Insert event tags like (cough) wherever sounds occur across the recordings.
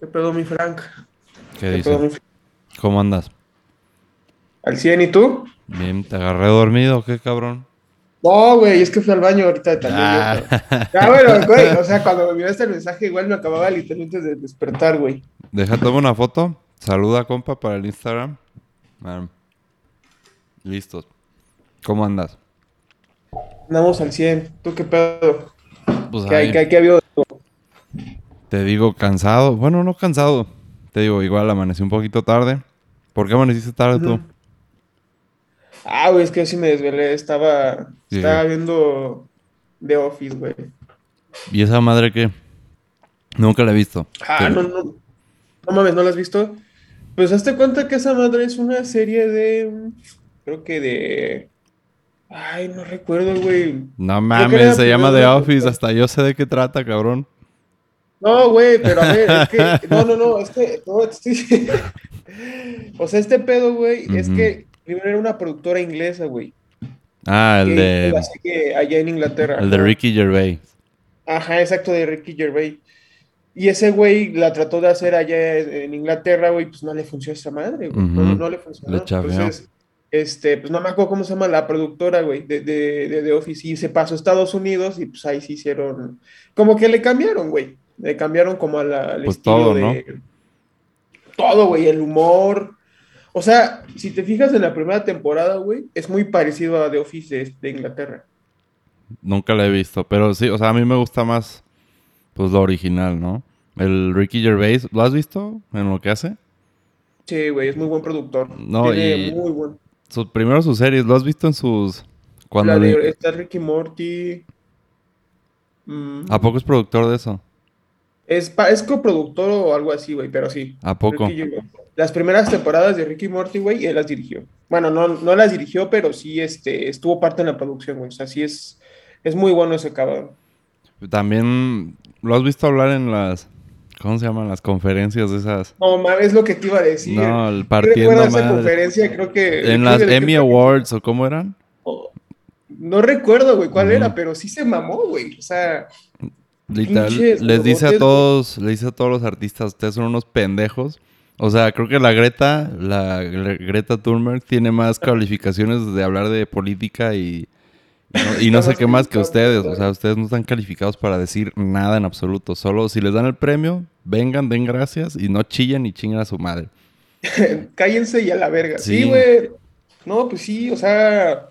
¿Qué pedo, mi Frank? ¿Qué, ¿Qué dice? pedo, mi Frank? ¿Cómo andas? ¿Al 100 y tú? Bien, ¿te agarré dormido? ¿Qué cabrón? No, güey, es que fui al baño ahorita también. Ah. Ya, bueno, güey, o sea, cuando me enviaste el mensaje, igual me acababa literalmente de despertar, güey. Deja, toma una foto. Saluda, compa, para el Instagram. Ah, Listos. ¿Cómo andas? Andamos al 100. ¿Tú qué pedo? Pues ¿Qué, ahí, qué, hay- qué ha habido? Te digo cansado. Bueno, no cansado. Te digo, igual amanecí un poquito tarde. ¿Por qué amaneciste tarde tú? Ah, güey, es que yo sí me desvelé. Estaba, Sí. estaba viendo The Office, güey. ¿Y esa madre qué? Nunca la he visto. Ah, no, no. No mames, ¿no la has visto? Pues hazte cuenta que esa madre es una serie de. Creo que de. Ay, no recuerdo, güey. No mames, se llama The Office. Hasta yo sé de qué trata, cabrón. No, güey, pero a ver, es que. No, no, no, es que. no, estoy- O sea, este pedo, güey, es que primero era una productora inglesa, güey. Ah, el que de, allá en Inglaterra. el de Ricky Gervais. Ajá, exacto, de Ricky Gervais. Y ese güey la trató de hacer allá en Inglaterra, güey, pues no le funcionó esa madre, güey. No, le funcionó. Le. Entonces, este, pues no me acuerdo cómo se llama la productora, güey, de, de, de, de Office. Y se pasó a Estados Unidos y pues ahí sí hicieron. Como que le cambiaron, güey. Le cambiaron como a la, al Pues estilo todo, de- ¿no? Todo, güey, el humor. O sea, si te fijas en la primera temporada, güey, es muy parecido a The Office de, de Inglaterra. Nunca la he visto, pero sí, o sea, a mí me gusta más, pues, lo original, ¿no? El Ricky Gervais, ¿lo has visto en lo que hace? Sí, güey, es muy buen productor. No, Tiene y- muy buen. Sus, primero sus series, ¿lo has visto en sus... Cuando La de- le- está Ricky Morty. Mm, ¿A poco es productor de eso? Es, es coproductor o algo así, güey, pero sí. ¿A poco? Las primeras temporadas de Ricky Morty, güey, él las dirigió. Bueno, no, no las dirigió, pero sí este, estuvo parte en la producción, güey. O sea, sí es, es muy bueno ese cabrón. También, ¿lo has visto hablar en las... ¿Cómo se llaman? Las conferencias de esas... No, mames, es lo que te iba a decir. No, el partiendo recuerdo esa conferencia, creo que... En las que- Emmy Awards, ¿o cómo eran? No recuerdo, güey, cuál era, pero sí se mamó, güey. O sea, Literal, les dice a todos, le dice a todos los artistas, ustedes son unos pendejos. O sea, creo que la Greta, la Gre- Greta Thunberg tiene más calificaciones de hablar de política y, no, y no sé qué más que ustedes. O sea, ustedes no están calificados para decir nada en absoluto. Solo si les dan el premio, vengan, den gracias y no chillen y chingan a su madre. (laughs) Cállense y a la verga. Sí, Sí. güey. No, pues sí, o sea.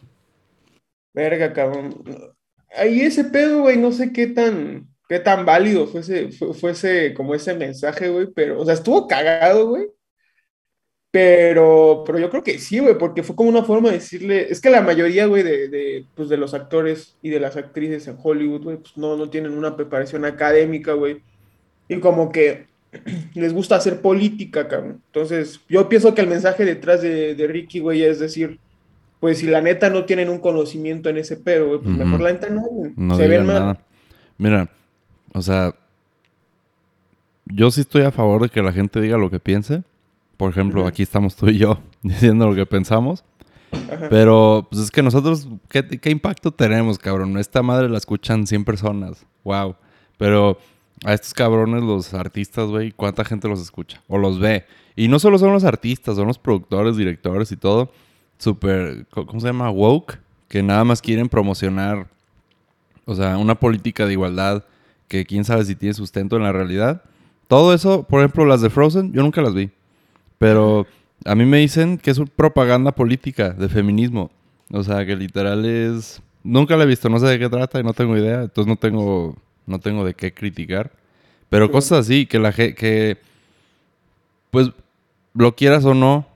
Verga, cabrón. Ahí ese pedo, güey, no sé qué tan, qué tan válido fuese, fu- fuese como ese mensaje, güey, pero, o sea, estuvo cagado, güey. Pero, pero yo creo que sí, güey, porque fue como una forma de decirle, es que la mayoría, güey, de, de, pues, de los actores y de las actrices en Hollywood, güey, pues no, no tienen una preparación académica, güey. Y como que (clears throat) les gusta hacer política, cabrón. Entonces, yo pienso que el mensaje detrás de, de Ricky, güey, es decir, pues si la neta no tienen un conocimiento en ese pedo, güey, pues mejor la neta no, güey. No Se ven mal. nada. Mira, o sea, yo sí estoy a favor de que la gente diga lo que piense. Por ejemplo, aquí estamos tú y yo (laughs) diciendo lo que pensamos. Ajá. Pero, pues es que nosotros, ¿qué, qué impacto tenemos, cabrón? Esta madre la escuchan 100 personas. Wow. Pero a estos cabrones, los artistas, güey, ¿cuánta gente los escucha? O los ve. Y no solo son los artistas, son los productores, directores y todo. Súper, ¿cómo se llama? Woke. Que nada más quieren promocionar, o sea, una política de igualdad que quién sabe si tiene sustento en la realidad. Todo eso, por ejemplo, las de Frozen, yo nunca las vi. Pero a mí me dicen que es propaganda política de feminismo. O sea, que literal es... Nunca la he visto, no sé de qué trata y no tengo idea. Entonces no tengo, no tengo de qué criticar. Pero Sí. cosas así, que la gente... Que, pues, lo quieras o no,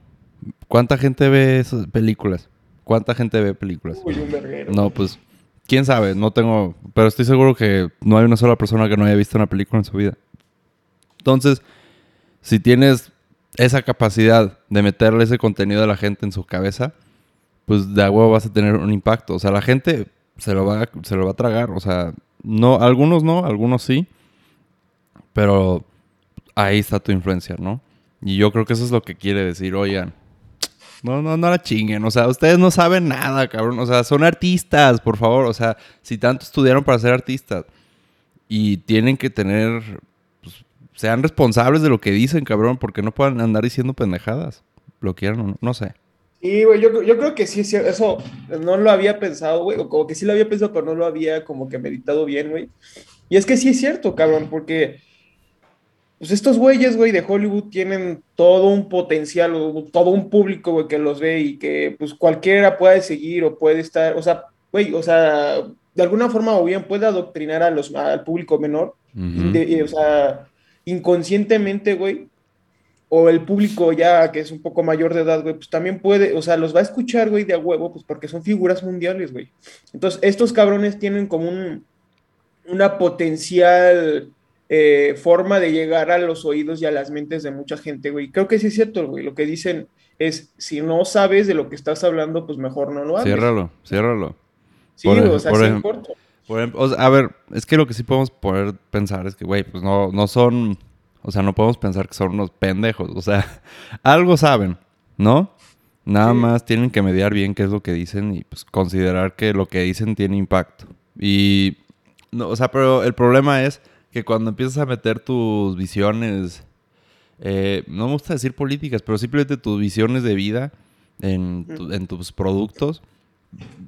¿cuánta gente ve esas películas? ¿Cuánta gente ve películas? Uy, un verguero. No, pues, quién sabe, no tengo, pero estoy seguro que no hay una sola persona que no haya visto una película en su vida. Entonces, si tienes esa capacidad de meterle ese contenido a la gente en su cabeza, pues de a huevo vas a tener un impacto. O sea, la gente se lo va, se lo va a tragar. O sea, no, algunos no, algunos sí. Pero ahí está tu influencia, ¿no? Y yo creo que eso es lo que quiere decir, oigan. No, no, no la chinguen. O sea, ustedes no saben nada, cabrón. O sea, son artistas, por favor. O sea, si tanto estudiaron para ser artistas y tienen que tener pues, sean responsables de lo que dicen, cabrón, porque no puedan andar diciendo pendejadas. Lo quieran no, sé. Sí, güey, yo, yo creo que sí, sí, eso no lo había pensado, güey, o como que sí lo había pensado, pero no lo había como que meditado bien, güey. Y es que sí es cierto, cabrón, porque pues estos güeyes, güey, de Hollywood tienen todo un potencial, o todo un público, güey, que los ve y que pues cualquiera puede seguir o puede estar, o sea, güey, o sea, de alguna forma o bien puede adoctrinar a los, al público menor, de- o sea, inconscientemente, güey, o el público ya que es un poco mayor de edad, güey, pues también puede, o sea, los va a escuchar, güey, de a huevo, pues porque son figuras mundiales, güey. Entonces, estos cabrones tienen como un, una potencial eh, forma de llegar a los oídos y a las mentes de mucha gente, güey. Creo que sí es cierto, güey. Lo que dicen es, si no sabes de lo que estás hablando, pues mejor no lo hables. Ciérralo, ciérralo. Sí, Por o sea, por sí ej- importa. Por ejemplo, o sea, a ver, es que lo que sí podemos poder pensar es que, güey, pues no, no son, o sea, no podemos pensar que son unos pendejos, o sea, (laughs) algo saben, ¿no? Nada Sí. más tienen que mediar bien qué es lo que dicen y pues considerar que lo que dicen tiene impacto. Y, no, o sea, pero el problema es que cuando empiezas a meter tus visiones, eh, no me gusta decir políticas, pero simplemente tus visiones de vida en, tu- en tus productos,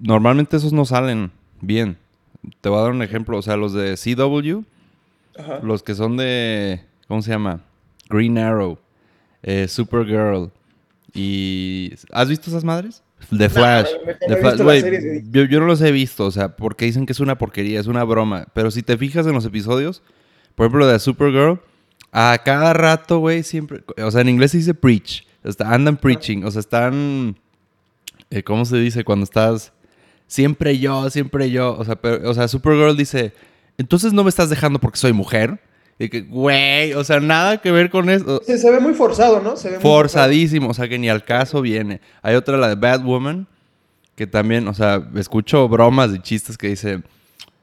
normalmente esos no salen bien. Te voy a dar un ejemplo, o sea, los de CW, Ajá. los que son de, ¿cómo se llama? Green Arrow, eh, Supergirl y... ¿Has visto esas madres? The Flash. me- me The he Flash, yo no los he visto, o sea, porque dicen que es una porquería, es una broma. Pero si te fijas en los episodios, por ejemplo, de Supergirl, a cada rato, güey, siempre... O sea, en inglés se dice preach. está- andan preaching, o sea, están... eh, ¿Cómo se dice? Cuando estás... Siempre yo, siempre yo. O sea, pero- o sea, Supergirl dice, entonces no me estás dejando porque soy mujer. Y que, güey, o sea, nada que ver con eso. Se, se ve muy forzado, ¿no? Se ve muy Forzadísimo, o sea, que ni al caso viene. Hay otra, la de Batwoman, que también, o sea, escucho bromas y chistes que dice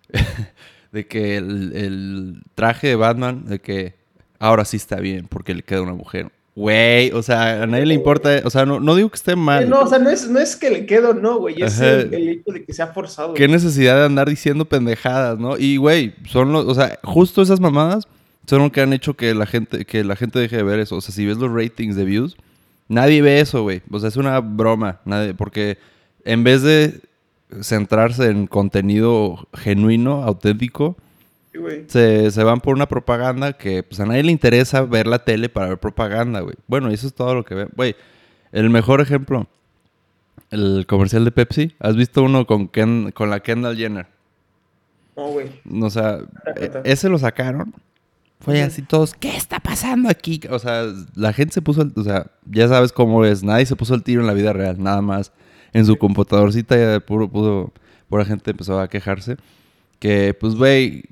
(laughs) de que el, el traje de Batman, de que ahora sí está bien porque le queda una mujer. Güey, o sea, a nadie le importa, o sea, no, no digo que esté mal. Eh, No, o sea, no es, no es que le quedo, no, güey. Es el, el hecho de que sea forzado. Qué güey. necesidad de andar diciendo pendejadas, ¿no? Y, güey, son los, o sea, justo esas mamadas son lo que han hecho que la gente, que la gente deje de ver eso. O sea, si ves los ratings de views, nadie ve eso, güey. O sea, es una broma, nadie, porque en vez de centrarse en contenido genuino, auténtico, Sí, se, se van por una propaganda que pues a nadie le interesa ver la tele para ver propaganda, güey. Bueno, y eso es todo lo que ven. Güey, el mejor ejemplo, el comercial de Pepsi. ¿Has visto uno con, Ken- con la Kendall Jenner? No, güey. O sea, e- ese lo sacaron. Fue así todos, ¿qué está pasando aquí? O sea, la gente se puso, el- o sea, ya sabes cómo es, nadie se puso el tiro en la vida real, nada más. En su computadorcita ya puro, puro, pura gente empezó a quejarse. Que, pues, güey,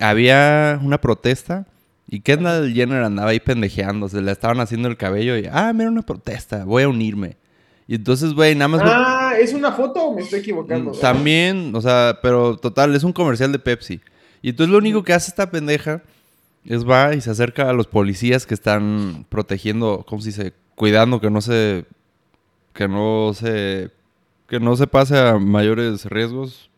había una protesta y Kendall Jenner andaba ahí pendejeando, se le estaban haciendo el cabello y, ah, mira una protesta, voy a unirme. Y entonces, güey, nada más... Ah, ¿es una foto o me estoy equivocando? Mm, También, o sea, pero total, es un comercial de Pepsi. Y entonces lo único que hace esta pendeja es va y se acerca a los policías que están protegiendo, ¿cómo se dice? Cuidando que no se. que no se. que no se pase a mayores riesgos.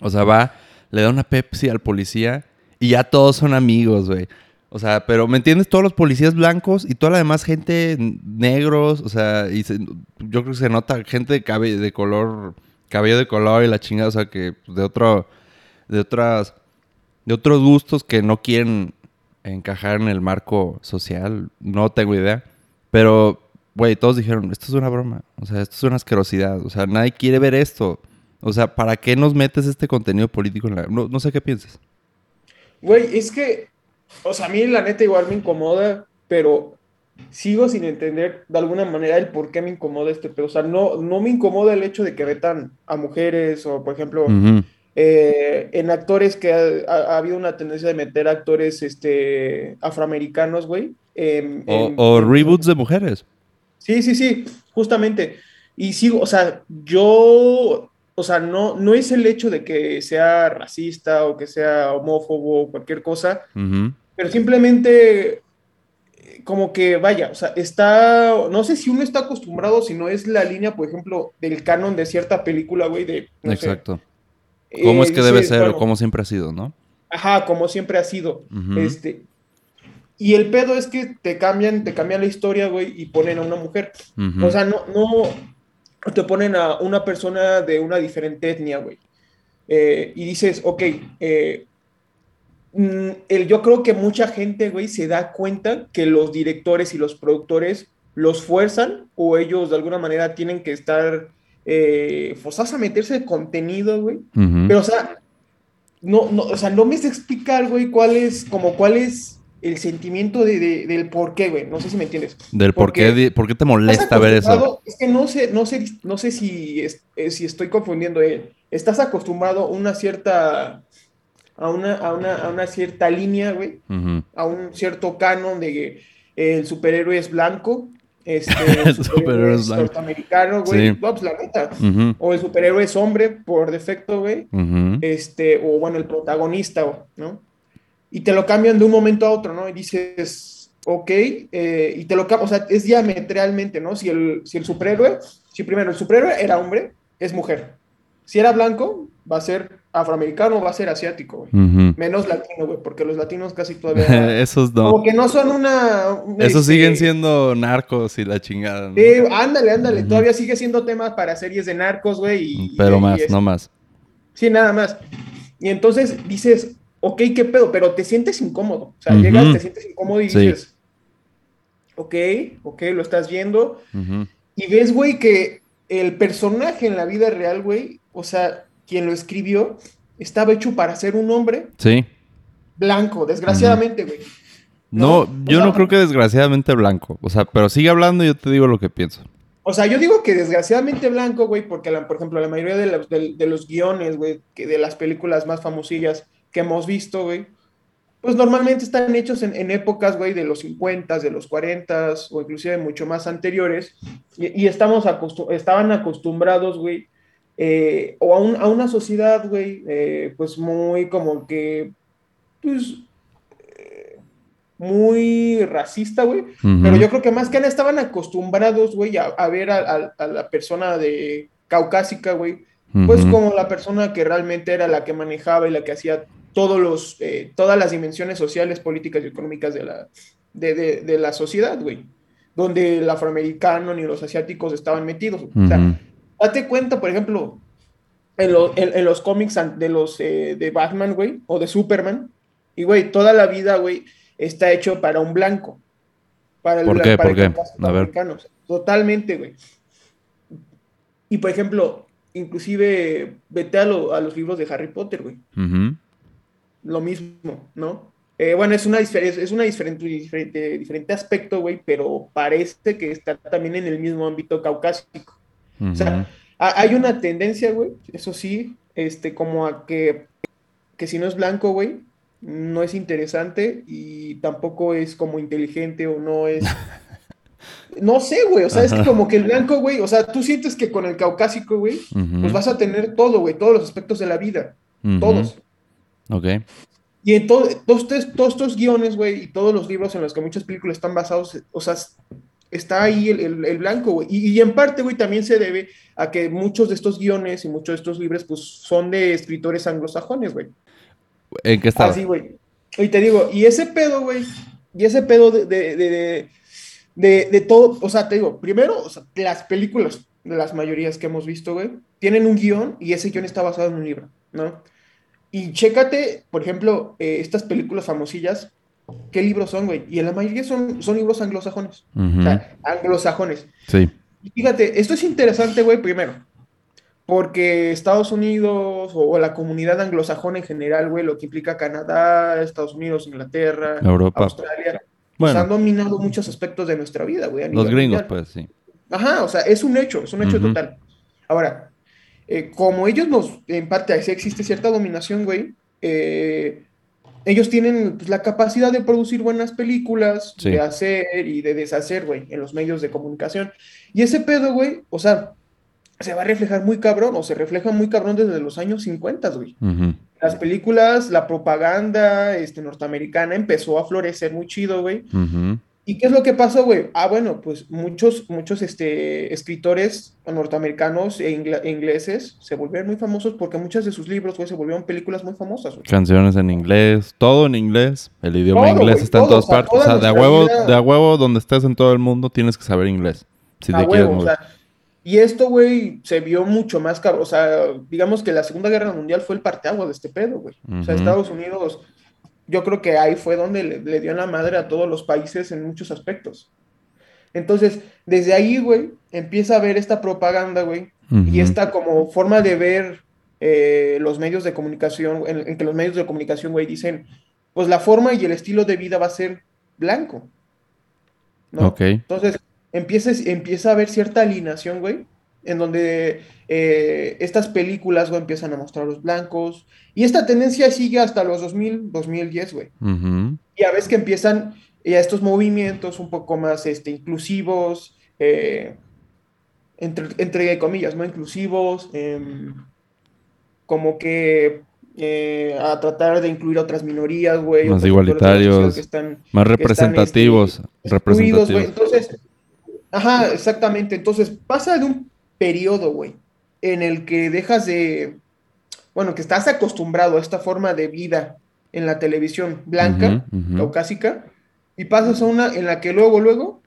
O sea, va, le da una Pepsi al policía y ya todos son amigos, güey. O sea, pero ¿me entiendes? Todos los policías blancos y toda la demás gente negros, o sea, y se- yo creo que se nota gente de cabello de color, cabello de color y la chingada, o sea, que de otro, de otras, de otros gustos que no quieren encajar en el marco social, no tengo idea. Pero, güey, todos dijeron, esto es una broma, o sea, esto es una asquerosidad, o sea, nadie quiere ver esto. O sea, ¿para qué nos metes este contenido político en la... No, no sé qué piensas. Güey, es que, o sea, a mí la neta igual me incomoda, pero sigo sin entender de alguna manera el por qué me incomoda este pedo. O sea, no, no me incomoda el hecho de que metan a mujeres o, por ejemplo. Eh, en actores que ha, ha- ha habido una tendencia de meter actores este, afroamericanos, güey. O, en- o en- reboots de mujeres. Sí, sí, sí, justamente. Y sigo, o sea, yo, o sea, no, no es el hecho de que sea racista o que sea homófobo o cualquier cosa, pero simplemente eh, como que vaya, o sea, está, no sé si uno está acostumbrado, si no es la línea, por ejemplo, del canon de cierta película, güey, de, no sé, Exacto. ¿Cómo eh, es que debe ser bueno, o cómo siempre ha sido, no? Ajá, como siempre ha sido. Este, y el pedo es que te cambian, te cambian la historia, güey, y ponen a una mujer. O sea, no, no te ponen a una persona de una diferente etnia, güey. Eh, y dices, ok, eh, mm, el, yo creo que mucha gente, güey, se da cuenta que los directores y los productores los fuerzan o ellos de alguna manera tienen que estar eh, a meterse de contenido, güey. Pero, o sea, no, no, o sea, no me sé explicar, güey, cuál es, como cuál es el sentimiento de, de- del por qué, güey. No sé si me entiendes. Del por qué, por qué te molesta ver eso. Es que no sé, no sé, no sé si, es- eh, si estoy confundiendo. eh. Estás acostumbrado a una cierta, a una, a una, a una cierta línea, güey, a un cierto canon de que el superhéroe es blanco, este, (laughs) superhéroe es norteamericano, güey. Sí. No, pues la neta. O el superhéroe es hombre por defecto, güey este, o bueno, el protagonista, ¿no? Y te lo cambian de un momento a otro, ¿no? Y dices, ok, eh, y te lo cambian, o sea, es diametralmente, ¿no? Si el, si el superhéroe, si primero el superhéroe era hombre, es mujer. Si era blanco, va a ser afroamericano, va a ser asiático, güey. Menos latino, güey, porque los latinos casi (laughs) todavía... Esos Como no. que no son una... Esos este, siguen siendo narcos y la chingada. ¿no? Sí, ándale, ándale, todavía sigue siendo tema para series de narcos, güey. Pero y- más, y no más. Sí, nada más. Y entonces dices, ok, qué pedo, pero te sientes incómodo. O sea, llegas, te sientes incómodo y Sí. dices, ok, ok, lo estás viendo. Y ves, güey, que el personaje en la vida real, güey, o sea, quien lo escribió, estaba hecho para ser un hombre Sí. blanco, desgraciadamente, güey. No, No, yo o sea- no creo que desgraciadamente blanco. O sea, pero sigue hablando y yo te digo lo que pienso. O sea, yo digo que desgraciadamente blanco, güey, porque, la- por ejemplo, la mayoría de los, de, de los guiones, güey, que de las películas más famosillas que hemos visto, güey, pues normalmente están hechos en, en épocas, güey, de los 50, de los 40 o inclusive mucho más anteriores, y, y estamos estaban acostumbrados, güey, eh, o a, un- a una sociedad, güey, eh, pues muy como que, pues, eh, muy racista, güey, pero yo creo que más que nada estaban acostumbrados, güey, a, a ver a, la persona de caucásica, güey, pues como la persona que realmente era la que manejaba y la que hacía todos los, eh, todas las dimensiones sociales, políticas y económicas de la, de, de- de la sociedad, güey, donde el afroamericano ni los asiáticos estaban metidos. O sea. Date cuenta, por ejemplo, en, lo- en- en los cómics de los eh, de Batman, güey, o de Superman, y güey, toda la vida, güey, está hecho para un blanco. Para el, ¿Por qué? para ¿Por qué? A ver. Totalmente, güey. Y por ejemplo, inclusive vete a, lo- a los libros de Harry Potter, güey. Lo mismo, ¿no? Eh, bueno, es una, es una diferente, diferente, diferente aspecto, güey, pero parece que está también en el mismo ámbito caucásico. O sea, ha- hay una tendencia, güey, eso sí, este, como a que, que si no es blanco, güey, no es interesante y tampoco es como inteligente o no es... (laughs) No sé, güey, o sea, es que como que el blanco, güey, o sea, tú sientes que con el caucásico, güey, Ujú. pues vas a tener todo, güey, todos los aspectos de la vida, todos. Ok. Y en todo- todos, estos- todos estos guiones, güey, y todos los libros en los que muchas películas están basados, o sea, está ahí el, el- el blanco, güey. Y, y en parte, güey, también se debe a que muchos de estos guiones y muchos de estos libros, pues, son de escritores anglosajones, güey. ¿En qué estaba? Así, güey. Y te digo, y ese pedo, güey, y ese pedo de, de, de, de, de- todo, o sea, te digo, primero, o sea, las películas, de las mayorías que hemos visto, güey, tienen un guion y ese guion está basado en un libro, ¿no? Y chécate, por ejemplo, eh, estas películas famosillas, ¿qué libros son, güey? Y en la mayoría son, son libros anglosajones, Ujú. o sea, anglosajones. Sí. Y fíjate, esto es interesante, güey, primero, porque Estados Unidos o, o la comunidad anglosajona en general, güey, lo que implica Canadá, Estados Unidos, Inglaterra, Europa. Australia, pues Bueno. han dominado muchos aspectos de nuestra vida, güey. Los gringos, mundial. pues, sí. Ajá, o sea, es un hecho, es un hecho Ujú. total. Ahora, eh, como ellos nos, en parte, sí existe cierta dominación, güey, eh, ellos tienen pues, la capacidad de producir buenas películas, Sí. de hacer y de deshacer, güey, en los medios de comunicación. Y ese pedo, güey, o sea, se va a reflejar muy cabrón, o se refleja muy cabrón desde los años 50, güey. Ujú. Las películas, la propaganda este, norteamericana empezó a florecer muy chido, güey. Ujú. ¿Y qué es lo que pasó, güey? Ah, bueno, pues muchos, muchos este, escritores norteamericanos e e ingleses se volvieron muy famosos porque muchos de sus libros, güey, se volvieron películas muy famosas, güey. Canciones en inglés, todo en inglés. El idioma Todo, inglés está en todas o sea, partes. O sea, de a huevo, vida- de a huevo, donde estés en todo el mundo, tienes que saber inglés. Si A te quieres huevo, o mover. sea, y esto, güey, se vio mucho más caro. O sea, digamos que la Segunda Guerra Mundial fue el parteaguas de este pedo, güey. O sea. Estados Unidos, yo creo que ahí fue donde le, le dio en la madre a todos los países en muchos aspectos. Entonces, desde ahí, güey, empieza a ver esta propaganda, güey, y esta como forma de ver eh, los medios de comunicación, en, en que los medios de comunicación, güey, dicen, pues la forma y el estilo de vida va a ser blanco, ¿no? Ok. Entonces, empieza, empieza a haber cierta alineación, güey, en donde eh, estas películas, güey, empiezan a mostrar los blancos, y esta tendencia sigue hasta los 2000, 2010, güey. Ujú. Y a veces que empiezan ya estos movimientos un poco más este, inclusivos, eh, entre, entre comillas, ¿no? Inclusivos, em, como que eh, a tratar de incluir a otras minorías, güey, Más igualitarios, que están, Más que están, representativos. este, representativos. Entonces, ajá, exactamente. Entonces, pasa de un periodo, güey, en el que dejas de, bueno, que estás acostumbrado a esta forma de vida en la televisión blanca, caucásica, y pasas a una en la que luego, luego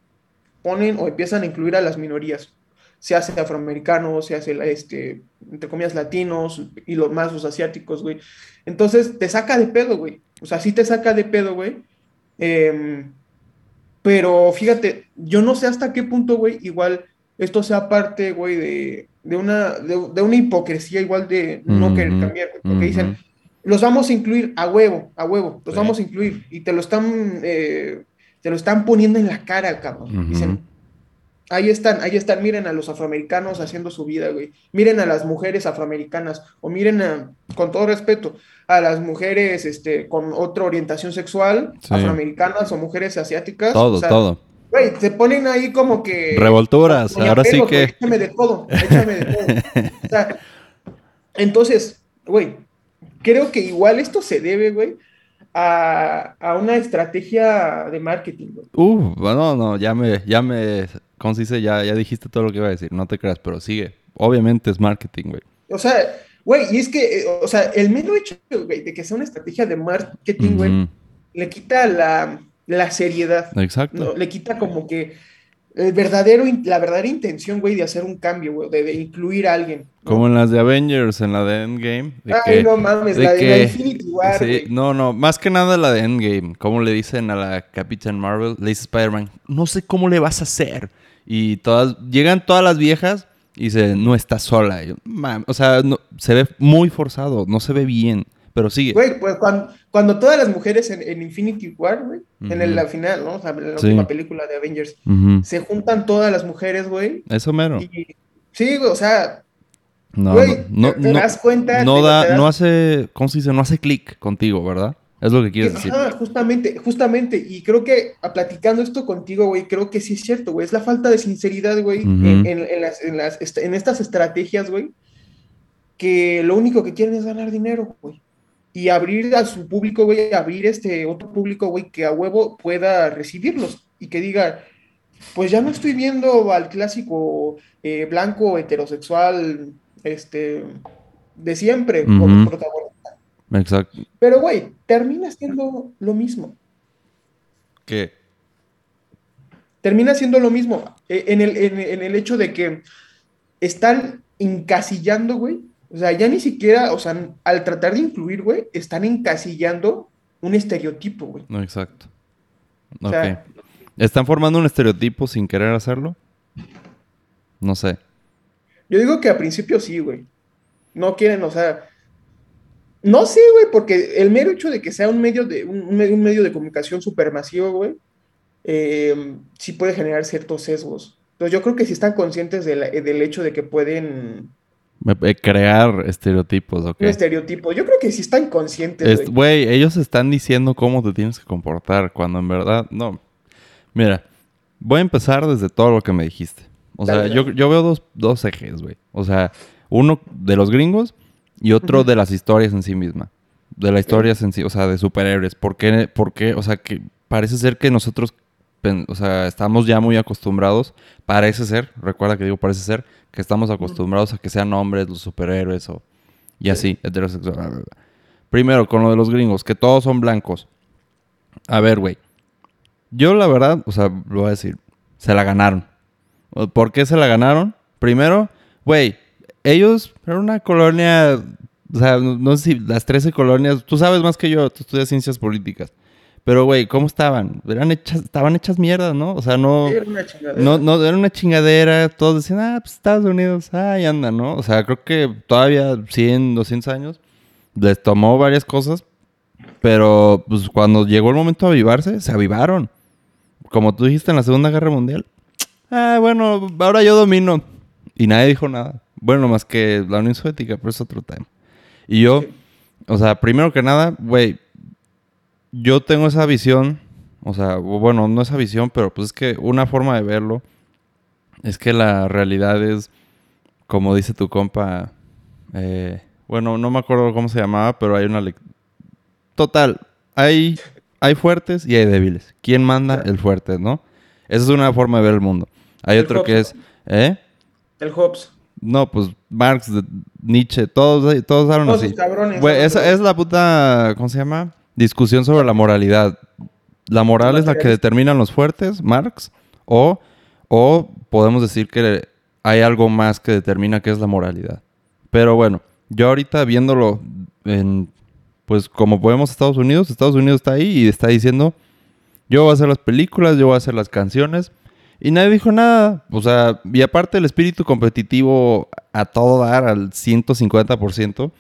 ponen o empiezan a incluir a las minorías. Se hace afroamericanos, se hace, este, entre comillas, latinos y los más los asiáticos, güey. Entonces te saca de pedo, güey. O sea, sí te saca de pedo, güey. Em, pero fíjate, yo no sé hasta qué punto, güey, igual esto sea parte, güey, de, de una, de, de una hipocresía igual de no querer cambiar. Porque dicen, los vamos a incluir a huevo, a huevo, los Sí. vamos a incluir. Y te lo están, eh, te lo están poniendo en la cara, cabrón. Ujú. Dicen, ahí están, ahí están, miren a los afroamericanos haciendo su vida, güey. Miren a las mujeres afroamericanas, o miren a, con todo respeto, a las mujeres este, con otra orientación sexual, Sí. afroamericanas o mujeres asiáticas. Todo, o sea, todo. Güey, te ponen ahí como que... Revolturas. Ahora sí que. échame de todo, échame de todo. O sea, entonces, güey, creo que igual esto se debe, güey, a, a una estrategia de marketing, güey. Uh, no, no, ya me, ya me, ¿cómo se dice? Ya, ya dijiste todo lo que iba a decir, no te creas, pero sigue. Obviamente es marketing, güey. O sea, güey, y es que, eh, o sea, el mero hecho, güey, de que sea una estrategia de marketing, güey, le quita la, la seriedad, Exacto. Le quita como que el verdadero, la verdadera intención, güey, de hacer un cambio, güey, de, de incluir a alguien. ¿no? Como en las de Avengers, en la de Endgame. De Ay, que, no mames, de la de la Infinity War, sí, güey. no, no, más que nada la de Endgame. Como le dicen a la Capitán Marvel, le dice Spider-Man, no sé cómo le vas a hacer. Y todas, llegan todas las viejas y dice, no estás sola. Yo, o sea, no- se ve muy forzado, no se ve bien, pero sigue. Güey, pues cuando, cuando todas las mujeres en, en Infinity War, güey, en el- la final, ¿no? O sea, en la Sí. última película de Avengers, se juntan todas las mujeres, güey. Eso mero. Y sí, güey, o sea, No, güey, no, te, no, das cuenta. no da, das- no hace, ¿cómo se dice? No hace clic contigo, ¿verdad? Es lo que quieres decir. Justamente, justamente. Y creo que a platicando esto contigo, güey, creo que sí es cierto, güey. Es la falta de sinceridad, güey, en, en- en las, en, las, en estas estrategias, güey, que lo único que quieren es ganar dinero, güey. Y abrir a su público, güey, abrir este otro público, güey, que a huevo pueda recibirlos y que diga, pues ya no estoy viendo al clásico eh, blanco heterosexual, este, de siempre, como protagonista. Exacto. Pero, güey, termina siendo lo mismo. ¿Qué? termina siendo lo mismo eh, en el, en, en el hecho de que están encasillando, güey. O sea, ya ni siquiera, o sea, al tratar de incluir, güey, están encasillando un estereotipo, güey. No, exacto. O Ok. sea, ¿Están formando un estereotipo sin querer hacerlo? No sé. yo digo que a principio sí, güey. No quieren, o sea, no sé, güey, porque el mero hecho de que sea un medio de, un, un medio, de comunicación supermasivo, güey, eh, sí puede generar ciertos sesgos. Entonces yo creo que sí están conscientes de la- del hecho de que pueden Crear estereotipos, ok. un estereotipo. Yo creo que sí están conscientes, Es- güey. Ellos están diciendo cómo te tienes que comportar cuando en verdad no. Mira, voy a empezar desde todo lo que me dijiste. O sea, Dale, yo, yo veo dos, dos ejes, güey. O sea, uno de los gringos y otro de las historias en sí misma. De las historias en sí, o sea, de superhéroes. ¿Por qué? ¿Por qué? O sea, que parece ser que nosotros o sea, estamos ya muy acostumbrados, parece ser, recuerda que digo parece ser, que estamos acostumbrados a que sean hombres los superhéroes o y así, heterosexual. Primero, con lo de los gringos, que todos son blancos. A ver, güey. Yo la verdad, o sea, lo voy a decir, se la ganaron. ¿Por qué se la ganaron? Primero, güey, ellos eran una colonia, o sea, no, no sé si las 13 colonias, tú sabes más que yo, tú estudias ciencias políticas. Pero, güey, ¿cómo estaban? Eran hechas, estaban hechas mierdas, ¿no? O sea, no... Sí, era una chingadera. No, no, era una chingadera. Todos decían, ah, pues Estados Unidos, ah, ahí anda, ¿no? O sea, creo que todavía 100, 200 años les tomó varias cosas. Pero, pues, cuando llegó el momento de avivarse, se avivaron. Como tú dijiste en la Segunda Guerra Mundial. Ah, bueno, ahora yo domino. Y nadie dijo nada. Bueno, más que la Unión Soviética, pero es otro tema. Y yo, o sea, primero que nada, güey, yo tengo esa visión, o sea, bueno, no esa visión, pero pues es que una forma de verlo es que la realidad es, como dice tu compa, eh, bueno, no me acuerdo cómo se llamaba, pero hay una... Total, hay, hay fuertes y hay débiles. ¿Quién manda? El fuerte, ¿no? Esa es una forma de ver el mundo. Hay El otro que Hobbes, es... ¿Eh? El Hobbes. No, pues Marx, Nietzsche, todos, todos hablan Todos así. cabrones. Esa es la puta, ¿cómo se llama? Discusión sobre la moralidad. La moral es la que determinan los fuertes, Marx, o, o podemos decir que hay algo más que determina qué es la moralidad. Pero bueno, yo ahorita viéndolo en, pues como podemos Estados Unidos, Estados Unidos está ahí y está diciendo, yo voy a hacer las películas, yo voy a hacer las canciones. Y nadie dijo nada. O sea, y aparte el espíritu competitivo a todo dar, al 150%,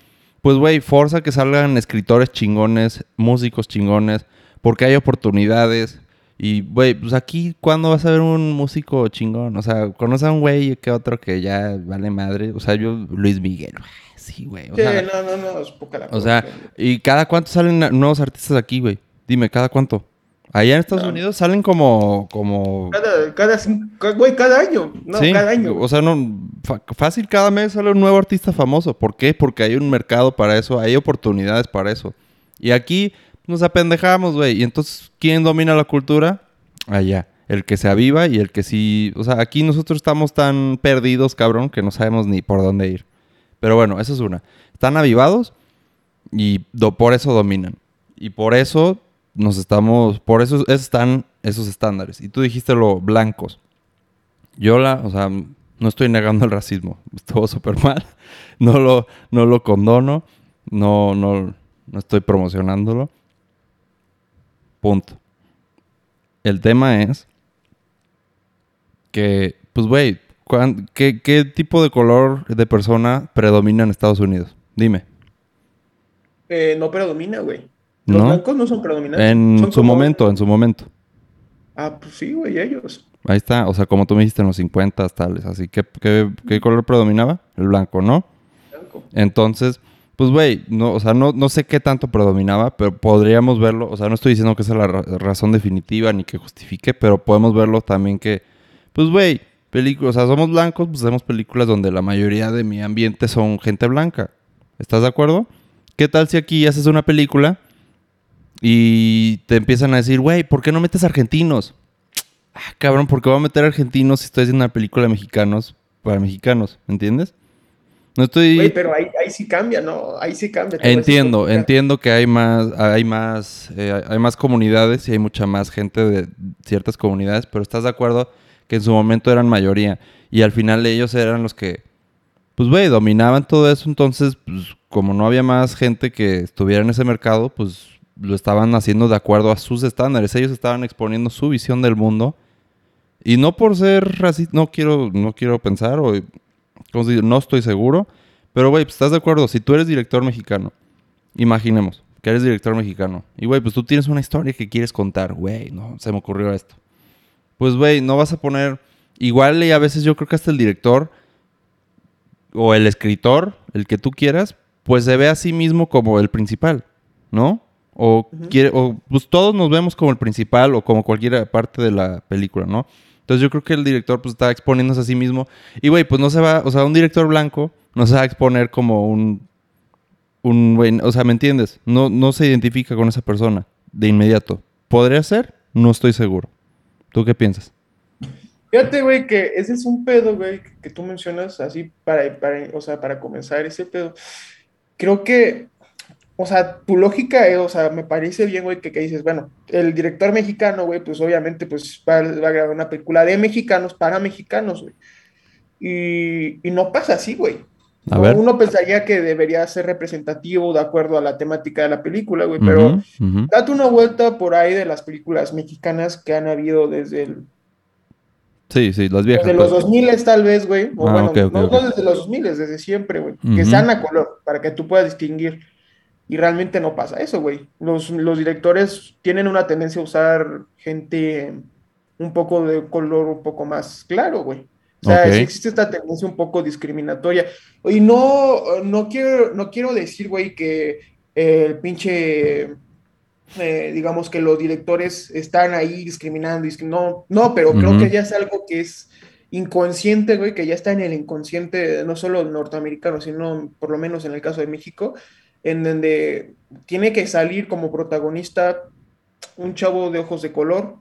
pues, güey, forza que salgan escritores chingones, músicos chingones, porque hay oportunidades. Y, güey, pues aquí, ¿cuándo vas a ver un músico chingón? O sea, conoce a un güey que otro que ya vale madre. O sea, yo, Luis Miguel, güey, sí, güey. O Sí, sea, no, no, no, es poca la o sea. ¿y cada cuánto salen nuevos artistas aquí, güey? Dime, ¿cada cuánto? Allá en Estados No. Unidos salen como, como Cada, cada, güey, cada año. No, sí, cada año. o sea, no, fácil cada mes sale un nuevo artista famoso. ¿Por qué? Porque hay un mercado para eso, hay oportunidades para eso. Y aquí nos apendejamos, güey. Y entonces, ¿quién domina la cultura? Allá. El que se aviva y el que sí... O sea, aquí nosotros estamos tan perdidos, cabrón, que no sabemos ni por dónde ir. Pero bueno, esa es una. Están avivados y do- por eso dominan. Y por eso nos estamos... Por eso están esos estándares. Y tú dijiste lo blancos. Yo la, o sea, no estoy negando el racismo. Estuvo súper mal. (laughs) No lo, no lo condono. No, no, no estoy promocionándolo. Punto. El tema es que, pues, güey, ¿qué, ¿qué tipo de color de persona predomina en Estados Unidos? Dime. Eh, no predomina, güey. Los ¿No? blancos no son predominantes. En Son su como- momento, en su momento. Ah, pues sí, güey, ellos. Ahí está, o sea, como tú me dijiste en los 50 tales. Así que, ¿qué, qué color predominaba? El blanco, ¿no? Blanco. Entonces, pues, güey, no, o sea, no, no sé qué tanto predominaba, pero podríamos verlo. O sea, no estoy diciendo que esa es la ra- razón definitiva ni que justifique, pero podemos verlo también que, pues, güey, películas, o sea, somos blancos, pues hacemos películas donde la mayoría de mi ambiente son gente blanca. ¿Estás de acuerdo? ¿Qué tal si aquí haces una película y te empiezan a decir, güey, ¿por qué no metes argentinos? Ah, cabrón, ¿por qué voy a meter argentinos si estoy haciendo una película de mexicanos para mexicanos? ¿Me entiendes? No estoy... Güey, pero ahí, ahí sí cambia, ¿no? Ahí sí cambia. Entiendo, entiendo que hay más, hay más, eh, hay más comunidades y hay mucha más gente de ciertas comunidades, pero estás de acuerdo que en su momento eran mayoría y al final ellos eran los que, pues güey, dominaban todo eso, entonces, pues como no había más gente que estuviera en ese mercado, pues lo estaban haciendo de acuerdo a sus estándares, ellos estaban exponiendo su visión del mundo y no por ser racista, no quiero, no quiero pensar o. No estoy seguro, pero güey, pues estás de acuerdo, si tú eres director mexicano, Imaginemos que eres director mexicano. Y, güey, pues tú tienes una historia que quieres contar. Güey, no, se me ocurrió esto. Pues, güey, no vas a poner... Igual y a veces yo creo que hasta el director o el escritor, el que tú quieras, pues se ve a sí mismo como el principal, ¿no? O, Ujú. quiere, o pues todos nos vemos como el principal o como cualquier parte de la película, ¿no? Entonces yo creo que el director pues está exponiéndose a sí mismo. Y güey, pues no se va, o sea, un director blanco no se va a exponer como un, un güey, o sea, ¿me entiendes? No, no se identifica con esa persona de inmediato. ¿Podría ser? No estoy seguro. ¿Tú qué piensas? Fíjate, güey, que ese es un pedo, güey, que, que tú mencionas así para, para, o sea, para comenzar ese pedo. Creo que, o sea, tu lógica, eh, o sea, me parece bien, güey, que, que dices, bueno, el director mexicano, güey, pues obviamente, pues va, va a grabar una película de mexicanos para mexicanos, güey. Y, y no pasa así, güey. A ver. Uno pensaría que debería ser representativo de acuerdo a la temática de la película, güey, pero date una vuelta por ahí de las películas mexicanas que han habido desde el Sí, sí, las viejas. desde los pues. 2000 tal vez, güey. O Ah, bueno, ok, ok, no, desde los 2000, desde siempre, güey. Que sean a color, para que tú puedas distinguir. Y realmente no pasa eso, güey. Los, los directores tienen una tendencia a usar gente un poco de color un poco más claro, güey. O sea, existe esta tendencia un poco discriminatoria. Y no, no quiero, no quiero decir, güey, que eh, el pinche eh, digamos que los directores están ahí discriminando, discrim- no, no, pero creo que ya es algo que es inconsciente, güey, que ya está en el inconsciente, no solo norteamericano, sino por lo menos en el caso de México, en donde tiene que salir como protagonista un chavo de ojos de color,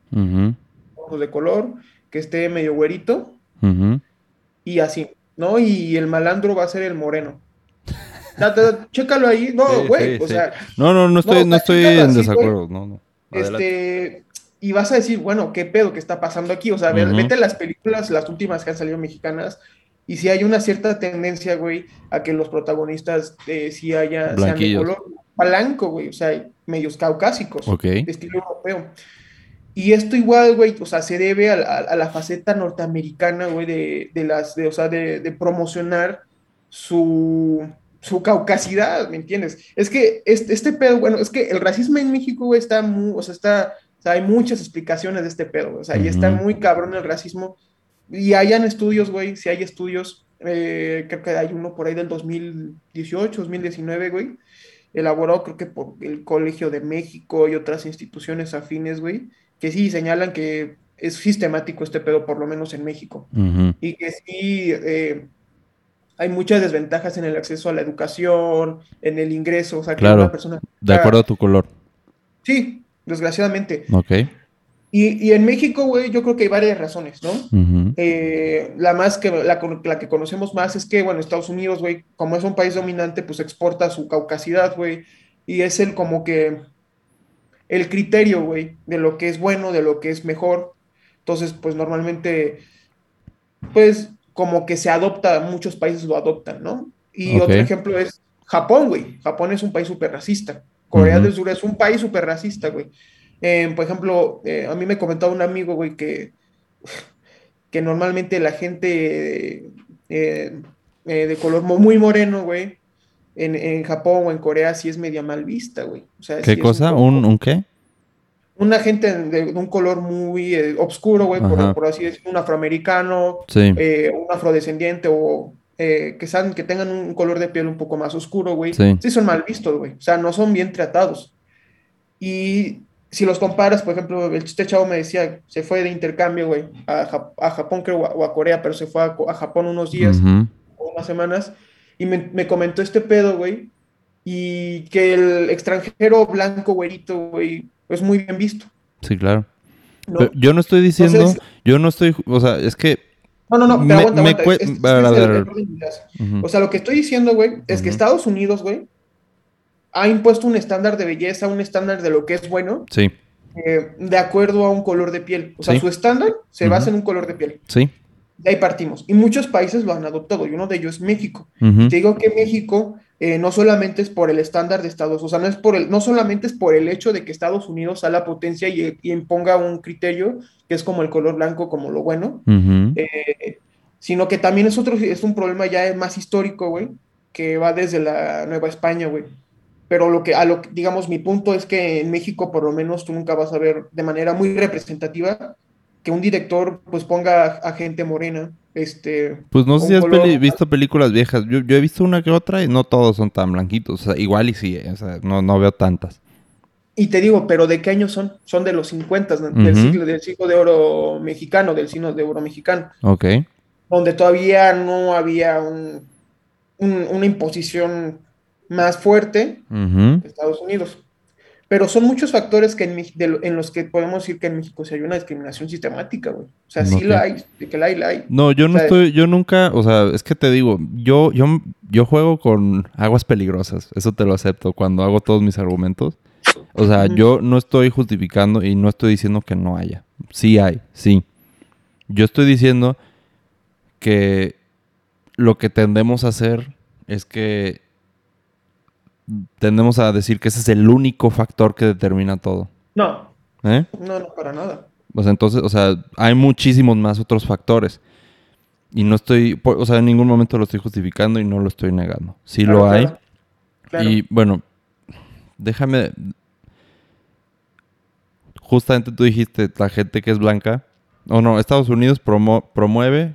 ojos de color, que esté medio güerito y así, ¿no? Y el malandro va a ser el moreno. Chécalo ahí, no, Sí, güey, sí, o sí. sea, No, no, no estoy, no estoy en desacuerdo. No, no. Adelante. Este, y vas a decir, bueno, ¿qué pedo que está pasando aquí? O sea, Ujú. vete a las películas, las últimas que han salido mexicanas, y si hay una cierta tendencia, güey, a que los protagonistas eh, sí haya, sean de color blanco, güey, o sea, medios caucásicos, Ok. de estilo europeo. Y esto igual, güey, o sea, se debe a, la- a la faceta norteamericana, güey, de, de las, de, o sea, de, de promocionar su, su caucasidad, ¿me entiendes? Es que este, este pedo, bueno, es que el racismo en México, güey, está muy, o sea, está, o sea, hay muchas explicaciones de este pedo, o sea, y está muy cabrón el racismo. Y hayan estudios, güey, si hay estudios, eh, creo que hay uno por ahí del 2018, 2019, güey, elaborado creo que por el Colegio de México y otras instituciones afines, güey, que sí señalan que es sistemático este pedo, por lo menos en México, y que sí eh, hay muchas desventajas en el acceso a la educación, en el ingreso, o sea, que Claro. una persona... De acuerdo a tu color. Sí, desgraciadamente. Ok. Y, y en México, güey, yo creo que hay varias razones, ¿no? Eh, la más que la, que conocemos más es que, bueno, Estados Unidos, güey, como es un país dominante, pues exporta su caucasidad, güey, y es el como que el criterio, güey, de lo que es bueno, de lo que es mejor. Entonces, pues normalmente, pues como que se adopta, muchos países lo adoptan, ¿no? Y otro ejemplo es Japón, güey. Japón es un país súper racista. Corea del Sur es un país súper racista, güey. Eh, por ejemplo, eh, a mí me comentaba un amigo, güey, que, que normalmente la gente eh, eh, de color muy moreno, güey, en, en Japón o en Corea sí es media mal vista, güey. O sea, sí ¿Qué cosa? ¿Un, un qué? una gente de, de un color muy eh, oscuro, güey, por, así decirlo, un afroamericano, Sí. un afrodescendiente o eh, que, sean, que tengan un color de piel un poco más oscuro, güey, Sí. sí son mal vistos, güey. O sea, no son bien tratados. Y si los comparas, por ejemplo, el chiste chavo me decía, se fue de intercambio, güey, a, Jap- a Japón, creo, o a, Corea, pero se fue a, Japón unos días Ujú. o unas semanas, y me, me comentó este pedo, güey, y que el extranjero blanco, güerito, güey, es muy bien visto, Sí, claro. ¿no? Pero yo no estoy diciendo, Entonces- yo no estoy, o sea, es que... No, no, no, pero Me- aguanta, Este- este. O sea, lo que estoy diciendo, güey, es que. Estados Unidos, güey, ha impuesto un estándar de belleza, un estándar de lo que es bueno, Sí, eh, de acuerdo a un color de piel. O sea, Sí. su estándar se basa en un color de piel. sí. De ahí partimos. Y muchos países lo han adoptado, y uno de ellos es México. Te digo que México eh, no solamente es por el estándar de Estados, o sea, no es por el, no solamente es por el hecho de que Estados Unidos sea la potencia y, y imponga un criterio que es como el color blanco, como lo bueno, eh, sino que también es otro, es un problema ya más histórico, güey, que va desde la Nueva España, güey. Pero lo que, a lo que, digamos, mi punto es que en México, por lo menos, tú nunca vas a ver de manera muy representativa que un director, pues, ponga a, gente morena, este, Pues no sé si has peli- visto películas viejas. Yo, yo he visto una que otra y no todos son tan blanquitos. O sea, igual y sí, eh, o sea, no, no veo tantas. Y te digo, pero ¿de qué años son? Son de los 50, ¿no? Ujú. del siglo, del siglo de oro mexicano, del siglo de oro mexicano, Ok. donde todavía no había un- un- una imposición más fuerte de Estados Unidos. Pero son muchos factores que en, de los que podemos decir que en México sí hay una discriminación sistemática, güey. O sea, sí la hay, de que la hay, la hay. No, yo no estoy, yo nunca, o sea, es que te digo, yo, yo, yo juego con aguas peligrosas, eso te lo acepto cuando hago todos mis argumentos. O sea, yo no estoy justificando y no estoy diciendo que no haya. Sí hay, sí. Yo estoy diciendo que lo que tendemos a hacer es que tendemos a decir que ese es el único factor que determina todo. No, ¿Eh? no, no, para nada. O sea, entonces, o sea, hay muchísimos más otros factores. Y no estoy, o sea, en ningún momento lo estoy justificando y no lo estoy negando. Sí Claro, lo hay. claro. Claro. Y bueno, déjame. Justamente tú dijiste, la gente que es blanca. O no, Estados Unidos promo- promueve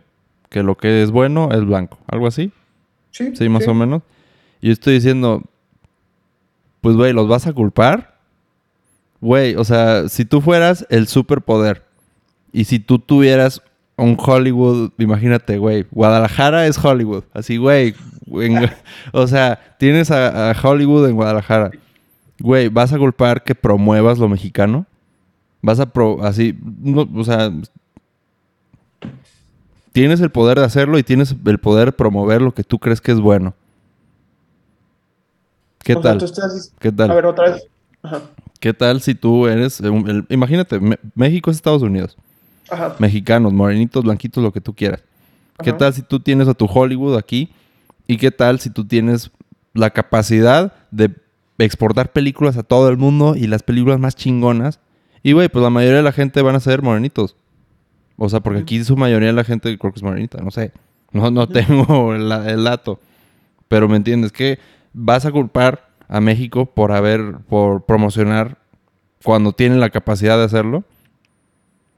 que lo que es bueno es blanco. Algo así. sí, Sí, más o menos. Y yo estoy diciendo, pues, güey, ¿los vas a culpar? Güey, o sea, si tú fueras el superpoder y si tú tuvieras un Hollywood, imagínate, güey, Guadalajara es Hollywood. Así, güey, (laughs) o sea, tienes a, Hollywood en Guadalajara. Güey, ¿vas a culpar que promuevas lo mexicano? Vas a pro, así, o sea, tienes el poder de hacerlo y tienes el poder de promover lo que tú crees que es bueno. ¿Qué O tal? estás- ¿Qué tal? A ver, otra vez. Ajá. ¿Qué tal si tú eres, el- imagínate, Me- México es Estados Unidos, Ajá. mexicanos, morenitos, blanquitos, lo que tú quieras. ¿Qué tal si tú tienes a tu Hollywood aquí? ¿Y qué tal si tú tienes la capacidad de exportar películas a todo el mundo y las películas más chingonas? Y güey, pues la mayoría de la gente van a ser morenitos. O sea, porque aquí su mayoría de la gente creo que es morenita, no sé. No, no tengo (laughs) el, el dato. Pero me entiendes que vas a culpar a México por haber, por promocionar cuando tienen la capacidad de hacerlo.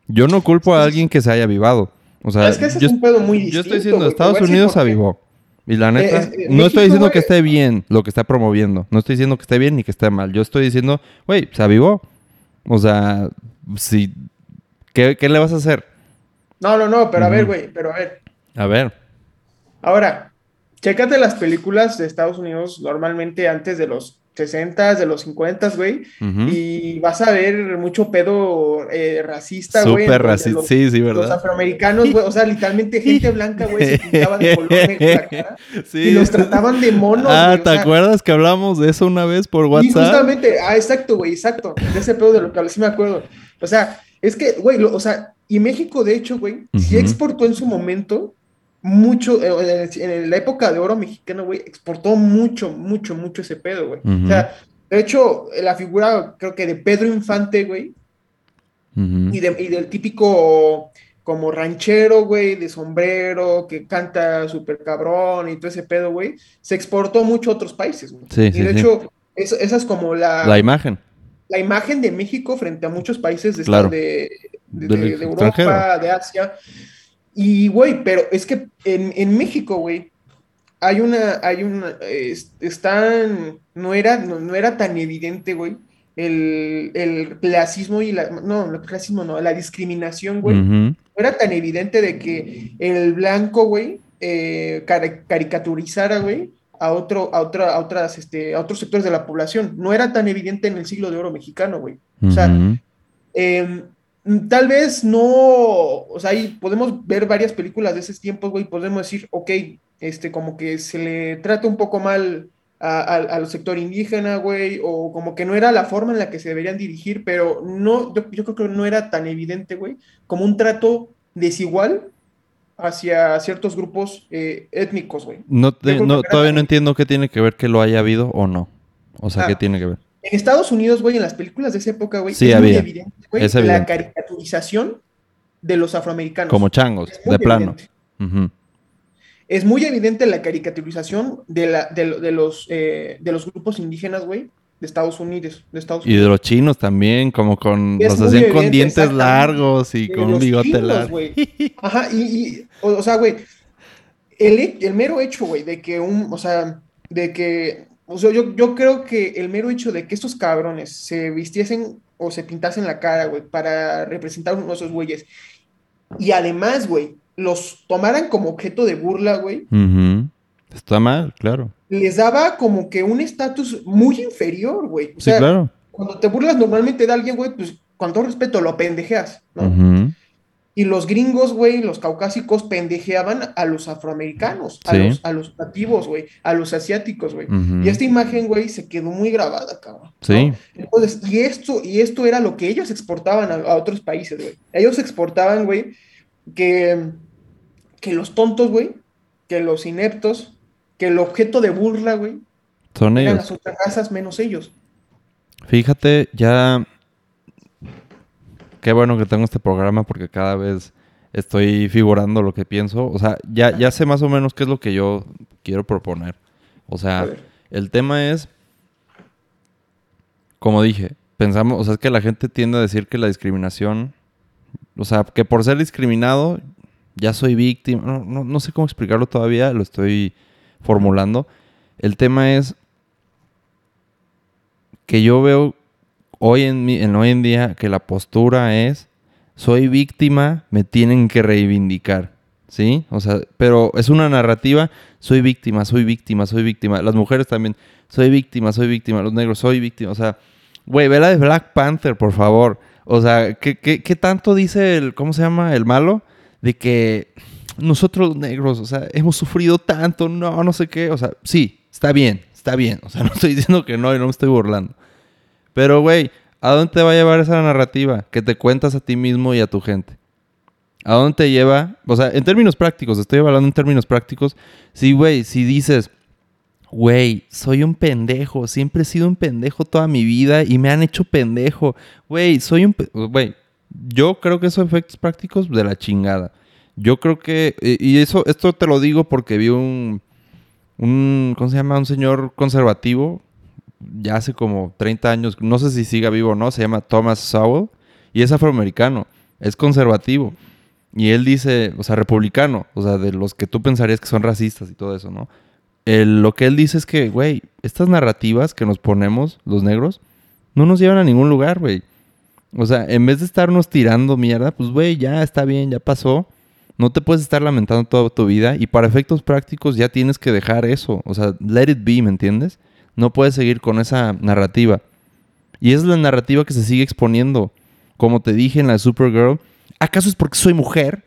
Yo no culpo a alguien que se haya avivado. O sea, es que ese yo, es un pedo muy distinto. yo estoy diciendo, Estados Unidos qué. avivó. Y la neta, es- eh, no México, estoy diciendo que esté bien lo que está promoviendo. No estoy diciendo que esté bien ni que esté mal. Yo estoy diciendo, güey, se avivó. O sea, si... ¿Qué, qué le vas a hacer? No, no, no, pero a ver, güey, pero a ver. A ver. Ahora, chécate las películas de Estados Unidos normalmente antes de los 60, de los 50, güey, y vas a ver mucho pedo eh, racista, güey. Súper racista. los- Sí, sí, Los ¿verdad? afroamericanos, güey, o sea, literalmente gente blanca, güey, se pintaba de color (laughs) negro la cara Sí. y los trataban de monos, Ah, güey, o ¿te sea, acuerdas que hablamos de eso una vez por Y WhatsApp? justamente, ah, exacto, güey, exacto. De ese pedo de lo que hablé, sí me acuerdo. O sea, es que, güey, lo- o sea, y México, de hecho, güey, sí Ujú. exportó en su momento mucho, eh, en, la época de oro mexicano, güey, exportó mucho, mucho, mucho ese pedo, güey. O sea, de hecho, la figura, creo que de Pedro Infante, güey, y, de- y del típico como ranchero, güey, de sombrero, que canta súper cabrón y todo ese pedo, güey, se exportó mucho a otros países, güey. Sí, y sí, de sí. hecho, esa es como la, La imagen. la imagen de México frente a muchos países de, Claro. de, Europa, de Asia. Y, güey, pero es que en, en México, güey, hay una, hay una, es- están, no era, no, no era tan evidente, güey, el, el clasismo y la, no, el clasismo no, la discriminación, güey, no era tan evidente de que el blanco, güey, eh, cari- caricaturizara, güey, a otro, a otra, a otras, este, a otros sectores de la población. No era tan evidente en el siglo de oro mexicano, güey. O sea, eh, tal vez no, o sea, ahí podemos ver varias películas de esos tiempos, güey, podemos decir, ok, este, como que se le trata un poco mal al sector indígena, güey, o como que no era la forma en la que se deberían dirigir, pero no, yo, yo creo que no era tan evidente, güey, como un trato desigual hacia ciertos grupos eh, étnicos, güey. No te- todavía no entiendo qué tiene que ver que lo haya habido o no. O sea, Ah. ¿qué tiene que ver? En Estados Unidos, güey, en las películas de esa época, güey, Sí, es muy evidente, güey, Es la evidente. caricaturización de los afroamericanos. Como changos, de plano. Es muy evidente la caricaturización de, la, de, lo- de los, eh, de los grupos indígenas, güey, de Estados Unidos. De Estados Y de los chinos también, como con... Es Los hacían con dientes largos y De con un bigote chinos, largo. (laughs) Ajá, y, y, o, o sea, güey, el, he- el mero hecho, güey, de que un, o sea, de que, o sea, yo, yo creo que el mero hecho de que estos cabrones se vistiesen o se pintasen la cara, güey, para representar uno de esos güeyes, y además, güey, los tomaran como objeto de burla, güey. Está mal, claro. les daba como que un estatus muy inferior, güey. O Sí, sea, claro. cuando te burlas normalmente de alguien, güey, pues con todo respeto lo pendejeas, ¿no? Y los gringos, güey, los caucásicos pendejeaban a los afroamericanos, a, Sí. los, a los nativos, güey, a los asiáticos, güey. Y esta imagen, güey, se quedó muy grabada, cabrón. ¿no? Sí. Entonces, y esto, y esto era lo que ellos exportaban a, a otros países, güey. Ellos exportaban, güey, que, que los tontos, güey, que los ineptos, que el objeto de burla, güey, Son eran ellos. las otras razas menos ellos. Fíjate, ya. Qué bueno que tengo este programa porque cada vez estoy figurando lo que pienso. O sea, ya, ya sé más o menos qué es lo que yo quiero proponer. O sea, el tema es. Como dije, pensamos, o sea, es que la gente tiende a decir que la discriminación. O sea, que por ser discriminado ya soy víctima. No, no, no sé cómo explicarlo todavía, lo estoy formulando. El tema es que yo veo hoy en, mi- en hoy en día que la postura es soy víctima, me tienen que reivindicar, ¿sí? O sea, pero es una narrativa, soy víctima, soy víctima, soy víctima. Las mujeres también, soy víctima, soy víctima. Los negros, soy víctima. O sea, güey, ve la de Black Panther, por favor. O sea, ¿qué, qué, qué tanto dice el, ¿cómo se llama? El malo, de que nosotros los negros, o sea, hemos sufrido tanto, no, no sé qué. O sea, sí, está bien, está bien. O sea, (laughs) no estoy diciendo que no y no me estoy burlando. Pero, güey, ¿a dónde te va a llevar esa narrativa que te cuentas a ti mismo y a tu gente? ¿A dónde te lleva? O sea, en términos prácticos, estoy hablando en términos prácticos. Sí, güey, si dices, güey, soy un pendejo, siempre he sido un pendejo toda mi vida y me han hecho pendejo. Güey, soy un... Güey, yo creo que esos efectos prácticos de la chingada. Yo creo que... eh, Y eso, esto te lo digo porque vi un... un ¿Cómo se llama? Un señor conservativo ya hace como 30 años, no sé si siga vivo o no, se llama Thomas Sowell y es afroamericano, es conservativo. Y él dice, o sea, republicano, o sea, de los que tú pensarías que son racistas y todo eso, ¿no? Lo que él dice es que, güey, estas narrativas que nos ponemos, los negros, no nos llevan a ningún lugar, güey. O sea, en vez de estarnos tirando mierda, pues, güey, ya está bien, ya pasó. No te puedes estar lamentando toda tu vida y para efectos prácticos ya tienes que dejar eso. O sea, let it be, ¿me entiendes? No puedes seguir con esa narrativa. Y es la narrativa que se sigue exponiendo. Como te dije en la Supergirl, ¿acaso es porque soy mujer?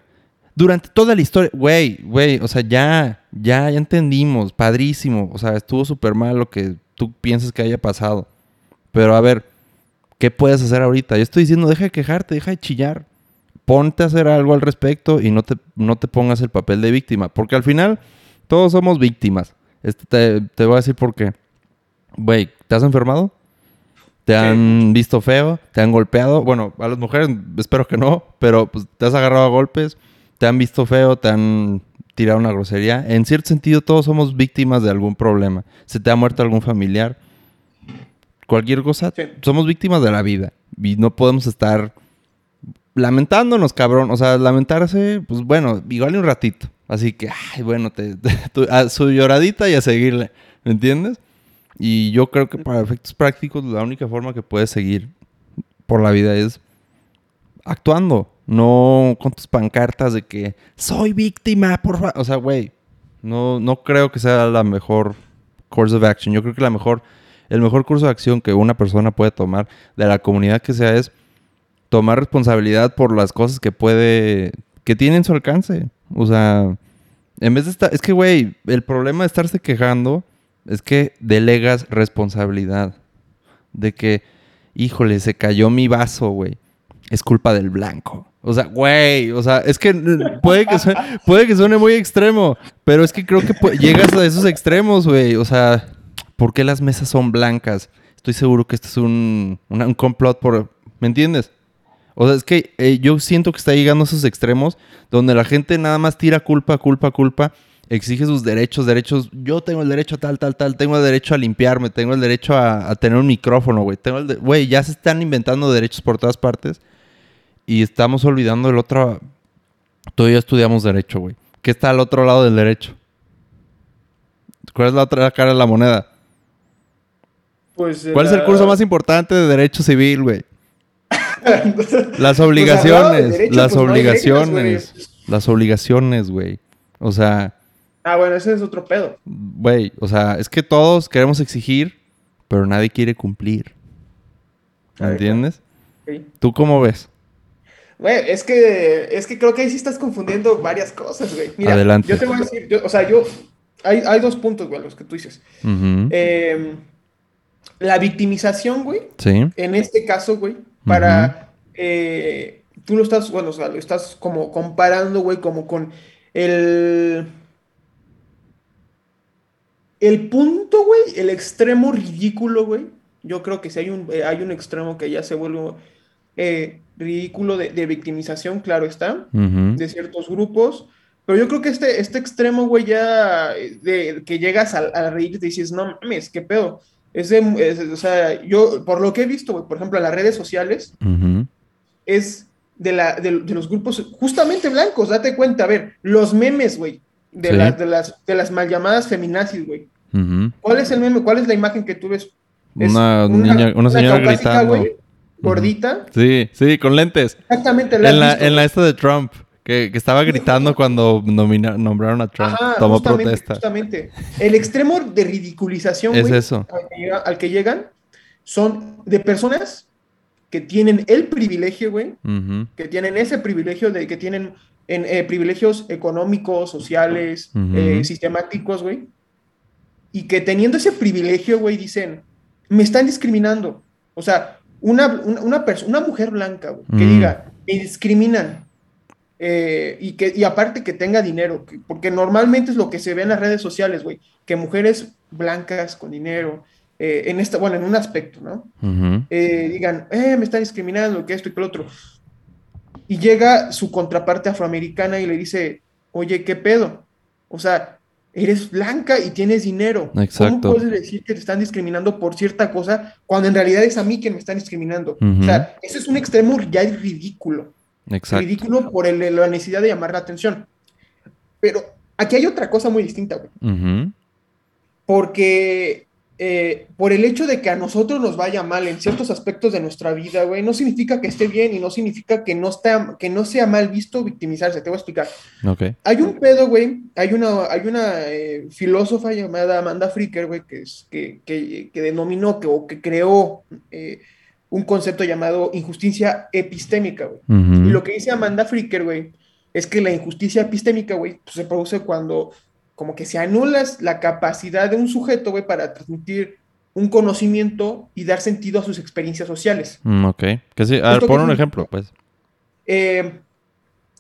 Durante toda la historia, güey, güey, o sea, ya, ya, ya entendimos, padrísimo. O sea, estuvo súper mal lo que tú piensas que haya pasado. Pero a ver, ¿qué puedes hacer ahorita? Yo estoy diciendo, deja de quejarte, deja de chillar. Ponte a hacer algo al respecto y no te, no te pongas el papel de víctima. Porque al final, todos somos víctimas. Este, te, te voy a decir por qué. Güey, ¿te has enfermado? ¿Te han visto feo? ¿Te han golpeado? Bueno, a las mujeres espero que no, pero pues, te has agarrado a golpes, te han visto feo, te han tirado una grosería. En cierto sentido, todos somos víctimas de algún problema. Se te ha muerto algún familiar. Cualquier cosa, Sí. somos víctimas de la vida. Y no podemos estar lamentándonos, cabrón. O sea, lamentarse, pues bueno, igual un ratito. Así que, ay, bueno, te, (laughs) a su lloradita y a seguirle. ¿Me entiendes? Y yo creo que para efectos prácticos, la única forma que puedes seguir por la vida es actuando. No con tus pancartas de que soy víctima, por favor. O sea, güey, no, no creo que sea la mejor course of action. Yo creo que la mejor, el mejor curso de acción que una persona puede tomar de la comunidad que sea es tomar responsabilidad por las cosas que puede, que tiene en su alcance. O sea, en vez de estar, es que, güey, el problema de estarse quejando es que delegas responsabilidad. De que, híjole, se cayó mi vaso, güey. Es culpa del blanco. O sea, güey, o sea, es que puede que, suene, puede que suene muy extremo, pero es que creo que llegas a esos extremos, güey. O sea, ¿por qué las mesas son blancas? Estoy seguro que esto es un, un complot por... ¿Me entiendes? O sea, es que eh, yo siento que está llegando a esos extremos donde la gente nada más tira culpa, culpa, culpa, exige sus derechos, derechos. Yo tengo el derecho a tal, tal, tal, tengo el derecho a limpiarme, tengo el derecho a, a tener un micrófono, güey. Tengo el de- Güey, ya se están inventando derechos por todas partes y estamos olvidando el otro. Yo estudiamos derecho, güey. ¿Qué está al otro lado del derecho? ¿Cuál es la otra cara de la moneda? Pues, ¿Cuál es el curso más importante de derecho civil, güey? Las (laughs) Pues, obligaciones, hablaba de derecho, las pues, no hay reglas, obligaciones, las obligaciones, güey. O sea, Ah, bueno, ese es otro pedo. güey, o sea, es que todos queremos exigir, pero nadie quiere cumplir. ¿Entiendes? Sí. ¿Tú cómo ves? Güey, es que, es que creo que ahí sí estás confundiendo varias cosas, güey. Mira, Adelante. yo te voy a decir, yo- o sea, yo, hay, hay dos puntos, güey, los que tú dices. Eh, la victimización, güey, Sí. en este caso, güey, para, eh, tú lo estás, bueno, o sea, lo estás como comparando, güey, como con el, el punto, güey, el extremo ridículo, güey. Yo creo que si hay un, eh, hay un extremo que ya se vuelve eh, ridículo de, de victimización, claro está de ciertos grupos. Pero yo creo que este, este extremo, güey, ya eh, de que llegas a, a reír y te dices, no mames, qué pedo. Es de- es- o sea, yo, por lo que he visto, güey, por ejemplo, en las redes sociales, es de, la, de, de los grupos justamente blancos, date cuenta, a ver, los memes, güey, de, Sí. las, de, las, de las mal llamadas feminazis, güey. ¿Cuál es el meme? ¿Cuál es la imagen que tú ves? Es Una, niña, una señora gritando. güey, gordita, Sí, sí, con lentes. exactamente la En la, visto, en la esta de Trump, que, que estaba gritando cuando nomina- nombraron a Trump. Ajá, Tomó justamente, protesta. justamente. El extremo de ridiculización, Es eso. Al, que llega- al que llegan son de personas que tienen el privilegio, güey, que tienen ese privilegio de que tienen en, eh, privilegios económicos, sociales, eh, sistemáticos, güey, y que teniendo ese privilegio, güey, dicen, me están discriminando. O sea, una, una, una, una mujer blanca, güey, que Mm. diga, me discriminan. eh, y, que, y aparte que tenga dinero, que- porque normalmente es lo que se ve en las redes sociales, güey, que mujeres blancas con dinero, eh, en esta, bueno, en un aspecto, ¿no? Eh, digan, eh, me están discriminando, que esto y que lo otro. Y llega su contraparte afroamericana y le dice, oye, ¿qué pedo? O sea, eres blanca y tienes dinero. Exacto. ¿Cómo puedes decir que te están discriminando por cierta cosa cuando en realidad es a mí quien me están discriminando? Ujú. O sea, ese es un extremo ya ridículo. Exacto. Ridículo por el- la necesidad de llamar la atención. Pero aquí hay otra cosa muy distinta, güey porque eh, por el hecho de que a nosotros nos vaya mal en ciertos aspectos de nuestra vida, güey, no significa que esté bien y no significa que no, está, que no sea mal visto victimizarse. Te voy a explicar. Ok. Hay un pedo, güey, hay una, hay una eh, filósofa llamada Amanda Fricker, güey, que, es, que, que, que denominó que, o que creó eh, un concepto llamado injusticia epistémica, güey. Ujú. Y lo que dice Amanda Fricker, güey, es que la injusticia epistémica, güey, pues, se produce cuando como que se anula la capacidad de un sujeto, güey, para transmitir un conocimiento y dar sentido a sus experiencias sociales. Mm, ok. Que sí. A ver, pon un ejemplo, pues. Eh,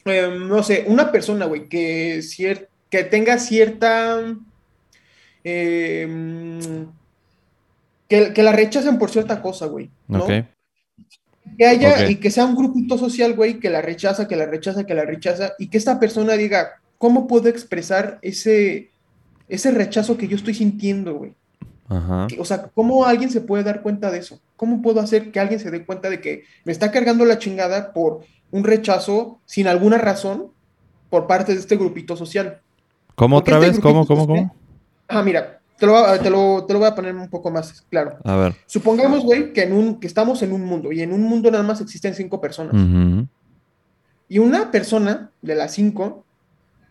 eh, no sé, una persona, güey, que, que tenga cierta... eh, que, que la rechacen por cierta cosa, güey, ¿no? Ok. Que haya y que sea un grupito social, güey, que la rechaza, que la rechaza, que la rechaza, y que esta persona diga, ¿cómo puedo expresar ese, ese rechazo que yo estoy sintiendo, güey? Ajá. O sea, ¿cómo alguien se puede dar cuenta de eso? ¿Cómo puedo hacer que alguien se dé cuenta de que me está cargando la chingada por un rechazo sin alguna razón por parte de este grupito social? ¿Cómo Porque otra este vez? ¿Cómo, cómo, cómo? Ah, mira, te lo, te lo- te lo voy a poner un poco más claro. A ver. Supongamos, güey, que, en un, que estamos en un mundo y en un mundo nada más existen cinco personas. Y una persona de las cinco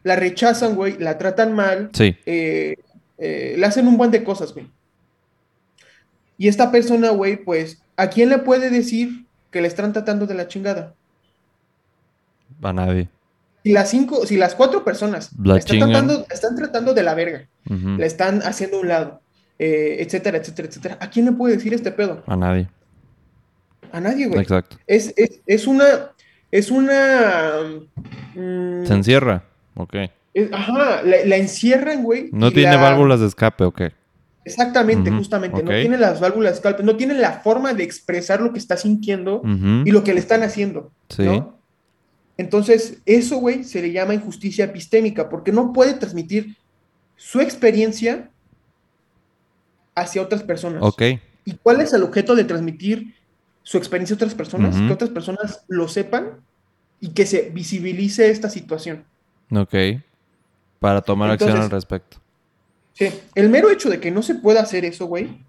la rechazan, güey, la tratan mal, Sí. eh, eh, le hacen un buen de cosas, güey. Y esta persona, güey, pues, ¿a quién le puede decir que le están tratando de la chingada? A nadie. Si las cinco, si las cuatro personas La están tratando, están tratando de la verga, le están haciendo a un lado, eh, etcétera, etcétera, etcétera, ¿a quién le puede decir este pedo? A nadie. A nadie, güey. Exacto. Es, es, es una, es una, mm, Se encierra. Ok. es- ajá, la, la encierran, güey. No tiene la- válvulas de escape, ok. Exactamente, justamente. No tiene las válvulas de escape, no tiene la forma de expresar lo que está sintiendo y lo que le están haciendo. Sí. ¿no? Entonces, eso, güey, se le llama injusticia epistémica, porque no puede transmitir su experiencia hacia otras personas. Ok. ¿Y cuál es el objeto de transmitir su experiencia a otras personas? Que otras personas lo sepan y que se visibilice esta situación. Ok. Para tomar acción al respecto. Sí, el mero hecho de que no se pueda hacer eso, güey,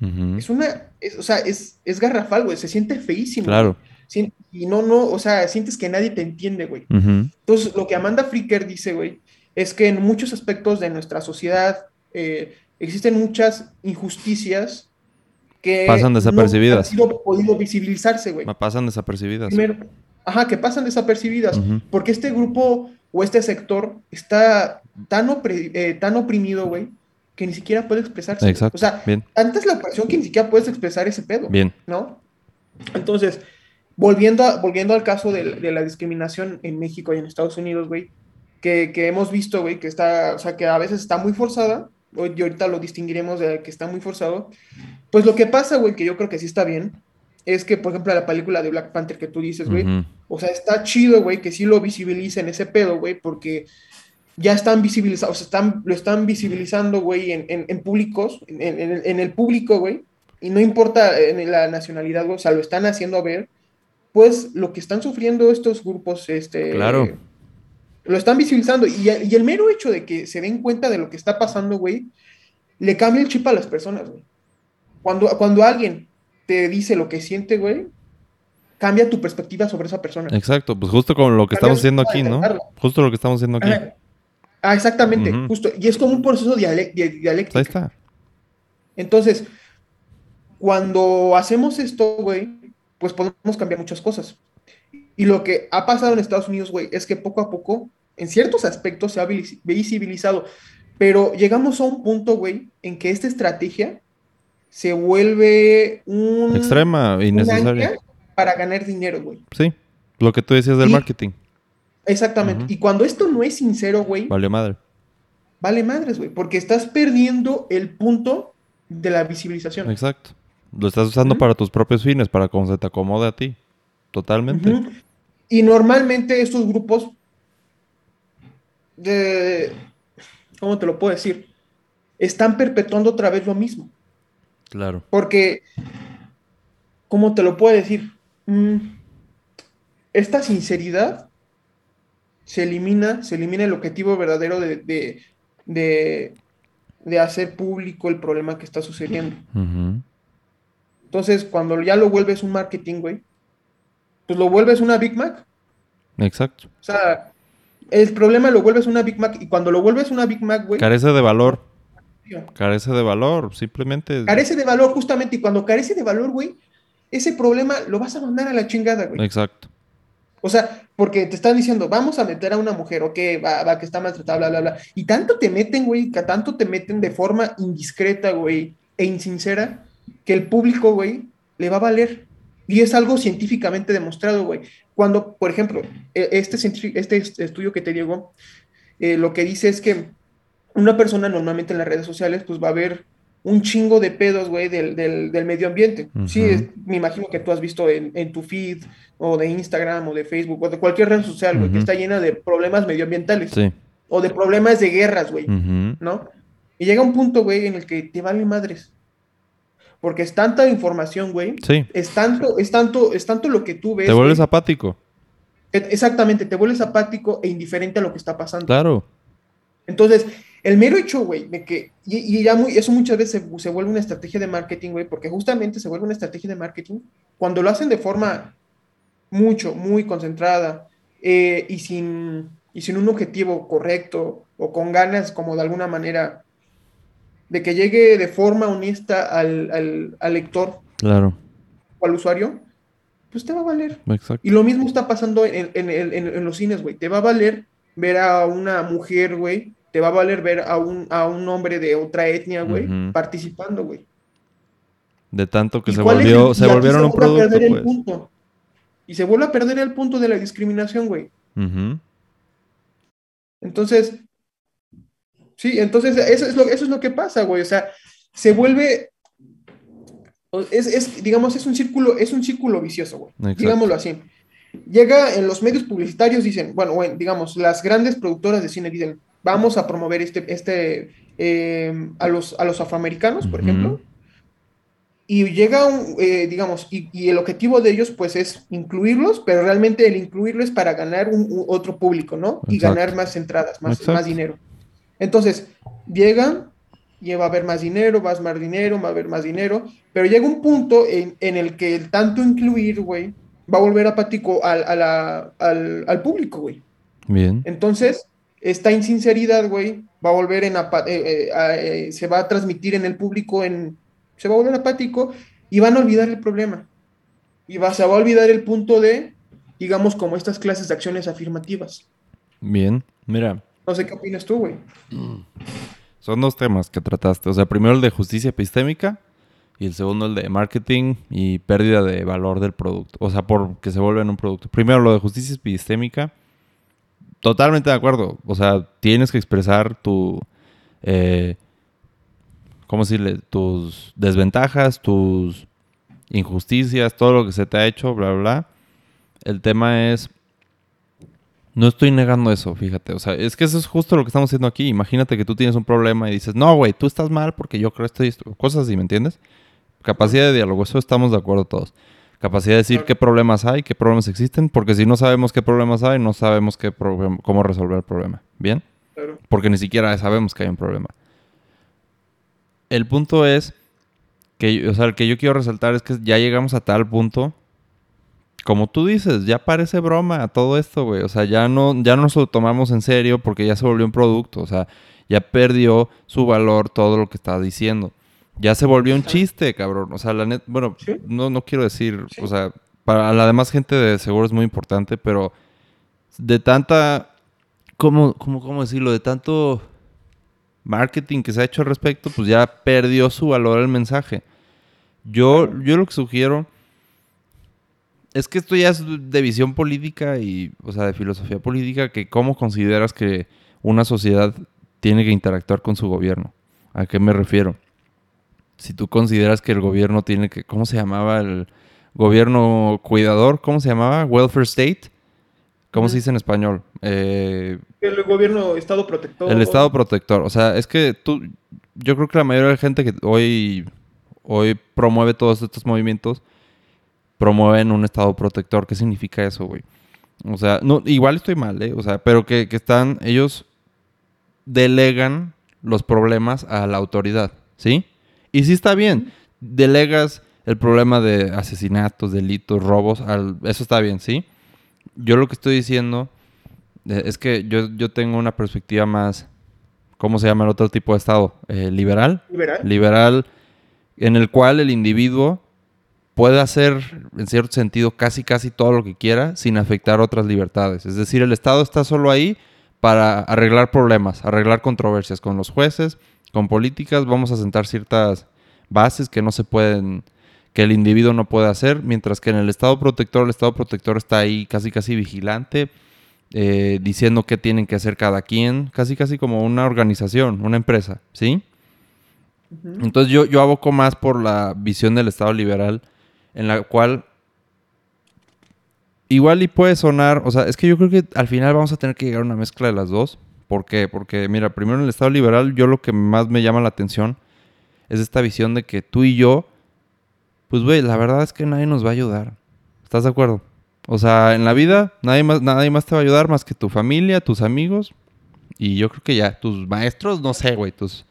Ujú. es una, es- o sea, es, es garrafal, güey, se siente feísimo. Claro. Y no, no, o sea, sientes que nadie te entiende, güey. Entonces, lo que Amanda Fricker dice, güey, es que en muchos aspectos de nuestra sociedad eh, existen muchas injusticias que Pasan no desapercibidas. han sido podido visibilizarse, güey. Pasan desapercibidas. Primero, ajá, que pasan desapercibidas, porque este grupo o este sector está tan, opre- eh, tan oprimido, güey, que ni siquiera puede expresarse. Exacto. O sea, Bien, antes la opresión que ni siquiera puedes expresar ese pedo, bien. ¿no? Entonces, volviendo, a- volviendo al caso de, de la discriminación en México y en Estados Unidos, güey, que, que hemos visto, güey, que está, o sea, que a veces está muy forzada, y ahorita lo distinguiremos de que está muy forzado, pues lo que pasa, güey, que yo creo que sí está bien, es que, por ejemplo, la película de Black Panther que tú dices, güey, Ujú. o sea, está chido, güey, que sí lo visibilicen ese pedo, güey, porque ya están visibilizados, están, lo están visibilizando, güey, en, en, en públicos, en, en- el, en el público, güey, y no importa en la nacionalidad, güey, o sea, lo están haciendo ver, pues lo que están sufriendo estos grupos, este... Claro. Lo están visibilizando, y, y el mero hecho de que se den cuenta de lo que está pasando, güey, le cambia el chip a las personas, güey. Cuando, cuando alguien te dice lo que siente, güey, cambia tu perspectiva sobre esa persona. Exacto, pues justo como lo que Cambia estamos haciendo aquí, ¿no? Justo lo que estamos haciendo aquí. Ajá. Ah, exactamente, justo. Y es como un proceso diale- dialéctico. ahí está. Entonces, cuando hacemos esto, güey, pues podemos cambiar muchas cosas. Y lo que ha pasado en Estados Unidos, güey, es que poco a poco, en ciertos aspectos, se ha vis- visibilizado. Pero llegamos a un punto, güey, en que esta estrategia se vuelve un, Extrema, innecesaria. para ganar dinero, güey. Sí, lo que tú decías del Y- marketing. Exactamente. Y cuando esto no es sincero, güey, Vale madre. vale madres, güey, porque estás perdiendo el punto de la visibilización. Exacto. Lo estás usando para tus propios fines, para cómo se te acomode a ti. Totalmente. Y normalmente estos grupos de, ¿cómo te lo puedo decir? Están perpetuando otra vez lo mismo. Claro. Porque, ¿cómo te lo puedo decir? Mm, esta sinceridad se elimina, se elimina el objetivo verdadero de, de, de, de hacer público el problema que está sucediendo. Entonces, cuando ya lo vuelves un marketing, güey, pues lo vuelves una Big Mac. Exacto. O sea, el problema lo vuelves una Big Mac y cuando lo vuelves una Big Mac, güey, Carece de valor. Carece de valor. Simplemente. carece de valor justamente y cuando carece de valor, güey, ese problema lo vas a mandar a la chingada, güey. Exacto. O sea, porque te están diciendo, vamos a meter a una mujer, ok, va, va, que está maltratada, bla, bla, bla. Y tanto te meten, güey, que tanto te meten de forma indiscreta, güey, e insincera, que el público, güey, le va a valer. Y es algo científicamente demostrado, güey. Cuando, por ejemplo, e- este, este est- estudio que te llegó, eh, lo que dice es que una persona normalmente en las redes sociales, pues va a ver un chingo de pedos, güey, del, del, del medio ambiente. Sí, es- me imagino que tú has visto en, en tu feed o de Instagram o de Facebook o de cualquier red social, güey, que está llena de problemas medioambientales Sí. o de problemas de guerras, güey. ¿no? Y llega un punto, güey, en el que te vale madres. Porque es tanta información, güey. Sí. Es tanto, es tanto, es tanto lo que tú ves. Te vuelves apático. E- Exactamente, te vuelves apático e indiferente a lo que está pasando. Claro. Entonces, el mero hecho, güey, de que, y, y ya muy, eso muchas veces se, se vuelve una estrategia de marketing, güey, porque justamente se vuelve una estrategia de marketing cuando lo hacen de forma mucho, muy concentrada eh, y, sin, y sin un objetivo correcto o con ganas como de alguna manera de que llegue de forma honesta al, al, al lector Claro. o al usuario, pues te va a valer. Exacto. Y lo mismo está pasando en, en- en- en- en los cines, güey. Te va a valer ver a una mujer, güey. Te va a valer ver a un, a un hombre de otra etnia, güey, participando, güey. De tanto que ¿Y se volvió, el- se volvieron un vuelve a producto, perder el pues. punto. Y se vuelve a perder el punto de la discriminación, güey. Entonces, sí, entonces eso es lo, eso es lo que pasa, güey. O sea, se vuelve, es, es, digamos, es un círculo, es un círculo vicioso, güey. Exacto. Digámoslo así. Llega en los medios publicitarios, dicen, bueno, bueno, digamos, las grandes productoras de cine dicen, vamos a promover este, este, eh, a los, a los afroamericanos, por ejemplo. Y llega un, eh, digamos, y, y el objetivo de ellos, pues, es incluirlos, pero realmente el incluirlos es para ganar un, un otro público, ¿no? Y ganar más entradas, más, Exacto. más dinero. Entonces, llegan, y va a haber más dinero, va a haber más dinero, va a haber más dinero, pero llega un punto en, en el que el tanto incluir, güey, va a volver apático al, a la- al, al público, güey. Bien. Entonces, esta insinceridad, güey, va a volver en apa- eh, eh, a- eh, se va a transmitir en el público en se va a volver apático y van a olvidar el problema. Y va, se va a olvidar el punto de, digamos, como estas clases de acciones afirmativas. Bien, mira. No sé qué opinas tú, güey. Son dos temas que trataste. O sea, primero el de justicia epistémica y el segundo el de marketing y pérdida de valor del producto. O sea, por que se vuelve en un producto. Primero lo de justicia epistémica. Totalmente de acuerdo. O sea, tienes que expresar tu... Eh, ¿Cómo decirle? Tus desventajas, tus injusticias, todo lo que se te ha hecho, bla, bla. El tema es... No estoy negando eso, fíjate. O sea, es que eso es justo lo que estamos haciendo aquí. Imagínate que tú tienes un problema y dices, no, güey, tú estás mal porque yo creo esto y esto. Cosas así, ¿me entiendes? Capacidad de diálogo, eso estamos de acuerdo todos. Capacidad de decir qué problemas hay, qué problemas existen, porque si no sabemos qué problemas hay, no sabemos qué cómo resolver el problema. ¿Bien? Porque ni siquiera sabemos que hay un problema. El punto es que, o sea, el que yo quiero resaltar es que ya llegamos a tal punto, como tú dices, ya parece broma todo esto, güey. O sea, ya no, ya no nos lo tomamos en serio porque ya se volvió un producto. O sea, ya perdió su valor todo lo que estaba diciendo. Ya se volvió un chiste, cabrón. O sea, la net, bueno, no, no quiero decir, o sea, para la demás gente de seguro es muy importante, pero de tanta, ¿cómo, cómo, cómo decirlo? De tanto marketing que se ha hecho al respecto, pues ya perdió su valor el mensaje. Yo, yo lo que sugiero es que esto ya es de visión política y, o sea, de filosofía política, que cómo consideras que una sociedad tiene que interactuar con su gobierno. ¿A qué me refiero? Si tú consideras que el gobierno tiene que, ¿cómo se llamaba el gobierno cuidador? ¿Cómo se llamaba? Welfare State. ¿Cómo se dice en español? Eh, el gobierno, Estado protector. El Estado protector. O sea, es que tú, yo creo que la mayoría de la gente que hoy, hoy promueve todos estos movimientos, promueven un Estado protector. ¿Qué significa eso, güey? O sea, no, igual estoy mal, ¿eh? O sea, pero que, que están, ellos delegan los problemas a la autoridad, ¿sí? Y sí está bien, delegas el problema de asesinatos, delitos, robos, al, eso está bien, ¿sí? yo lo que estoy diciendo eh, es que yo, yo tengo una perspectiva más, ¿cómo se llama el otro tipo de Estado? Eh, liberal. Liberal. Liberal, en el cual el individuo puede hacer, en cierto sentido, casi casi todo lo que quiera sin afectar otras libertades. Es decir, el Estado está solo ahí para arreglar problemas, arreglar controversias con los jueces, con políticas. Vamos a sentar ciertas bases que no se pueden que el individuo no puede hacer, mientras que en el Estado protector, el Estado protector está ahí casi casi vigilante, eh, diciendo qué tienen que hacer cada quien, casi casi como una organización, una empresa, ¿sí? Entonces yo, yo aboco más por la visión del Estado liberal, en la cual igual y puede sonar, o sea, es que yo creo que al final vamos a tener que llegar a una mezcla de las dos. ¿Por qué? Porque, mira, primero en el Estado liberal, yo lo que más me llama la atención es esta visión de que tú y yo pues güey, la verdad es que nadie nos va a ayudar. ¿Estás de acuerdo? O sea, en la vida nadie más, nadie más te va a ayudar más que tu familia, tus amigos y yo creo que ya tus maestros, no sé, güey, tus,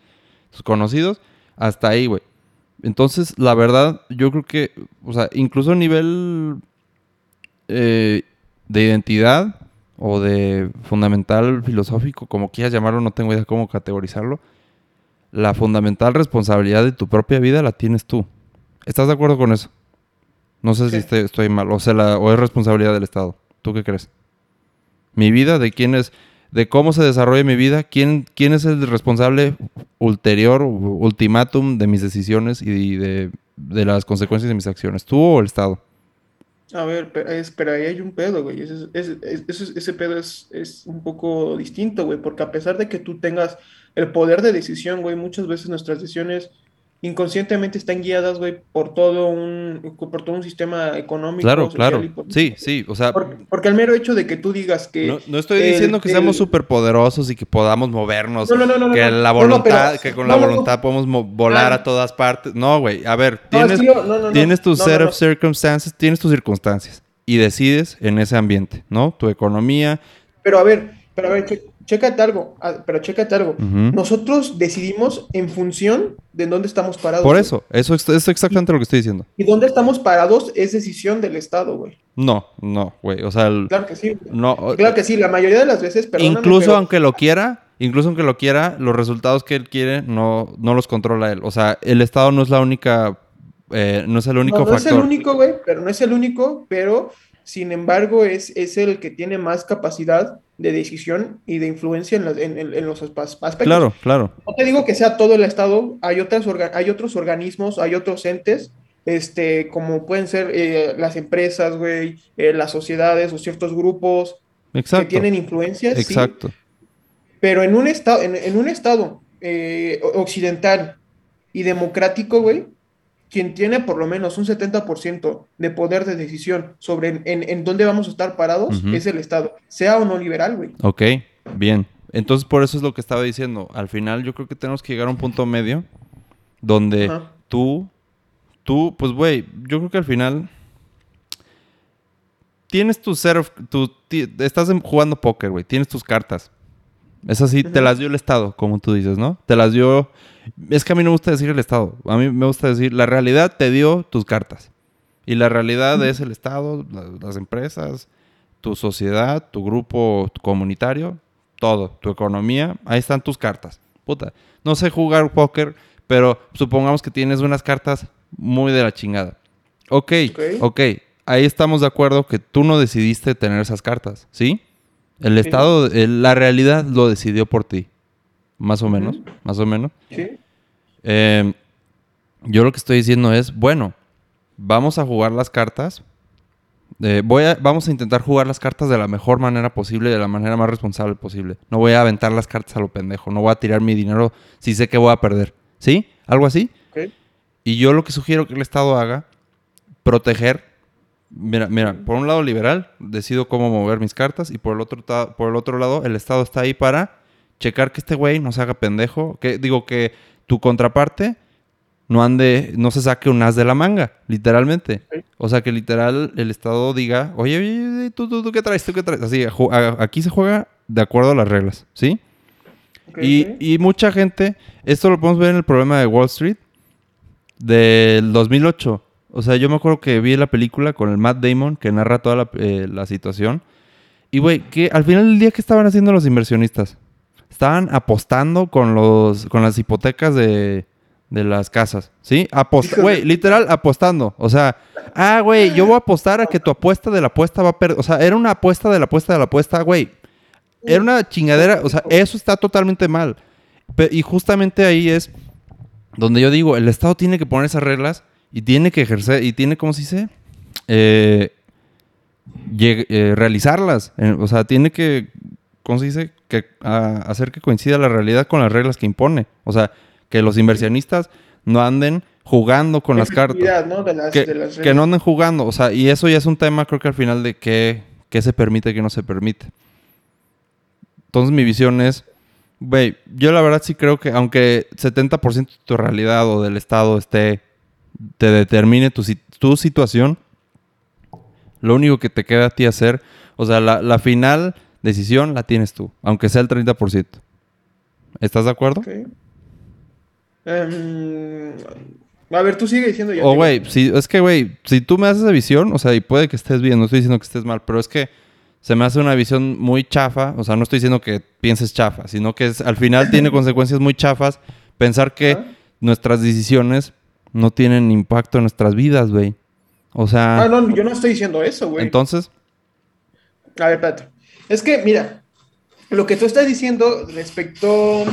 tus conocidos, hasta ahí, güey. Entonces, la verdad, yo creo que, o sea, incluso a nivel eh, de identidad o de fundamental filosófico, como quieras llamarlo, no tengo idea cómo categorizarlo, la fundamental responsabilidad de tu propia vida la tienes tú. ¿Estás de acuerdo con eso? No sé si estoy, mal, o sea, la, o es responsabilidad del Estado. ¿Tú qué crees? Mi vida, de quién es, de cómo se desarrolla mi vida, quién, quién es el responsable ulterior, ultimátum de mis decisiones y de, las consecuencias de mis acciones, tú o el Estado. A ver, pero ahí hay un pedo, güey. Ese, ese pedo es, es, un poco distinto, güey, porque a pesar de que tú tengas el poder de decisión, güey, muchas veces nuestras decisiones inconscientemente están guiadas, güey, por todo un por todo un sistema económico. Claro, claro. Sí, sí, o sea... Porque, al mero hecho de que tú digas que... No, estoy diciendo que seamos súper poderosos y que podamos movernos, que la voluntad, que con la voluntad podemos volar a todas partes. No, güey, a ver, tienes, tienes tu set of circumstances, tienes tus circunstancias y decides en ese ambiente, ¿no? Tu economía. Pero a ver, pero a ver, chécate algo, ah, pero chécate algo. Nosotros decidimos en función de dónde estamos parados. Por eso, eso es, exactamente lo que estoy diciendo. Y dónde estamos parados es decisión del Estado, güey. No, no, güey. O sea, claro que sí. No, claro que sí, la mayoría de las veces, Incluso aunque lo quiera, incluso aunque lo quiera, los resultados que él quiere no, no los controla él. O sea, el Estado no es la única eh, no es el único no, no factor. es el único, güey, pero no es el único, pero sin embargo es, es el que tiene más capacidad de decisión y de influencia en, la- en- los aspectos. Claro, claro. No te digo que sea todo el Estado, hay, otras orga- hay otros organismos, hay otros entes, este, como pueden ser eh, las empresas, güey, eh, las sociedades o ciertos grupos Exacto. que tienen influencia, sí, Exacto. pero en un estado, en, en un estado eh, occidental y democrático, güey, quien tiene por lo menos un 70% de poder de decisión sobre en, en- en dónde vamos a estar parados es el Estado, sea o no liberal, güey. Ok, bien. Entonces, por eso es lo que estaba diciendo. Al final, yo creo que tenemos que llegar a un punto medio donde tú, tú, pues, güey, yo creo que al final tienes tu of- tu, estás jugando póker, güey, tienes tus cartas. Es así, te Ujú. las dio el Estado, como tú dices, ¿no? Te las dio... Es que a mí no me gusta decir el Estado. A mí me gusta decir, la realidad te dio tus cartas. Y la realidad es el Estado, la- las empresas, tu sociedad, tu grupo comunitario, todo, tu economía, ahí están tus cartas. Puta, no sé jugar póker, pero supongamos que tienes unas cartas muy de la chingada. Ok, Ok. ok, ahí estamos de acuerdo que tú no decidiste tener esas cartas, ¿sí? El Sí. Estado, la realidad lo decidió por ti, más o menos, más o menos. ¿Sí? Eh, yo lo que estoy diciendo es, bueno, vamos a jugar las cartas. eh, voy a, vamos a intentar jugar las cartas de la mejor manera posible, de la manera más responsable posible. No voy a aventar las cartas a lo pendejo. No voy a tirar mi dinero si sé que voy a perder. ¿Sí? ¿Algo así? Ok. Y yo lo que sugiero que el Estado haga, proteger. Mira, mira, por un lado liberal, decido cómo mover mis cartas y por el otro, por el otro lado el Estado está ahí para checar que este güey no se haga pendejo, que digo que tu contraparte no ande, no se saque un as de la manga, literalmente. O sea, que literal el Estado diga, oye, oye, ¿tú, tú, tú qué traes? ¿Tú qué traes? Así, aquí se juega de acuerdo a las reglas, ¿sí? Y, y mucha gente, esto lo podemos ver en el problema de Wall Street del 2008. O sea, yo me acuerdo que vi la película con el Matt Damon que narra toda la, eh, la situación. Y, güey, que al final del día, ¿qué estaban haciendo los inversionistas? Estaban apostando con, los, con las hipotecas de, de las casas, ¿sí? Güey, literal, apostando. O sea, ah, güey, yo voy a apostar a que tu apuesta de la apuesta va a perder. O sea, era una apuesta de la apuesta de la apuesta, güey. Era una chingadera, o sea, eso está totalmente mal. Pe- y justamente ahí es donde yo digo, el Estado tiene que poner esas reglas y tiene que ejercer, y tiene, ¿cómo se dice? Eh, eh, realizarlas. Eh, o sea, tiene que, ¿cómo se dice? Que, ah, hacer que coincida la realidad con las reglas que impone. O sea, que los inversionistas no anden jugando con las cartas. De las, que, de las que no anden jugando. O sea, y eso ya es un tema, creo que al final, de qué, qué se permite y qué no se permite. Entonces, mi visión es, güey, yo la verdad sí creo que aunque 70% de tu realidad o del estado esté, te determine tu, tu situación, lo único que te queda a ti hacer, o sea, la, la final decisión la tienes tú, aunque sea el 30%. ¿Estás de acuerdo? Ok. Em, a ver, tú sigue diciendo ya. O, te- güey, si, es que, güey, si tú me das esa visión, o sea, y puede que estés bien, no estoy diciendo que estés mal, pero es que se me hace una visión muy chafa, o sea, no estoy diciendo que pienses chafa, sino que es, al final tiene (laughs) consecuencias muy chafas pensar que nuestras decisiones no tienen impacto en nuestras vidas, güey. O sea, Ah, no, yo no estoy diciendo eso, güey. entonces, A ver, espérate. Es que, mira, lo que tú estás diciendo respecto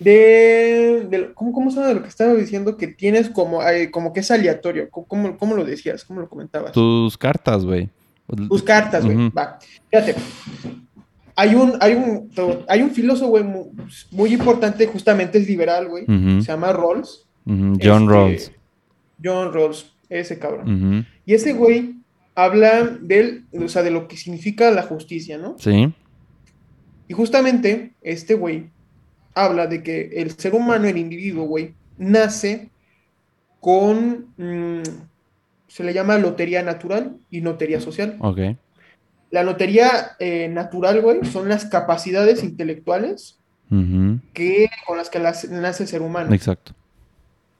de, de- ¿cómo, ¿cómo de lo que estaba diciendo? Que tienes como, eh, como que es aleatorio. ¿Cómo, cómo, lo decías? ¿Cómo lo comentabas? tus cartas, güey. Tus cartas, güey. Va. Fíjate. Hay un, hay un, hay un filósofo, güey, mu- muy, importante, justamente es liberal, güey. Se llama Rawls. John Este, Rawls. John Rawls, ese cabrón. Y ese güey habla del, o sea, de lo que significa la justicia, ¿no? Sí. Y justamente este güey habla de que el ser humano, el individuo, güey, nace con, mm, se le llama lotería natural y lotería social. Ok. La lotería eh, natural, güey, son las capacidades intelectuales que, con las que las- nace el ser humano. Exacto.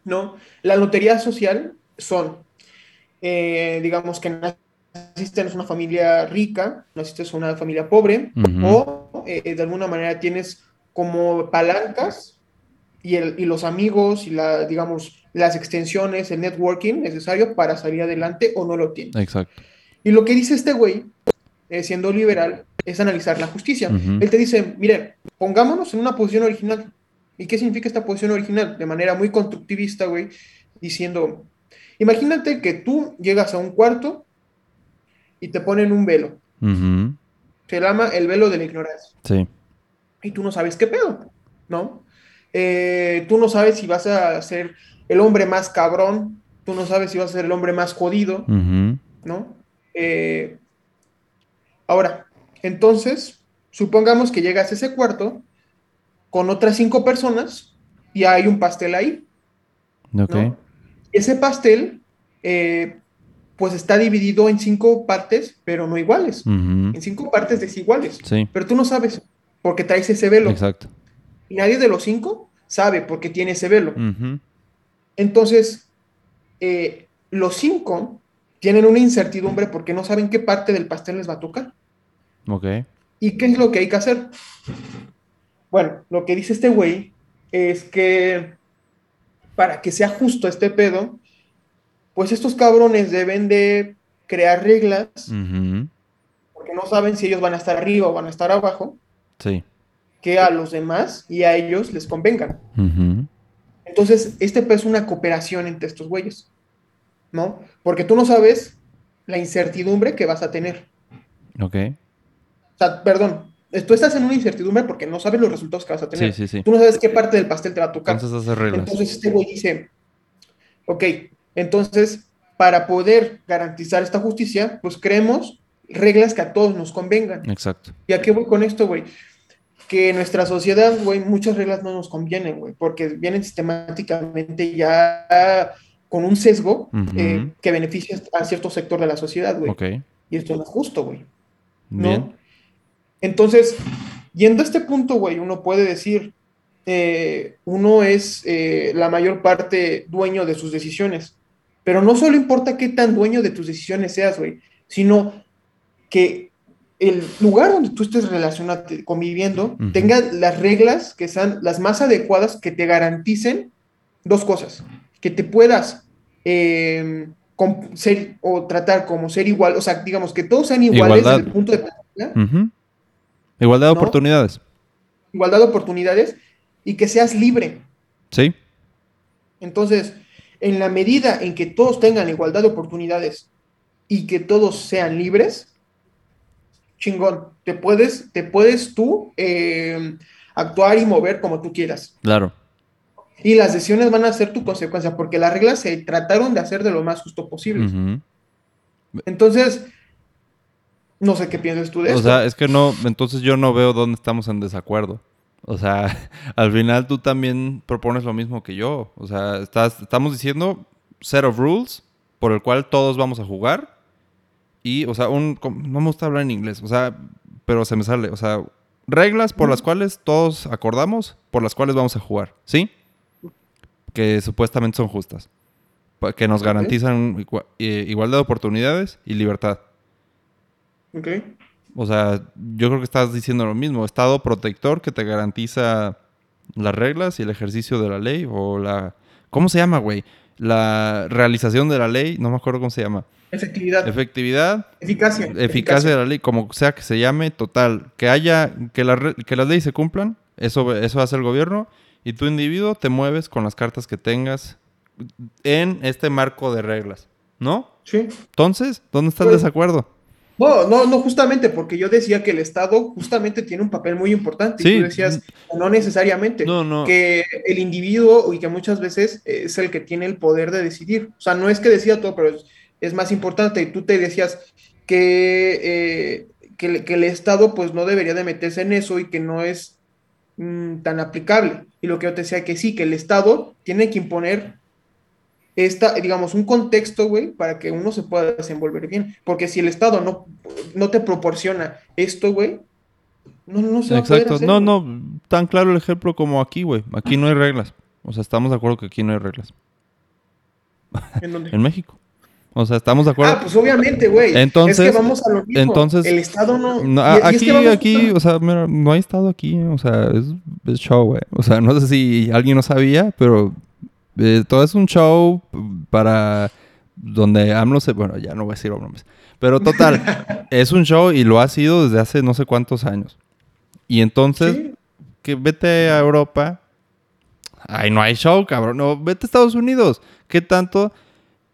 ¿No? La lotería social son, eh, digamos que naciste en una familia rica, naciste en una familia pobre, o eh, de alguna manera tienes como palancas y, el, y los amigos y la, digamos, las extensiones, el networking necesario para salir adelante o no lo tiene. Exacto. Y lo que dice este güey, eh, siendo liberal, es analizar la justicia. Él te dice, mire, pongámonos en una posición original. ¿Y qué significa esta posición original? De manera muy constructivista, güey, diciendo, imagínate que tú llegas a un cuarto y te ponen un velo. Se llama el velo de la ignorancia. Sí. Y tú no sabes qué pedo, ¿no? Eh, tú no sabes si vas a ser el hombre más cabrón, tú no sabes si vas a ser el hombre más jodido. ¿no? Eh, ahora, entonces, supongamos que llegas a ese cuarto con otras cinco personas y hay un pastel ahí, Ok. ¿no? Ese pastel, eh, pues está dividido en cinco partes, pero no iguales, en cinco partes desiguales, Sí. pero tú no sabes porque traes ese velo Exacto. y nadie de los cinco sabe porque tiene ese velo. Entonces, eh, los cinco tienen una incertidumbre porque no saben qué parte del pastel les va a tocar. Ok. ¿Y qué es lo que hay que hacer? Bueno, lo que dice este güey es que para que sea justo este pedo, pues estos cabrones deben de crear reglas porque no saben si ellos van a estar arriba o van a estar abajo, Sí. que a los demás y a ellos les convengan. Entonces, este pues, es una cooperación entre estos güeyes, ¿no? Porque tú no sabes la incertidumbre que vas a tener. Ok. O sea, perdón, tú estás en una incertidumbre porque no sabes los resultados que vas a tener. Sí, sí, sí. Tú no sabes qué parte del pastel te va a tocar. Entonces. Entonces este güey dice, ok, entonces para poder garantizar esta justicia, pues creemos reglas que a todos nos convengan. Exacto. ¿Y a qué voy con esto, güey? Que en nuestra sociedad, güey, muchas reglas no nos convienen, güey, porque vienen sistemáticamente ya con un sesgo eh, que beneficia a cierto sector de la sociedad, güey. Ok. Y esto no es justo, güey. ¿no? Bien. Entonces, yendo a este punto, güey, uno puede decir, eh, uno es eh, la mayor parte dueño de sus decisiones, pero no solo importa qué tan dueño de tus decisiones seas, güey, sino que el lugar donde tú estés relacionado, conviviendo, tenga las reglas que sean las más adecuadas que te garanticen dos cosas, que te puedas eh, com- ser o tratar como ser igual, o sea, digamos que todos sean iguales Igualdad. desde el punto de vista. Igualdad de ¿No? oportunidades. igualdad de oportunidades y que seas libre. Sí. Entonces, en la medida en que todos tengan igualdad de oportunidades y que todos sean libres, chingón, te puedes, te puedes tú eh, actuar y mover como tú quieras. Claro. Y las decisiones van a ser tu consecuencia, porque las reglas se trataron de hacer de lo más justo posible. Entonces, no sé qué piensas tú de O esto. sea, es que no, entonces yo no veo dónde estamos en desacuerdo. O sea, (laughs) al final tú también propones lo mismo que yo. O sea, estás, estamos diciendo set of rules por el cual todos vamos a jugar. Y, o sea, un, no me gusta hablar en inglés, o sea, pero se me sale. O sea, reglas por las cuales todos acordamos, por las cuales vamos a jugar, ¿sí? Que supuestamente son justas. Que nos garantizan eh, igualdad de oportunidades y libertad. Ok. O sea, yo creo que estás diciendo lo mismo. Estado protector que te garantiza las reglas y el ejercicio de la ley o la... ¿Cómo se llama, güey? La realización de la ley, no me acuerdo cómo se llama. Efectividad, Efectividad, eficacia, eficacia de la ley, como sea que se llame, total. Que haya, que, la que las leyes se cumplan, eso, eso hace el gobierno. Y tu individuo te mueves con las cartas que tengas en este marco de reglas, ¿no? Sí. Entonces, ¿dónde está el Pues- desacuerdo? No, no, no, justamente, porque yo decía que el Estado justamente tiene un papel muy importante. Sí. Y tú decías, no necesariamente, No, no. que el individuo y que muchas veces es el que tiene el poder de decidir. O sea, no es que decida todo, pero es, es más importante. Y tú te decías que, eh, que el Estado pues no debería de meterse en eso y que no es mm, tan aplicable. Y lo que yo te decía que sí, que el Estado tiene que imponer esta, digamos, un contexto, güey, para que uno se pueda desenvolver bien. Porque si el Estado no, no te proporciona esto, güey, no, no se va a poder Exacto. hacer, No, no, tan claro el ejemplo como aquí, güey. Aquí no hay reglas. O sea, estamos de acuerdo que aquí no hay reglas. (laughs) ¿En dónde? En México. O sea, ¿estamos de acuerdo? Ah, pues obviamente, güey. Entonces, es que vamos a lo mismo. entonces- el Estado no. No, y- a- y es aquí, que aquí, o sea, mira, no hay estado aquí, o sea, es, es show, güey. O sea, no sé si alguien no sabía, pero eh, todo es un show para donde AMLO se... Bueno, ya no voy a decir nombres. Pero total, (laughs) es un show y lo ha sido desde hace no sé cuántos años. Y entonces, Sí. que vete a Europa. Ay, no hay show, cabrón. No, vete a Estados Unidos. ¿Qué tanto?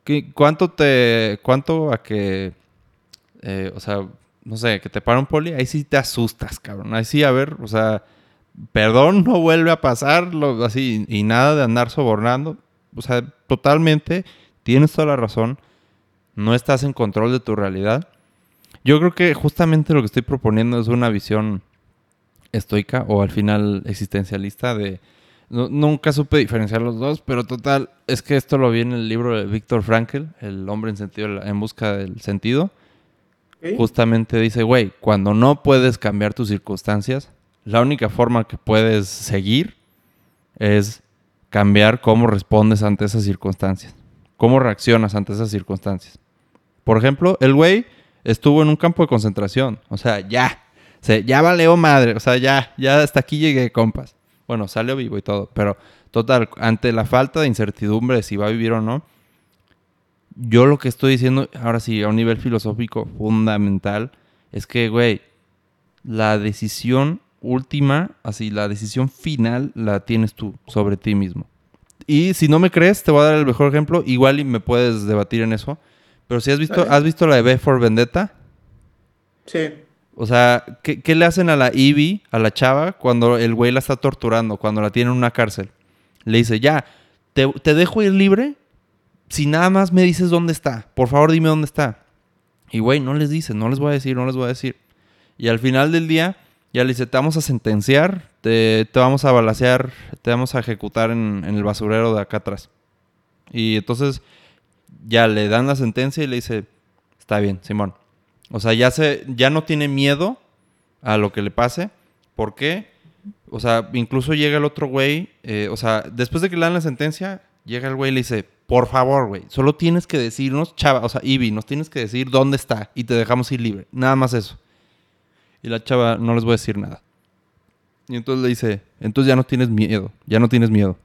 ¿Qué, ¿Cuánto te... ¿Cuánto a que... eh, o sea, no sé, que te para un poli? Ahí sí te asustas, cabrón. Ahí sí, a ver, o sea... Perdón, no vuelve a pasar lo- así y nada de andar sobornando. O sea, totalmente tienes toda la razón. No estás en control de tu realidad. Yo creo que justamente lo que estoy proponiendo es una visión estoica o al final existencialista de... no- nunca supe diferenciar los dos, pero total, es que esto lo vi en el libro de Víctor Frankl, El hombre en, sentido, en busca del sentido. Justamente dice, güey, cuando no puedes cambiar tus circunstancias, la única forma que puedes seguir es cambiar cómo respondes ante esas circunstancias, cómo reaccionas ante esas circunstancias. Por ejemplo, el güey estuvo en un campo de concentración, o sea, ya, se, ya valeó madre, o sea, ya, ya hasta aquí llegué, compas. Bueno, salió vivo y todo, pero total, ante la falta de incertidumbre de si va a vivir o no, yo lo que estoy diciendo, ahora sí, a un nivel filosófico fundamental, es que, güey, la decisión última, así, la decisión final la tienes tú sobre ti mismo. Y si no me crees, te voy a dar el mejor ejemplo, igual y me puedes debatir en eso, pero si has visto. ¿has visto la de B for Vendetta? Sí. O sea, ¿qué, qué le hacen a la Ivy, a la chava, cuando el güey la está torturando, cuando la tiene en una cárcel? Le dice, ya, te, te dejo ir libre si nada más me dices dónde está. Por favor, dime dónde está. Y güey, no les dice, no les voy a decir, no les voy a decir. Y al final del día, ya le dice, te vamos a sentenciar, te, vamos a balasear, te vamos a ejecutar en, en el basurero de acá atrás. Y entonces ya le dan la sentencia y le dice, está bien, Simón. O sea, ya, se, ya no tiene miedo a lo que le pase. ¿Por qué? O sea, incluso llega el otro güey, eh, o sea, después de que le dan la sentencia, llega el güey y le dice, por favor, güey, solo tienes que decirnos, chava, o sea, Ivy, nos tienes que decir dónde está y te dejamos ir libre. Nada más eso. Y la chava, no les voy a decir nada. Y entonces le dice, entonces ya no tienes miedo, ya no tienes miedo.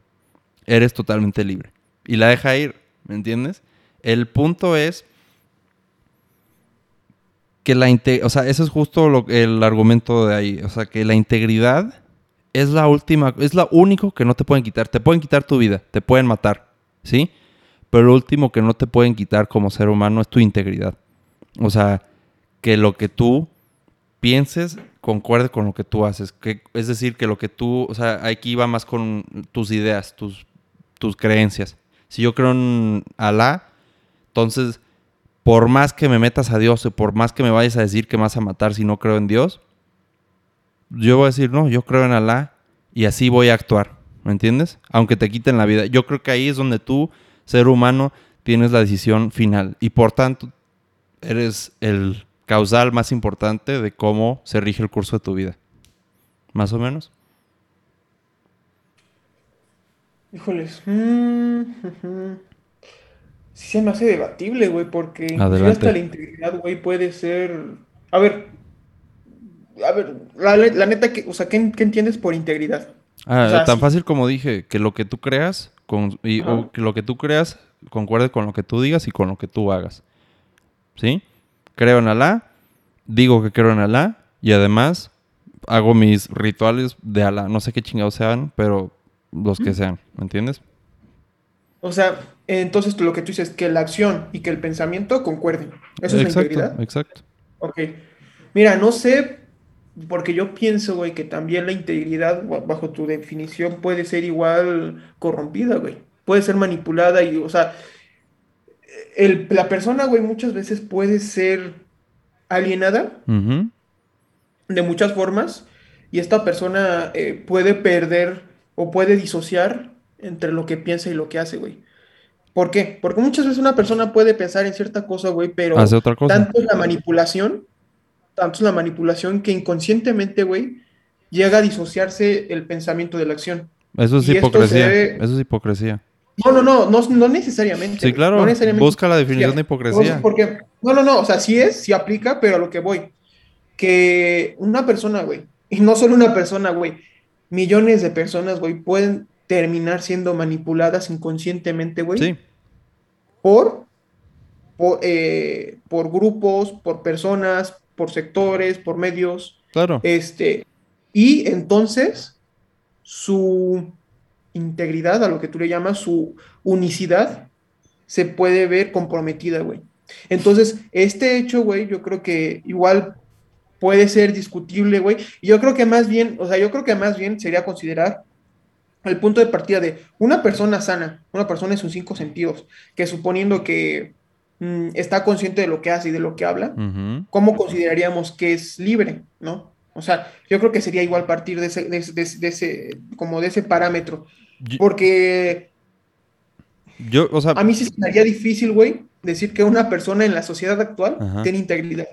Eres totalmente libre. Y la deja ir, ¿me entiendes? El punto es que la o sea, ese es justo lo- el argumento de ahí, o sea, que la integridad es la última, es lo único que no te pueden quitar. Te pueden quitar tu vida, te pueden matar, ¿sí? Pero lo último que no te pueden quitar como ser humano es tu integridad. O sea, que lo que tú pienses concuerde con lo que tú haces. Que, es decir, que lo que tú, o sea, aquí va más con tus ideas, tus, tus creencias. Si yo creo en Alá, entonces, por más que me metas a Dios y por más que me vayas a decir que me vas a matar si no creo en Dios, yo voy a decir, no, yo creo en Alá y así voy a actuar. ¿Me entiendes? Aunque te quiten la vida. Yo creo que ahí es donde tú, ser humano, tienes la decisión final. Y por tanto, eres el causal más importante de cómo se rige el curso de tu vida. Más o menos. Híjoles. mm. Sí se me hace debatible, güey, porque hasta la integridad, güey, puede ser... A ver, a ver, la, neta, que, o sea, ¿qué, qué entiendes por integridad? Ah, O sea, tan sí. fácil como dije, que lo que tú creas, con, y, o que lo que tú creas concuerde con lo que tú digas y con lo que tú hagas. ¿Sí? Creo en Alá, digo que creo en Alá y además hago mis rituales de Alá. No sé qué chingados sean, pero los que sean, ¿me entiendes? O sea, entonces lo que tú dices, que la acción y que el pensamiento concuerden. ¿Eso es la exacto, integridad? exacto. Ok. Mira, no sé, porque yo pienso, güey, que también la integridad, ba- bajo tu definición, puede ser igual corrompida, güey. Puede ser manipulada y, o sea, el- la persona, güey, muchas veces puede ser alienada de muchas formas y esta persona eh, puede perder o puede disociar entre lo que piensa y lo que hace, güey. ¿Por qué? Porque muchas veces una persona puede pensar en cierta cosa, güey, pero Hace otra cosa. tanto es la manipulación, tanto es la manipulación que inconscientemente, güey, llega a disociarse el pensamiento de la acción. Eso es y hipocresía. debe- Eso es hipocresía. No, no, no, no, no necesariamente. Sí, claro. no necesariamente Busca la definición de hipocresía. Porque, no, no, no, o sea, sí es, sí aplica, pero a lo que voy. Que una persona, güey, y no solo una persona, güey, millones de personas, güey, pueden terminar siendo manipuladas inconscientemente, güey, Sí, por, por, eh, por grupos, por personas, por sectores, por medios, claro. este, y entonces su integridad, a lo que tú le llamas, su unicidad, se puede ver comprometida, güey. Entonces, este hecho, güey, yo creo que igual puede ser discutible, güey. Y yo creo que más bien, o sea, yo creo que más bien sería considerar el punto de partida de una persona sana, una persona en sus cinco sentidos, que suponiendo que mm, está consciente de lo que hace y de lo que habla. ¿cómo consideraríamos que es libre, no? O sea, yo creo que sería igual partir de ese, de ese- de ese- de ese- como de ese parámetro, porque yo, o sea, a mí sí se me haría difícil, güey, decir que una persona en la sociedad actual Ajá. tiene integridad,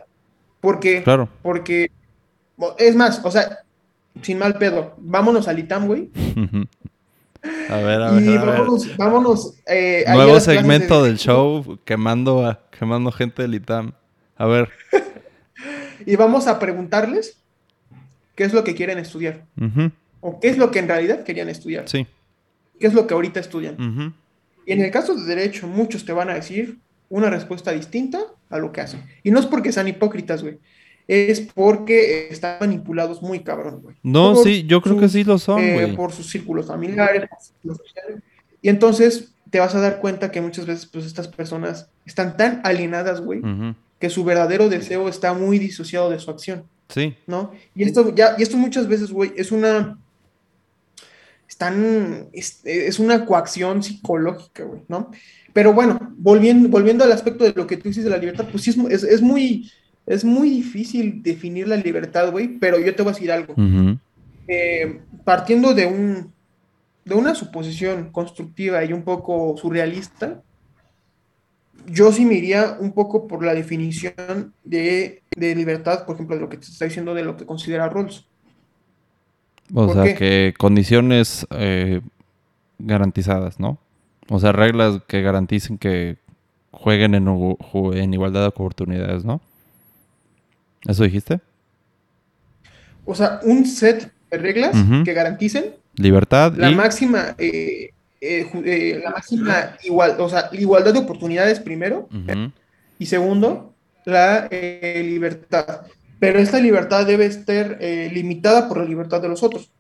porque, claro. porque, es más, o sea, sin mal pedo, vámonos al ITAM, güey, (laughs) A ver, a ver, y a ver. vámonos, vámonos eh, Nuevo segmento de- del show, quemando, a- quemando gente del ITAM. A ver. (laughs) y vamos a preguntarles qué es lo que quieren estudiar, o qué es lo que en realidad querían estudiar, Sí. qué es lo que ahorita estudian. Y en el caso de derecho, muchos te van a decir una respuesta distinta a lo que hacen. Y no es porque sean hipócritas, güey. Es porque están manipulados muy cabrón, güey. No, Por sí, yo creo que sí lo son, eh, por sus círculos familiares, por sus círculos sociales. Y entonces te vas a dar cuenta que muchas veces, pues, estas personas están tan alienadas, güey, que su verdadero deseo está muy disociado de su acción. Sí. ¿no? Y esto ya, y esto muchas veces, güey, es una. Están. Es, es una coacción psicológica, güey, ¿no? Pero bueno, volviendo, volviendo al aspecto de lo que tú dices de la libertad, pues sí es, es, es muy. Es muy difícil definir la libertad, güey, pero yo te voy a decir algo. Eh, partiendo de un. de una suposición constructiva y un poco surrealista, yo sí me iría un poco por la definición de, de libertad, por ejemplo, de lo que te está diciendo de lo que considera Rawls. O ¿Por sea, qué? que condiciones eh, garantizadas, ¿no? O sea, reglas que garanticen que jueguen en, igualdad de oportunidades, ¿no? ¿Eso dijiste? O sea, un set de reglas que garanticen Libertad la y... máxima, eh, eh, eh, la máxima igual, o sea, la igualdad de oportunidades primero, Ujú. y segundo, la eh, libertad. Pero esta libertad debe estar eh, limitada por la libertad de los otros.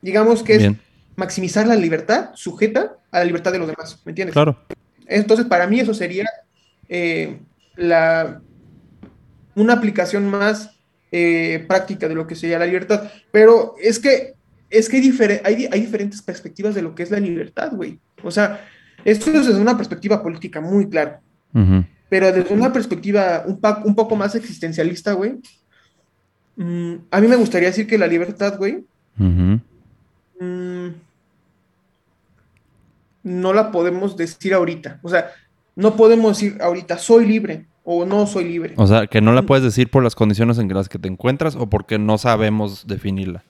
Digamos que es maximizar la libertad sujeta a la libertad de los demás, ¿me entiendes? claro. Entonces, para mí eso sería eh, la, una aplicación más eh, práctica de lo que sería la libertad. Pero es que, es que hay, difere- hay, di- hay diferentes perspectivas de lo que es la libertad, güey. O sea, esto es desde una perspectiva política muy clara. Pero desde una perspectiva un, poco más existencialista, güey, mm, a mí me gustaría decir que la libertad, güey, mm, no la podemos decir ahorita. O sea, no podemos decir ahorita soy libre o no soy libre. O sea, que no la puedes decir por las condiciones en las que te encuentras o porque no sabemos definirla.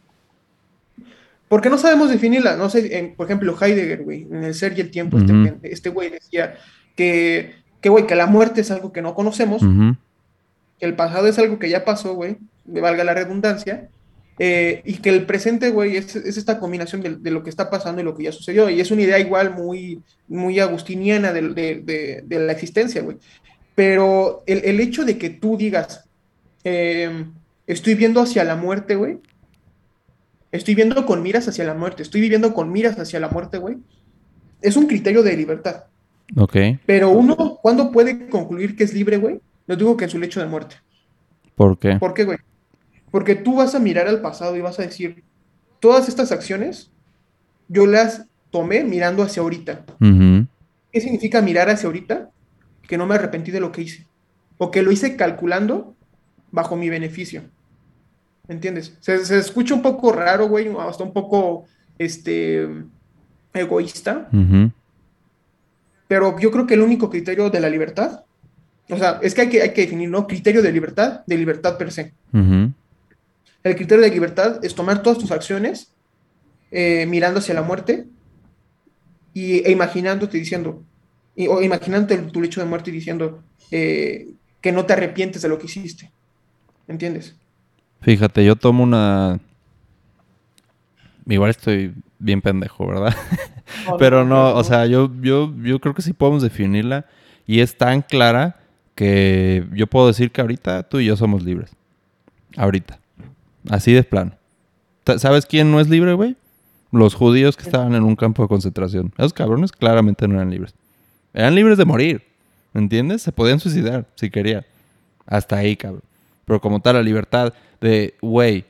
Porque no sabemos definirla. No sé, en- por ejemplo, Heidegger, güey, en el ser y el tiempo, este Ujú. pen- este güey decía que, que, güey, que la muerte es algo que no conocemos, Ujú. que el pasado es algo que ya pasó, güey, valga la redundancia, eh, y que el presente, güey, es, es esta combinación de, de lo que está pasando y lo que ya sucedió. Y es una idea igual muy, muy agustiniana de, de- de- de la existencia, güey. Pero el, el hecho de que tú digas, eh, estoy viendo hacia la muerte, güey, estoy viendo con miras hacia la muerte, estoy viviendo con miras hacia la muerte, güey, es un criterio de libertad. Ok. Pero uno, ¿cuándo puede concluir que es libre, güey? Lo digo que en su lecho de muerte. ¿Por qué? ¿Por qué, güey? Porque tú vas a mirar al pasado y vas a decir, todas estas acciones yo las tomé mirando hacia ahorita. ¿Qué significa mirar hacia ahorita? Que no me arrepentí de lo que hice. O que lo hice calculando bajo mi beneficio. ¿Me entiendes? Se, se escucha un poco raro, güey, hasta un poco este, egoísta, pero yo creo que el único criterio de la libertad, o sea, es que hay que, hay que definir, ¿no? Criterio de libertad, de libertad per se. El criterio de libertad es tomar todas tus acciones eh, mirando hacia la muerte y, e imaginándote diciendo, o imaginándote tu lecho de muerte y diciendo eh, que no te arrepientes de lo que hiciste. ¿Entiendes? Fíjate, yo tomo una... Igual estoy bien pendejo, ¿verdad? Pero no, o sea, yo, yo, yo creo que sí podemos definirla y es tan clara que yo puedo decir que ahorita tú y yo somos libres. Ahorita. Así de plano. ¿Sabes quién no es libre, güey? Los judíos que estaban en un campo de concentración. Esos cabrones claramente no eran libres. Eran libres de morir. ¿Me entiendes? Se podían suicidar si querían. Hasta ahí, cabrón. Pero como tal, la libertad de, güey,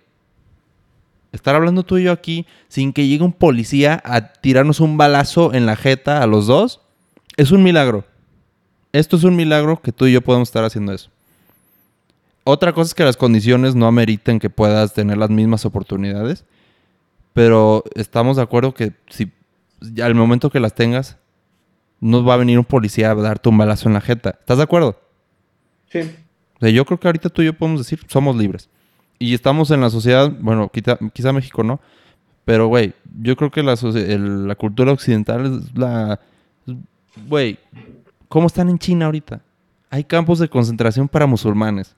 estar hablando tú y yo aquí sin que llegue un policía a tirarnos un balazo en la jeta a los dos, es un milagro. Esto es un milagro que tú y yo podemos estar haciendo eso. Otra cosa es que las condiciones no ameriten que puedas tener las mismas oportunidades, pero estamos de acuerdo que si al momento que las tengas, no va a venir un policía a darte un balazo en la jeta. ¿Estás de acuerdo? Sí. O sea, yo creo que ahorita tú y yo podemos decir, somos libres. Y estamos en la sociedad, bueno, quizá, quizá México no, pero, güey, yo creo que la, la cultura occidental es la... Güey, ¿cómo están en China ahorita? Hay campos de concentración para musulmanes.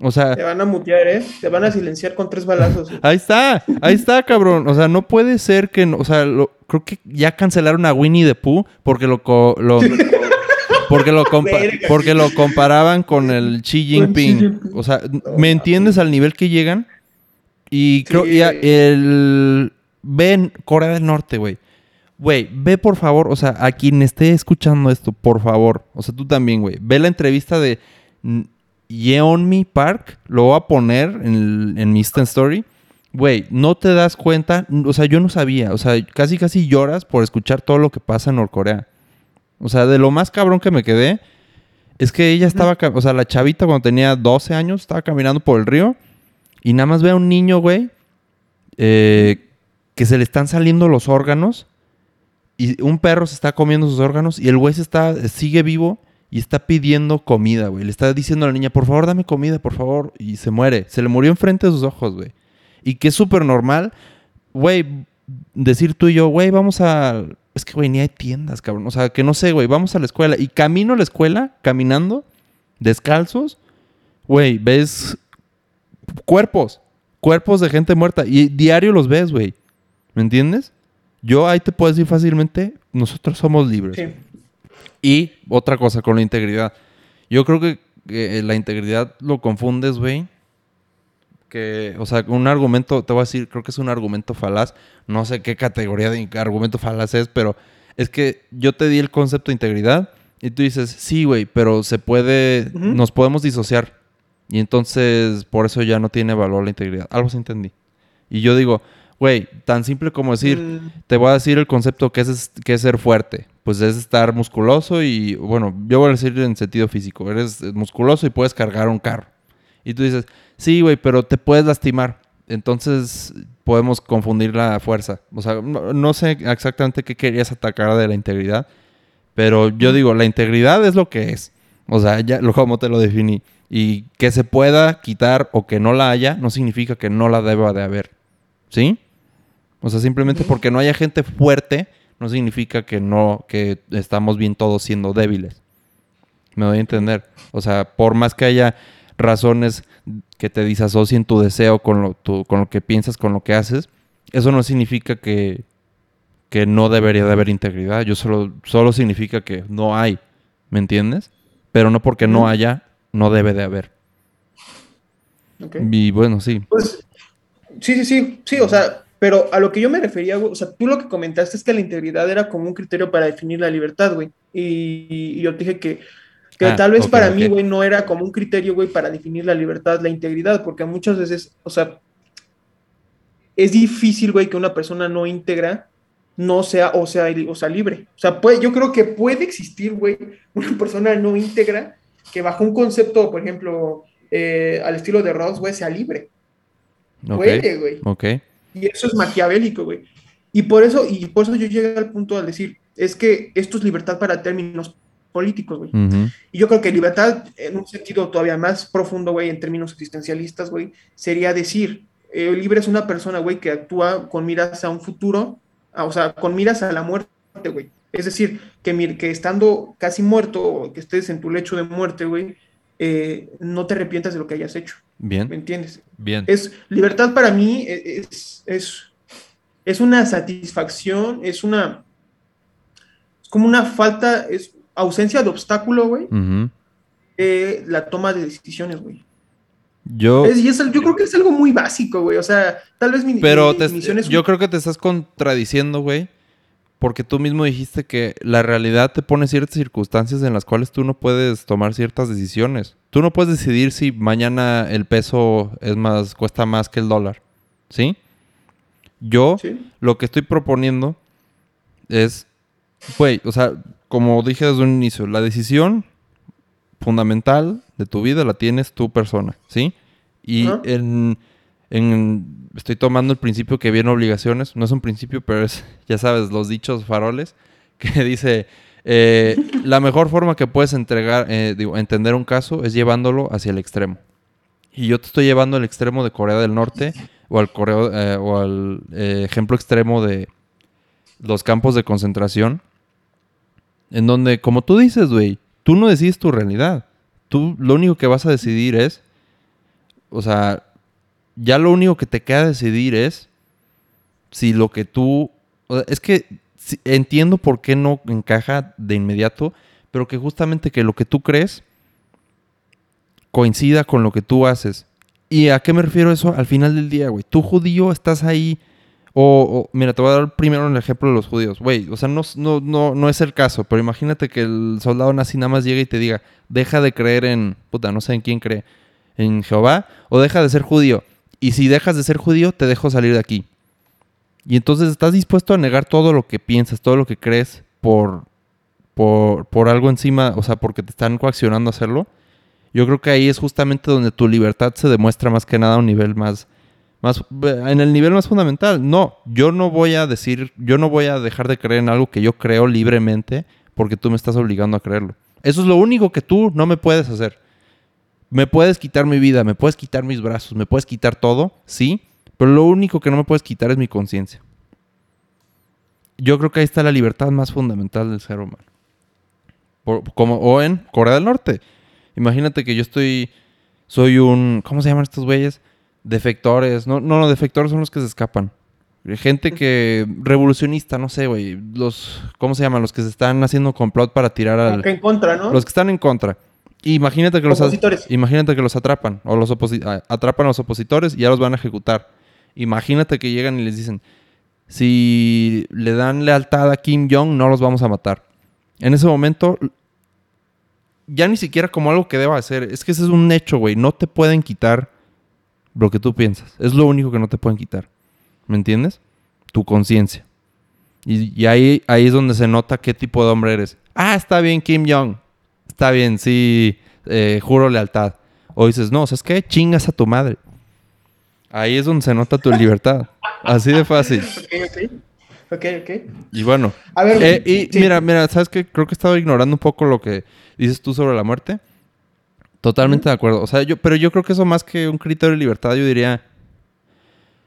O sea... Te van a mutear, ¿eh? Te van a silenciar con tres balazos. (laughs) ahí está, ahí está, cabrón. O sea, no puede ser que... o sea, creo que ya cancelaron a Winnie the Pooh porque lo... lo (laughs) porque lo, (laughs) porque lo comparaban con el Xi Jinping. O sea, ¿me entiendes al nivel que llegan? Y creo que el... Ven Corea del Norte, güey. Güey, ve por favor, o sea, a quien esté escuchando esto, por favor. O sea, tú también, güey. Ve la entrevista de Yeonmi Park. Lo voy a poner en, en mi Instant Story. Güey, no te das cuenta. O sea, yo no sabía. O sea, casi casi lloras por escuchar todo lo que pasa en Norcorea. O sea, de lo más cabrón que me quedé es que ella estaba, o sea, la chavita cuando tenía 12 años estaba caminando por el río y nada más ve a un niño, güey, eh, que se le están saliendo los órganos y un perro se está comiendo sus órganos y el güey se está, sigue vivo y está pidiendo comida, güey. Le está diciendo a la niña, por favor, dame comida, por favor. Y se muere. Se le murió enfrente de sus ojos, güey. Y que es súper normal, güey, decir tú y yo, güey, vamos a es que, güey, ni hay tiendas, cabrón. O sea, que no sé, güey, vamos a la escuela. Y camino a la escuela, caminando, descalzos, güey, ves cuerpos, cuerpos de gente muerta. Y diario los ves, güey. ¿Me entiendes? Yo ahí te puedo decir fácilmente, nosotros somos libres. Sí. Y otra cosa con la integridad. Yo creo que, que la integridad lo confundes, güey, que, o sea, un argumento, te voy a decir, creo que es un argumento falaz, no sé qué categoría de argumento falaz es, pero es que yo te di el concepto de integridad y tú dices, sí, güey, pero se puede, nos podemos disociar. Y entonces, por eso ya no tiene valor la integridad. Algo se entendí. Y yo digo, güey, tan simple como decir, mm. te voy a decir el concepto que es, que es ser fuerte. Pues es estar musculoso y, bueno, yo voy a decir en sentido físico, eres musculoso y puedes cargar un carro. Y tú dices, Sí, güey, pero te puedes lastimar. Entonces podemos confundir la fuerza. O sea, no, sé exactamente qué querías atacar de la integridad, pero yo digo, la integridad es lo que es. O sea, ya lo como te lo definí. Y que se pueda quitar o que no la haya, no significa que no la deba de haber. ¿Sí? O sea, simplemente porque no haya gente fuerte, no significa que no, que estamos bien todos siendo débiles. Me doy a entender. O sea, por más que haya razones que te disasocien tu deseo con lo, con lo que piensas, con lo que haces, eso no significa que, que no debería de haber integridad. Yo solo, solo significa que no hay, ¿me entiendes? Pero no porque no haya, no debe de haber. Y bueno, sí. Pues, sí, sí, sí, sí, o sea, pero a lo que yo me refería, o sea, tú lo que comentaste es que la integridad era como un criterio para definir la libertad, güey. y yo te dije que que ah, tal vez para mí, güey, no era como un criterio, güey, para definir la libertad, la integridad, porque muchas veces, o sea, es difícil, güey, que una persona no íntegra no sea o sea, o sea libre. O sea, puede, yo creo que puede existir, güey, (laughs) una persona no íntegra que bajo un concepto, por ejemplo, eh, al estilo de Ross, güey, sea libre. Puede, güey. Ok. Y eso es maquiavélico, güey. Y por eso, y por eso yo llegué al punto al decir, es que esto es libertad para términos políticos, güey. Y yo creo que libertad, en un sentido todavía más profundo, güey, en términos existencialistas, güey, sería decir, eh, libre es una persona, güey, que actúa con miras a un futuro, o sea, con miras a la muerte muerte, güey. Es decir, que, que estando casi muerto, o que estés en tu lecho de muerte, güey, eh, no te arrepientas de lo que hayas hecho. Bien. ¿Me entiendes? Bien. Es, libertad para mí es, es, es una satisfacción, es una, es como una falta, es ausencia de obstáculo, güey, la toma de decisiones, güey. Yo, yo creo que es algo muy básico, güey. O sea, tal vez mi, pero Yo creo que te estás contradiciendo, güey. Porque tú mismo dijiste que la realidad te pone ciertas circunstancias en las cuales tú no puedes tomar ciertas decisiones. Tú no puedes decidir si mañana el peso es más, cuesta más que el dólar. ¿Sí? Yo lo que estoy proponiendo es, güey, o sea, como dije desde un inicio, la decisión fundamental de tu vida la tienes tu persona, ¿sí? Y en, estoy tomando el principio que viene obligaciones, no es un principio, pero es, (laughs) ya sabes, los dichos faroles, (laughs) que dice, eh, la mejor forma que puedes entregar, eh, digo, entender un caso es llevándolo hacia el extremo. Y yo te estoy llevando al extremo de Corea del Norte o al, eh, o al ejemplo extremo de los campos de concentración, en donde, como tú dices, güey, tú no decides tu realidad. Tú lo único que vas a decidir es, o sea, ya lo único que te queda decidir es si lo que tú, es que entiendo por qué no encaja de inmediato, pero que justamente que lo que tú crees coincida con lo que tú haces. ¿Y a qué me refiero eso? Al final del día, güey. Tú judío estás ahí o, mira, te voy a dar primero un ejemplo de los judíos. Güey, o sea, no, no, no, no es el caso, pero imagínate que el soldado nazi nada más llega y te diga, deja de creer en, puta, no sé en quién cree, en Jehová, o deja de ser judío. Y si dejas de ser judío, te dejo salir de aquí. Y entonces estás dispuesto a negar todo lo que piensas, todo lo que crees por, por, por algo encima, o sea, porque te están coaccionando a hacerlo. Yo creo que ahí es justamente donde tu libertad se demuestra más que nada a un nivel más, más, en el nivel más fundamental, no, yo no voy a decir, yo no voy a dejar de creer en algo que yo creo libremente porque tú me estás obligando a creerlo. Eso es lo único que tú no me puedes hacer. Me puedes quitar mi vida, me puedes quitar mis brazos, me puedes quitar todo, sí, pero lo único que no me puedes quitar es mi conciencia. Yo creo que ahí está la libertad más fundamental del ser humano. o en Corea del Norte. Imagínate que yo estoy, soy un, ¿cómo se llaman estos güeyes? Defectores. No, no, no, defectores son los que se escapan. Gente que. revolucionista, no sé, güey. Los. ¿Cómo se llaman? Los que se están haciendo complot para tirar al. en contra, ¿no? Los que están en contra. Imagínate que los. Imagínate que los atrapan. O los atrapan a los opositores y ya los van a ejecutar. Imagínate que llegan y les dicen. Si le dan lealtad a Kim Jong, no los vamos a matar. En ese momento. Ya ni siquiera como algo que deba hacer. Es que ese es un hecho, güey. No te pueden quitar lo que tú piensas. Es lo único que no te pueden quitar. ¿Me entiendes? Tu conciencia. Y, ahí, ahí es donde se nota qué tipo de hombre eres. Ah, está bien, Kim Jong. Está bien, sí, eh, juro lealtad. O dices, no, ¿sabes qué? Chingas a tu madre. Ahí es donde se nota tu libertad. Así de fácil. Ok, ok. Ok, Y bueno. A ver, eh, y mira, mira, ¿sabes qué? Creo que he estado ignorando un poco lo que dices tú sobre la muerte. Totalmente de acuerdo. O sea, yo, pero yo creo que eso más que un criterio de libertad, yo diría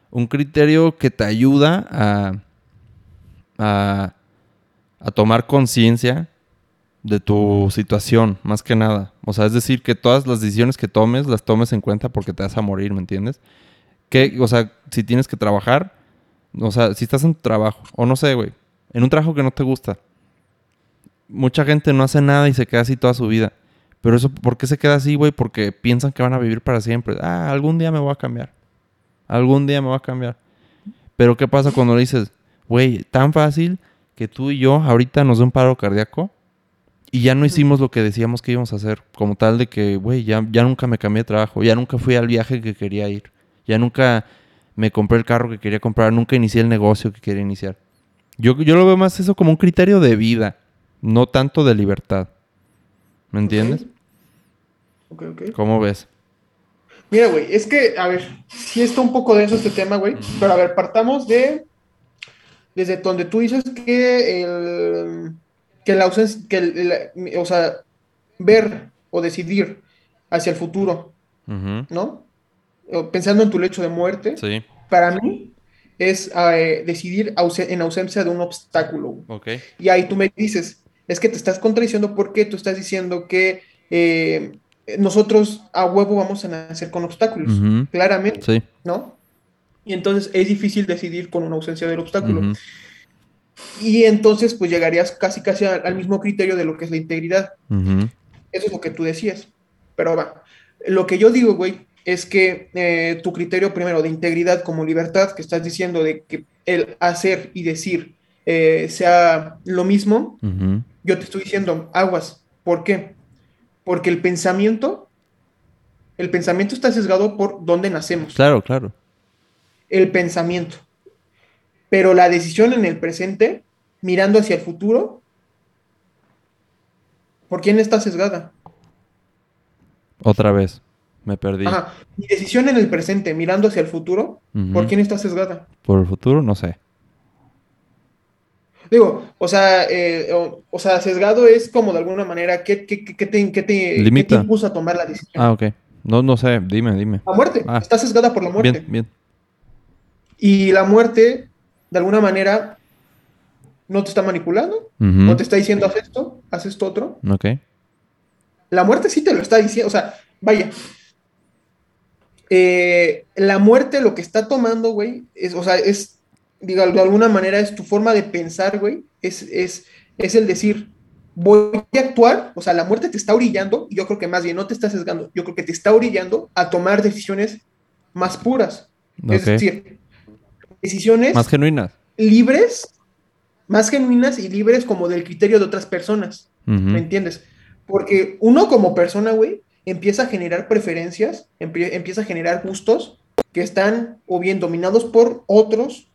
un criterio que te ayuda a, a, a tomar conciencia de tu situación, más que nada. O sea, es decir, que todas las decisiones que tomes, las tomes en cuenta porque te vas a morir, ¿me entiendes? Que, o sea, si tienes que trabajar, o sea, si estás en tu trabajo, o no sé, güey, en un trabajo que no te gusta, mucha gente no hace nada y se queda así toda su vida. Pero eso, ¿por qué se queda así, güey? Porque piensan que van a vivir para siempre. Ah, algún día me voy a cambiar. Algún día me voy a cambiar. Pero ¿qué pasa cuando le dices, güey, tan fácil que tú y yo ahorita nos da un paro cardíaco y ya no hicimos lo que decíamos que íbamos a hacer? Como tal de que, güey, ya, ya nunca me cambié de trabajo, ya nunca fui al viaje que quería ir, ya nunca me compré el carro que quería comprar, nunca inicié el negocio que quería iniciar. Yo, yo lo veo más eso como un criterio de vida, no tanto de libertad. ¿Me entiendes? Ok, ok. ¿Cómo ves? Mira, güey, es que, a ver, sí está un poco denso este tema, güey, pero a ver, partamos de, desde donde tú dices que el, que la ausencia, que o sea, ver o decidir hacia el futuro, ¿no? Pensando en tu lecho de muerte, sí. para mí, es eh, decidir en ausencia de un obstáculo. güey. Ok. Y ahí tú me dices, es que te estás contradiciendo porque tú estás diciendo que eh, nosotros a huevo vamos a nacer con obstáculos, Ujú. claramente, Sí. ¿no? Y entonces es difícil decidir con una ausencia del obstáculo. Y entonces pues llegarías casi casi al, al mismo criterio de lo que es la integridad. Eso es lo que tú decías. Pero va, lo que yo digo, güey, es que eh, tu criterio primero de integridad como libertad, que estás diciendo de que el hacer y decir eh, sea lo mismo, Ujú. Yo te estoy diciendo aguas. ¿Por qué? Porque el pensamiento, el pensamiento está sesgado por dónde nacemos, Claro, claro. el pensamiento. Pero la decisión en el presente, mirando hacia el futuro, ¿por quién está sesgada? Otra vez. Me perdí. Ajá. Mi decisión en el presente, mirando hacia el futuro. ¿por quién está sesgada? Por el futuro, no sé. Digo, o sea, eh, o, o sea, sesgado es como de alguna manera, ¿qué, qué, qué- te, qué te- Limita. te impulsa a tomar la decisión? Ah, ok. No, no sé. Dime, dime. La muerte, Ah. está sesgada por la muerte. Bien, bien. Y la muerte, de alguna manera, no te está manipulando, no te está diciendo, haz esto, haz esto otro. Ok. La muerte sí te lo está diciendo, o sea, vaya. Eh, la muerte lo que está tomando, güey, es, o sea, es, diga, de alguna manera es tu forma de pensar, güey, es, es, es el decir, voy a actuar, o sea, la muerte te está orillando, yo creo que más bien no te está sesgando, yo creo que te está orillando a tomar decisiones más puras. Es decir, decisiones Más genuinas. libres, más genuinas y libres como del criterio de otras personas. ¿Me entiendes? Porque uno como persona, güey, empieza a generar preferencias, empie- empieza a generar gustos que están o bien dominados por otros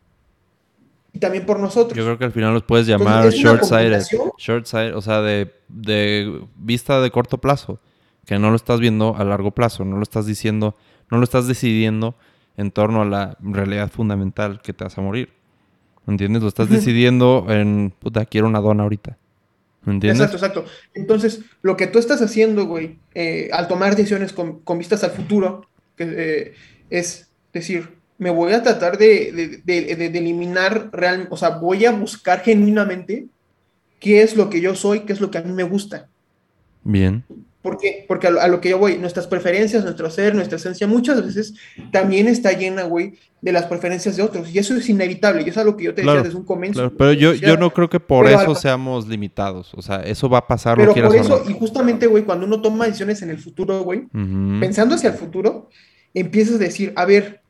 y también por nosotros. Yo creo que al final los puedes llamar short-sighted. Short-sighted, o sea, de, de vista de corto plazo. Que no lo estás viendo a largo plazo. No lo estás diciendo, no lo estás decidiendo en torno a la realidad fundamental que te vas a morir. ¿Me entiendes? Lo estás decidiendo en, puta, quiero una dona ahorita. ¿Me entiendes? Exacto, exacto. Entonces, lo que tú estás haciendo, güey, eh, al tomar decisiones con, con vistas al futuro, que, eh, es decir, me voy a tratar de, de- de- de- eliminar real, o sea, voy a buscar genuinamente qué es lo que yo soy, qué es lo que a mí me gusta. Bien. ¿Por qué? Porque a lo, a lo que yo voy, nuestras preferencias, nuestro ser, nuestra esencia, muchas veces también está llena, güey, de las preferencias de otros. Y eso es inevitable. Y eso es lo que yo te decía Claro, desde un comienzo. Claro, pero yo, yo no creo que por eso al- seamos limitados. O sea, eso va a pasar, Pero por eso, no. y justamente, güey, cuando uno toma decisiones en el futuro, güey, pensando hacia el futuro, empiezas a decir, a ver,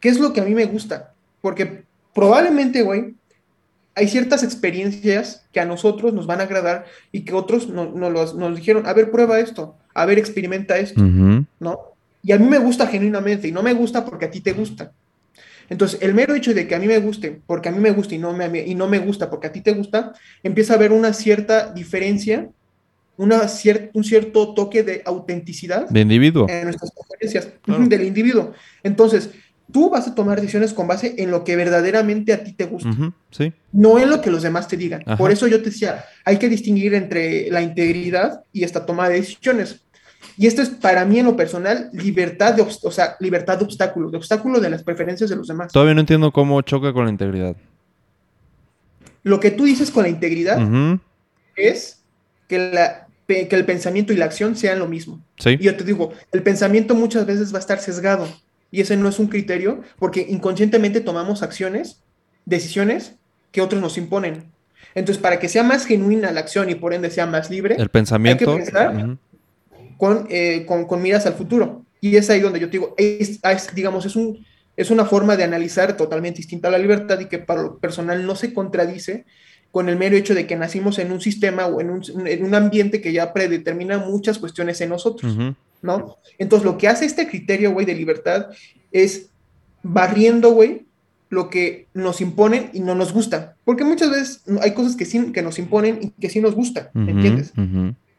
¿qué es lo que a mí me gusta? Porque probablemente, güey, hay ciertas experiencias que a nosotros nos van a agradar y que otros no, no los- nos dijeron, a ver, prueba esto, a ver, experimenta esto. ¿no? Y a mí me gusta genuinamente y no me gusta porque a ti te gusta. Entonces, el mero hecho de que a mí me guste, porque a mí me gusta y no me, y no me gusta porque a ti te gusta, empieza a haber una cierta diferencia, una cier- un cierto toque de autenticidad De individuo. en nuestras preferencias Claro. del individuo. Entonces, tú vas a tomar decisiones con base en lo que verdaderamente a ti te gusta, Sí. no en lo que los demás te digan. Ajá. Por eso yo te decía, hay que distinguir entre la integridad y esta toma de decisiones. Y esto es para mí en lo personal libertad de, o sea, libertad de obstáculo, de obstáculo de las preferencias de los demás. Todavía no entiendo cómo choca con la integridad. Lo que tú dices con la integridad es que, la, pe- que el pensamiento y la acción sean lo mismo. Sí. Y yo te digo, el pensamiento muchas veces va a estar sesgado y ese no es un criterio porque inconscientemente tomamos acciones, decisiones que otros nos imponen. Entonces, para que sea más genuina la acción y por ende sea más libre, El pensamiento. pensar. ujú, con, eh, con, con miras al futuro. Y es ahí donde yo te digo, es, es, digamos, es, un, es una forma de analizar totalmente distinta a la libertad y que para lo personal no se contradice con el mero hecho de que nacimos en un sistema o en un, en un ambiente que ya predetermina muchas cuestiones en nosotros. ¿No? Entonces, lo que hace este criterio, güey, de libertad es barriendo, güey, lo que nos imponen y no nos gusta. Porque muchas veces hay cosas que sí que nos imponen y que sí nos gustan, ¿me Ujú, entiendes?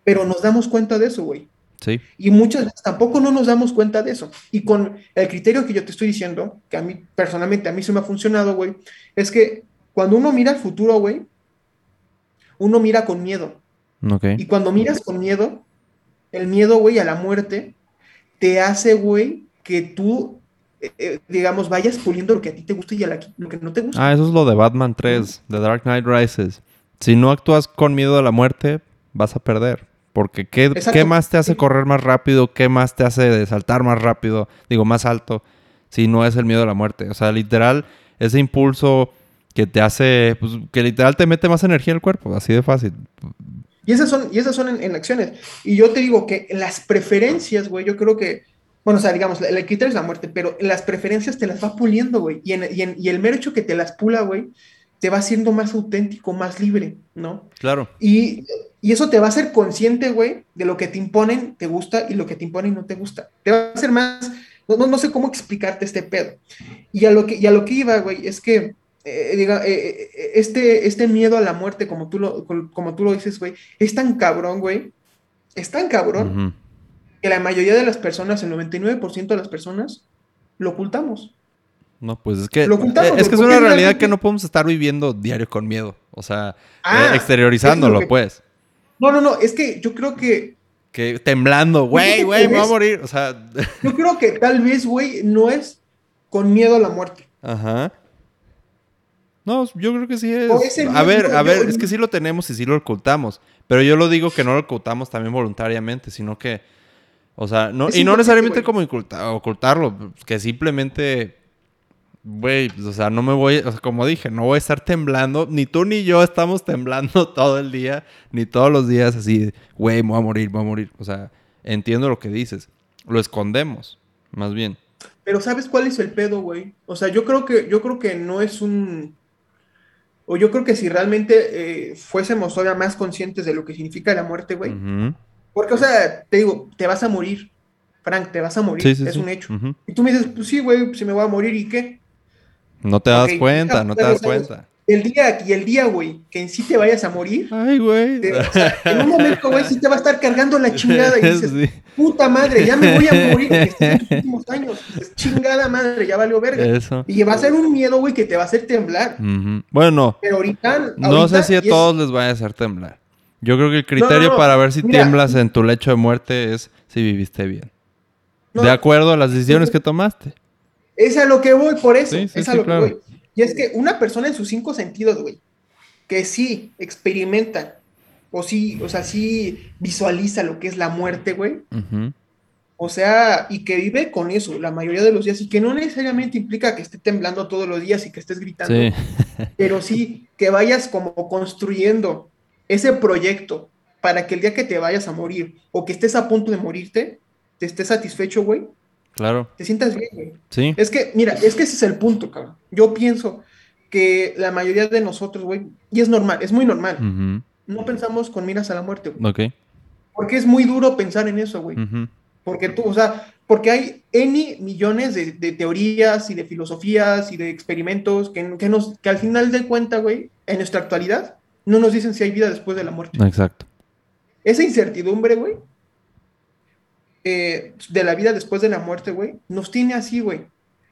Pero nos damos cuenta de eso, güey. Sí. Y muchas veces tampoco no nos damos cuenta de eso. Y con el criterio que yo te estoy diciendo, que a mí personalmente, a mí se me ha funcionado, güey, es que cuando uno mira al futuro, güey, uno mira con miedo. Ok. Y cuando miras con miedo, el miedo, güey, a la muerte, te hace, güey, que tú eh, eh, digamos, vayas puliendo lo que a ti te gusta y a la- lo que no te gusta. Ah, eso es lo de Batman 3, The Dark Knight Rises. Si no actúas con miedo a la muerte, vas a perder. Porque ¿qué. ¿qué más te hace correr más rápido? ¿Qué más te hace saltar más rápido? Digo, más alto. Si no es el miedo a la muerte. O sea, literal, ese impulso que te hace, pues, que literal te mete más energía al cuerpo. Así de fácil. Y esas son, y esas son en, en acciones. Y yo te digo que las preferencias, güey, yo creo que, bueno, o sea, digamos, el criterio es la muerte, pero las preferencias te las va puliendo, güey. Y, en- y en- y el mero hecho que te las pula, güey, te va haciendo más auténtico, más libre, ¿no? Claro. Y, y eso te va a hacer consciente, güey, de lo que te imponen, te gusta, y lo que te imponen no te gusta. Te va a hacer más, no, no, no sé cómo explicarte este pedo. Y a lo que, y a lo que iba, güey, es que, eh, diga, eh, eh, este, este miedo a la muerte, como tú lo, como tú lo dices, güey, es tan cabrón, güey, es tan cabrón que la mayoría de las personas, el 99% de las personas, lo ocultamos. No, pues es que, Lo ocultamos, es que es una realidad realmente- que no podemos estar viviendo diario con miedo. O sea, Ah, eh, exteriorizándolo, que- pues. No, no, no, es que yo creo que, Que temblando, güey, güey, me voy a morir. O sea, yo creo que tal vez, güey, no es con miedo a la muerte. ajá. No, yo creo que sí es. A ver, a ver, yo- es que sí lo tenemos y sí lo ocultamos. Pero yo lo digo que no lo ocultamos también voluntariamente, sino que. O sea, no, Es y no necesariamente como oculta- ocultarlo, que simplemente. Güey, pues, o sea, no me voy, o sea, como dije, no voy a estar temblando, ni tú ni yo estamos temblando (laughs) todo el día, ni todos los días así, güey, me voy a morir, me voy a morir. O sea, entiendo lo que dices. Lo escondemos, más bien. Pero ¿sabes cuál es el pedo, güey? O sea, yo creo que, yo creo que no es un... O yo creo que si realmente eh, fuésemos todavía más conscientes de lo que significa la muerte, güey. Porque, o sea, te digo, te vas a morir. Frank, te vas a morir. Sí, sí, es sí. un hecho. Y tú me dices, pues sí, güey, si me voy a morir, ¿y qué? No te das cuenta, no te das cuenta. El día, y el día, güey, que en sí te vayas a morir, Ay, güey. te- o sea, en un momento, güey, sí te va a estar cargando la chingada y dices, Sí, puta madre, ya me voy a morir en tus (laughs) últimos años. Dices, chingada madre, ya valió verga. eso. Y va a ser un miedo, güey, que te va a hacer temblar. Bueno, Pero ahorita. no sé si a es- todos les vaya a hacer temblar. Yo creo que el criterio no, para ver si mira. tiemblas en tu lecho de muerte es si viviste bien. De acuerdo a las decisiones que tomaste. Es a lo que voy, por eso. Sí, sí, es a lo claro. que voy. Y es que una persona en sus cinco sentidos, güey, que sí experimenta, o sí, o sea, sí visualiza lo que es la muerte, güey. O sea, y que vive con eso la mayoría de los días y que no necesariamente implica que esté temblando todos los días y que estés gritando, Sí. pero sí que vayas como construyendo ese proyecto para que el día que te vayas a morir o que estés a punto de morirte, te estés satisfecho, güey, Claro. te sientas bien, güey. Sí. Es que, mira, es que ese es el punto, cabrón. Yo pienso que la mayoría de nosotros, güey, y es normal, es muy normal, no pensamos con miras a la muerte, güey. Ok. Porque es muy duro pensar en eso, güey. Porque tú, o sea, porque hay N millones de, de teorías y de filosofías y de experimentos que, que, nos, que al final de cuentas, güey, en nuestra actualidad, no nos dicen si hay vida después de la muerte. Exacto. Esa incertidumbre, güey, eh, de la vida después de la muerte, güey, nos tiene así, güey.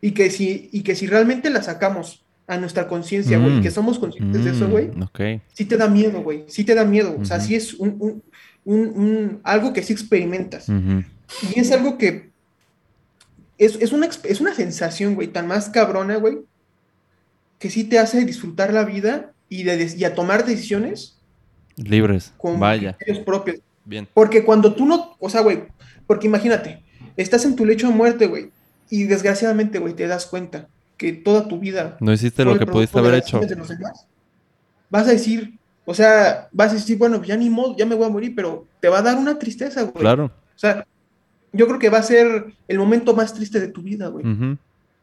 Y que si, y que si realmente la sacamos a nuestra conciencia, güey, Mm. que somos conscientes de eso, güey, Mm, Ok. sí te da miedo, güey, sí te da miedo. O sea, sí es un, un- un- un- algo que sí experimentas. Ujú. Y es algo que es, es una, es una sensación, güey, tan más cabrona, güey, que sí te hace disfrutar la vida y, de, y a tomar decisiones Libres. con Vaya. propios. Bien. Porque cuando tú no, o sea, güey, porque imagínate, estás en tu lecho de muerte, güey, y desgraciadamente, güey, te das cuenta que toda tu vida No hiciste lo que pudiste haber hecho. acciones de los demás. Vas a decir, o sea, vas a decir, bueno, ya ni modo, ya me voy a morir, pero te va a dar una tristeza, güey. Claro. O sea, yo creo que va a ser el momento más triste de tu vida, güey.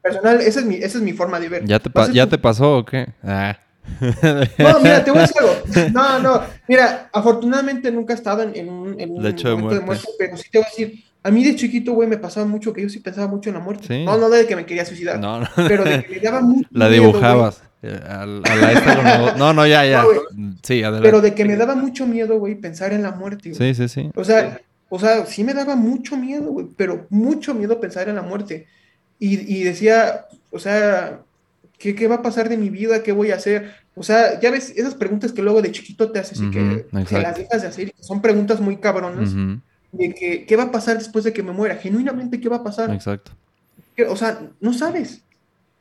Personal, esa es mi, esa es mi forma de ver. ¿Ya te, pa- ¿Ya tu- te pasó o qué? Ah. (laughs) No, mira, te voy a decir algo. No, no, mira, afortunadamente nunca he estado en, en un, en un Lecho de momento muerte. pero sí te voy a decir, a mí de chiquito, güey, me pasaba mucho que yo sí pensaba mucho en la muerte. Sí. No, no de que me quería suicidar, No, no. pero de que me daba mucho (laughs) La miedo, dibujabas. Eh, a la esta No, no, ya, ya. No. Sí, adelante. pero de que me daba mucho miedo, güey, pensar en la muerte, güey. Sí, sí, sí. O sea, o sea, sí me daba mucho miedo, güey, pero mucho miedo pensar en la muerte. Y, y decía, o sea, ¿qué, qué va a pasar de mi vida? ¿Qué voy a hacer? O sea, ya ves, esas preguntas que luego de chiquito te haces y que, que las dejas de hacer, y son preguntas muy cabronas, Ujú, de que, ¿qué va a pasar después de que me muera? Genuinamente, ¿qué va a pasar? Exacto. o sea, no sabes.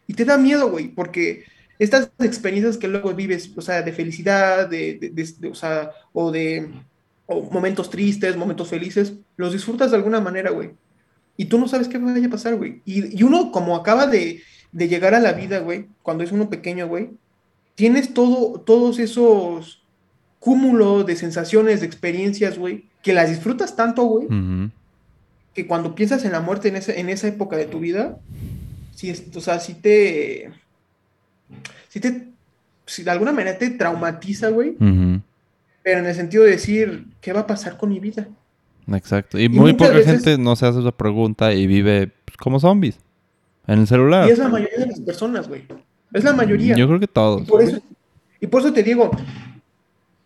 Y te da miedo, güey, porque estas experiencias que luego vives, o sea, de felicidad, de, o sea, o de momentos tristes, momentos felices, los disfrutas de alguna manera, güey. Y tú no sabes qué vaya a pasar, güey. Y, uno, como acaba de, llegar a la vida, güey, cuando es uno pequeño, güey, tienes todo, todos esos cúmulos de sensaciones, de experiencias, güey, que las disfrutas tanto, güey, que cuando piensas en la muerte en, en esa época de tu vida, si, o sea, si te si te, si de alguna manera te traumatiza, güey, pero en el sentido de decir, ¿qué va a pasar con mi vida? Exacto. Y, muy poca gente no se hace esa pregunta y vive pues, como zombies. En el celular. Y es la mayoría de las personas, güey. Es la mayoría. Yo creo que todos. Y por eso, te digo,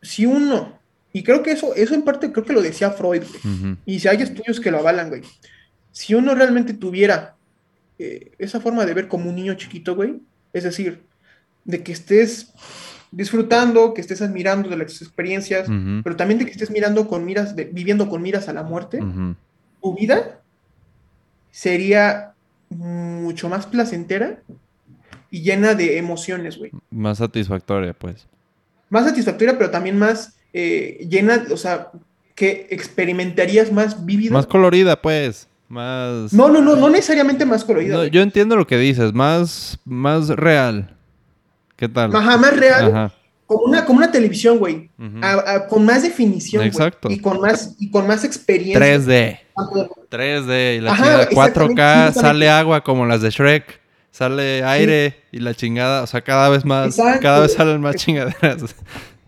si uno, y creo que eso, eso en parte creo que lo decía Freud, y si hay estudios que lo avalan, güey. Si uno realmente tuviera eh, esa forma de ver como un niño chiquito, güey, es decir, de que estés disfrutando, que estés admirando de las experiencias, pero también de que estés mirando con miras, viviendo con miras a la muerte, tu vida sería mucho más placentera y llena de emociones, güey. Más satisfactoria, pues. Más satisfactoria, pero también más eh, llena, o sea, que experimentarías más vívida. Más colorida, pues. Más. No, no, no, no necesariamente más colorida. yo entiendo lo que dices, más, más real. ¿Qué tal? Ajá, más real. Como una, como una televisión, güey. con más definición. Exacto. y con más, y con más experiencia. 3D. 3D. Y la chingada 4K sale agua como las de Shrek. Sale aire y la chingada. O sea, cada vez más. Cada vez salen más chingaderas.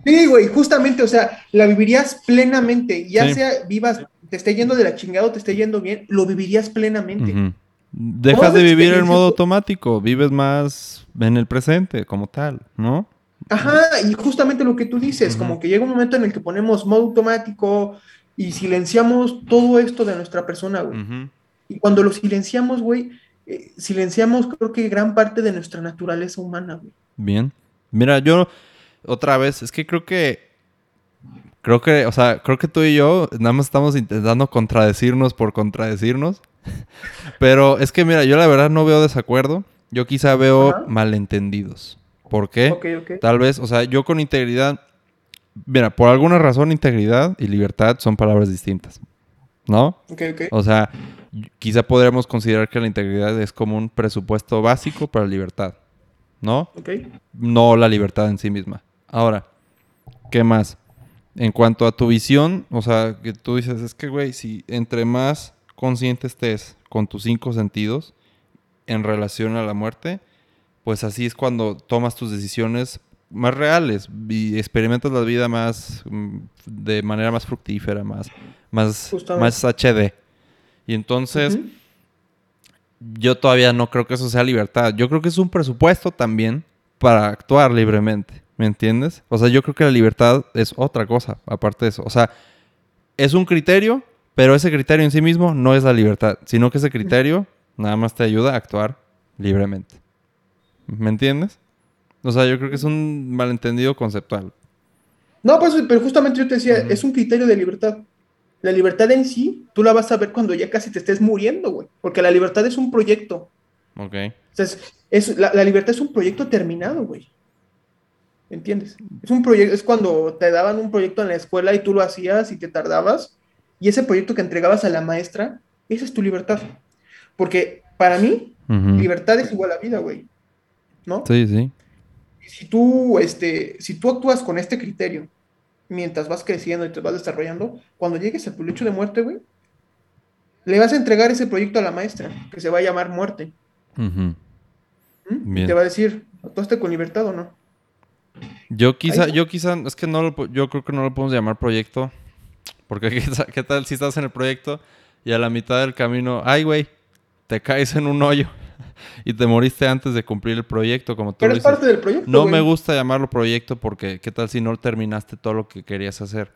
Sí, güey, justamente, o sea, la vivirías plenamente. Ya sea vivas, te esté yendo de la chingada o te esté yendo bien, lo vivirías plenamente. Dejas de vivir en modo automático, vives más en el presente como tal, ¿no? Ajá, y justamente lo que tú dices, como que llega un momento en el que ponemos modo automático y silenciamos todo esto de nuestra persona, güey. Y cuando lo silenciamos, güey, eh, silenciamos creo que gran parte de nuestra naturaleza humana, güey. Bien. Mira, yo otra vez, es que creo que creo que, o sea, creo que tú y yo nada más estamos intentando contradecirnos por contradecirnos. (laughs) Pero es que, mira, yo la verdad no veo desacuerdo. Yo quizá veo malentendidos. ¿Por qué? Tal vez, o sea, yo con integridad. Mira, por alguna razón, integridad y libertad son palabras distintas. ¿No? O sea, quizá podríamos considerar que la integridad es como un presupuesto básico para la libertad. ¿No? No la libertad en sí misma. Ahora, ¿qué más? En cuanto a tu visión, o sea, que tú dices, es que, güey, si entre más consciente estés con tus cinco sentidos en relación a la muerte, pues así es cuando tomas tus decisiones más reales y experimentas la vida más mm, de manera más fructífera, más, más, más HD. Y entonces, yo todavía no creo que eso sea libertad. Yo creo que es un presupuesto también para actuar libremente. ¿Me entiendes? O sea, yo creo que la libertad es otra cosa, aparte de eso. O sea, es un criterio pero ese criterio en sí mismo no es la libertad, sino que ese criterio nada más te ayuda a actuar libremente. ¿Me entiendes? O sea, yo creo que es un malentendido conceptual. No, pues, pero justamente yo te decía, es un criterio de libertad. La libertad en sí, tú la vas a ver cuando ya casi te estés muriendo, güey. Porque la libertad es un proyecto. Ok. es, la, la, libertad es un proyecto terminado, güey. ¿Entiendes? Es un proyecto, es cuando te daban un proyecto en la escuela y tú lo hacías y te tardabas y ese proyecto que entregabas a la maestra, esa es tu libertad. Porque para mí, libertad es igual a vida, güey. ¿No? Sí, sí. Si tú, este, si tú actúas con este criterio mientras vas creciendo y te vas desarrollando, cuando llegues a tu lecho de muerte, güey, le vas a entregar ese proyecto a la maestra, que se va a llamar muerte. ¿Mm? Y te va a decir, ¿actuaste con libertad o no? Yo quizá, yo quizá, es que no lo, yo creo que no lo podemos llamar proyecto. Porque (laughs) ¿qué, tal si estás en el proyecto y a la mitad del camino, ay, güey, te caes en un hoyo (laughs) y te moriste antes de cumplir el proyecto, como tú Pero es parte del proyecto. No me gusta llamarlo proyecto porque ¿qué tal si no terminaste todo lo que querías hacer?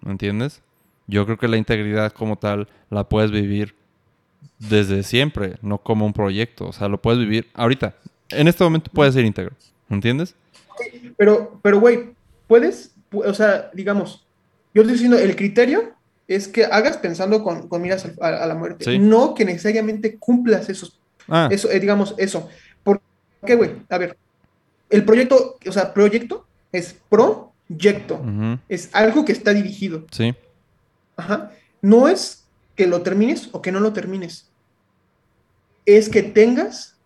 ¿Me entiendes? Yo creo que la integridad como tal la puedes vivir desde siempre, no como un proyecto. O sea, lo puedes vivir ahorita. En este momento puedes ser íntegro. ¿Me entiendes? Pero, pero, güey, puedes, o sea, digamos, yo estoy diciendo, el criterio es que hagas pensando con, miras a, la muerte, no que necesariamente cumplas esos, Ah. Eso, eh, digamos, eso. ¿Por qué, güey? A ver, el proyecto, o sea, proyecto es proyecto. Es algo que está dirigido. Sí. Ajá. No es que lo termines o que no lo termines. Es que tengas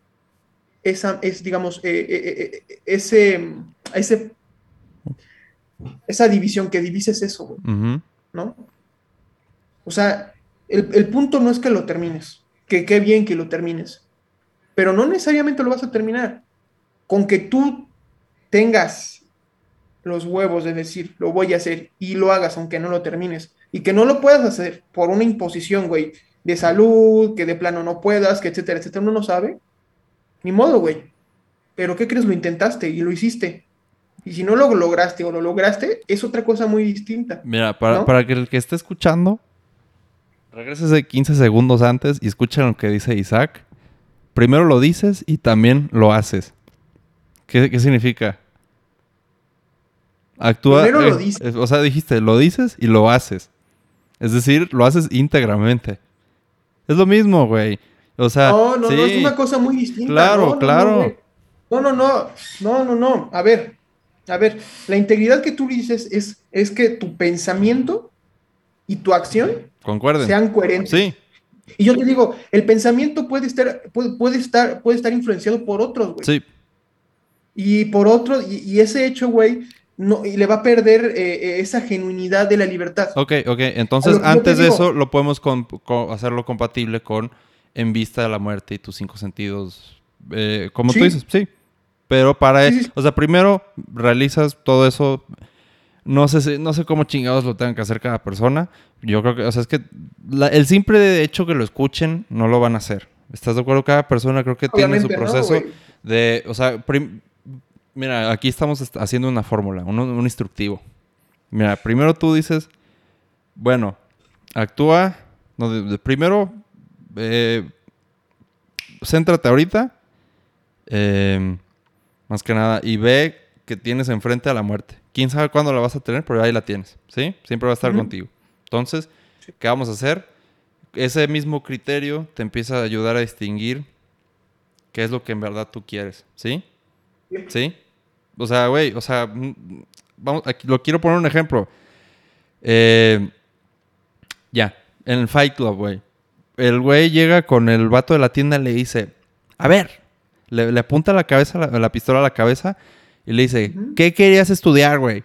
esa, es, digamos, eh, eh, ese, ese, esa división, que divises eso, güey. ¿no? O sea, el, el punto no es que lo termines, que qué bien que lo termines, pero no necesariamente lo vas a terminar. Con que tú tengas los huevos de decir, lo voy a hacer y lo hagas aunque no lo termines, y que no lo puedas hacer por una imposición, güey, de salud, que de plano no puedas, que etcétera, etcétera, uno no sabe, ni modo, güey. Pero ¿qué crees? Lo intentaste y lo hiciste. Y si no lo lograste o lo lograste, es otra cosa muy distinta. Mira, para, ¿No? para que el que esté escuchando, regrese 15 segundos antes y escuchen lo que dice Isaac. Primero lo dices y también lo haces. ¿Qué, qué significa? Actúa. Primero lo dices. o sea, dijiste, lo dices y lo haces. Es decir, lo haces íntegramente. Es lo mismo, güey. O sea, No, no, no, es una cosa muy distinta. Claro, No, no, claro. No, no, no, no, no, no. A ver, a ver, la integridad que tú dices es, es que tu pensamiento y tu acción Concuerden. sean coherentes. Sí, Y yo te digo, el pensamiento puede estar, puede, puede estar, puede estar influenciado por otros, güey. sí. Y por otro, y, y ese hecho, güey, no, y le va a perder eh, eh, esa genuinidad de la libertad. Ok, ok. Entonces, antes te de digo- eso, lo podemos hacerlo compatible con en vista de la muerte y tus cinco sentidos. eh, como tú dices, sí. Pero para... Sí, sí. O sea, primero realizas todo eso. No sé, si- no sé cómo chingados lo tengan que hacer cada persona. Yo creo que... O sea, es que la- el simple hecho que lo escuchen no lo van a hacer. ¿Estás de acuerdo? Cada persona creo que tiene su Obviamente, ¿no, proceso de... O sea, prim- mira, aquí estamos est- haciendo una fórmula, un, un instructivo. Mira, primero tú dices, bueno, actúa. No, de- de- primero, eh, céntrate ahorita. eh, más que nada. Y ve que tienes enfrente a la muerte. Quién sabe cuándo la vas a tener, pero ahí la tienes. ¿Sí? Siempre va a estar contigo. Entonces, ¿qué vamos a hacer? Ese mismo criterio te empieza a ayudar a distinguir qué es lo que en verdad tú quieres. ¿Sí? ¿Sí? O sea, güey, o sea, mm, vamos, aquí, lo quiero poner un ejemplo. Eh, ya, en el Fight Club, güey. El güey llega con el vato de la tienda y le dice, a ver, le, le apunta la cabeza, la, la pistola a la cabeza y le dice. ¿qué querías estudiar, güey?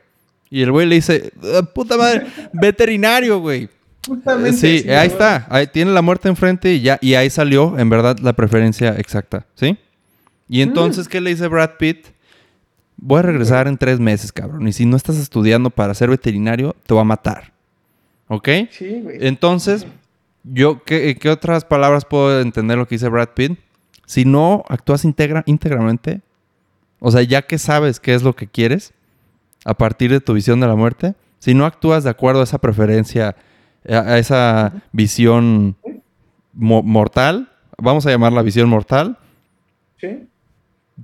Y el güey le dice, "Ah, puta madre, (laughs) veterinario, güey. Justamente, Sí, ahí está. Ahí tiene la muerte enfrente y ya. Y ahí salió, en verdad, la preferencia exacta. ¿Sí? Y entonces, ¿qué le dice Brad Pitt? Voy a regresar en tres meses, cabrón. Y si no estás estudiando para ser veterinario, te voy a matar. ¿Ok? Sí, güey. Entonces, yo, ¿qué, qué otras palabras puedo entender lo que dice Brad Pitt? Si no actúas íntegra, íntegramente, o sea, ya que sabes qué es lo que quieres, a partir de tu visión de la muerte, si no actúas de acuerdo a esa preferencia, a, esa visión mo- mortal, vamos a llamarla visión mortal, Sí.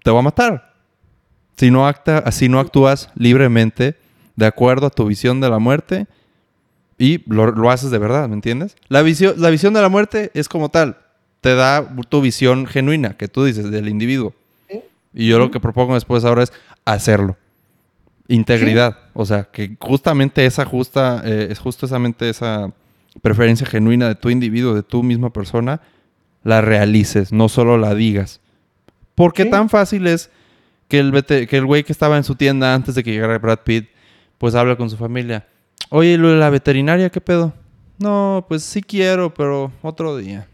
te va a matar. Si no, acta, si no actúas libremente, de acuerdo a tu visión de la muerte, y lo, lo haces de verdad, ¿me entiendes? La visión, la visión de la muerte es como tal, te da tu visión genuina, que tú dices, del individuo. Y yo lo que propongo después ahora es hacerlo. Integridad. O sea, que justamente esa justa, eh, es justamente esa preferencia genuina de tu individuo, de tu misma persona, la realices, no solo la digas. Porque Sí. tan fácil es que el, vete- que el güey que estaba en su tienda antes de que llegara Brad Pitt, pues habla con su familia. Oye, lo de la veterinaria, ¿qué pedo? No, pues sí quiero, pero otro día.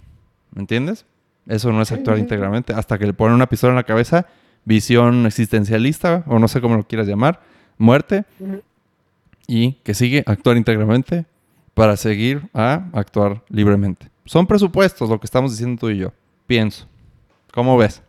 ¿Me entiendes? Eso no es actuar sí, sí. íntegramente. Hasta que le ponen una pistola en la cabeza, visión existencialista, o no sé cómo lo quieras llamar, muerte, y que sigue actuar íntegramente para seguir a actuar libremente. Son presupuestos lo que estamos diciendo tú y yo. Pienso. ¿Cómo ves?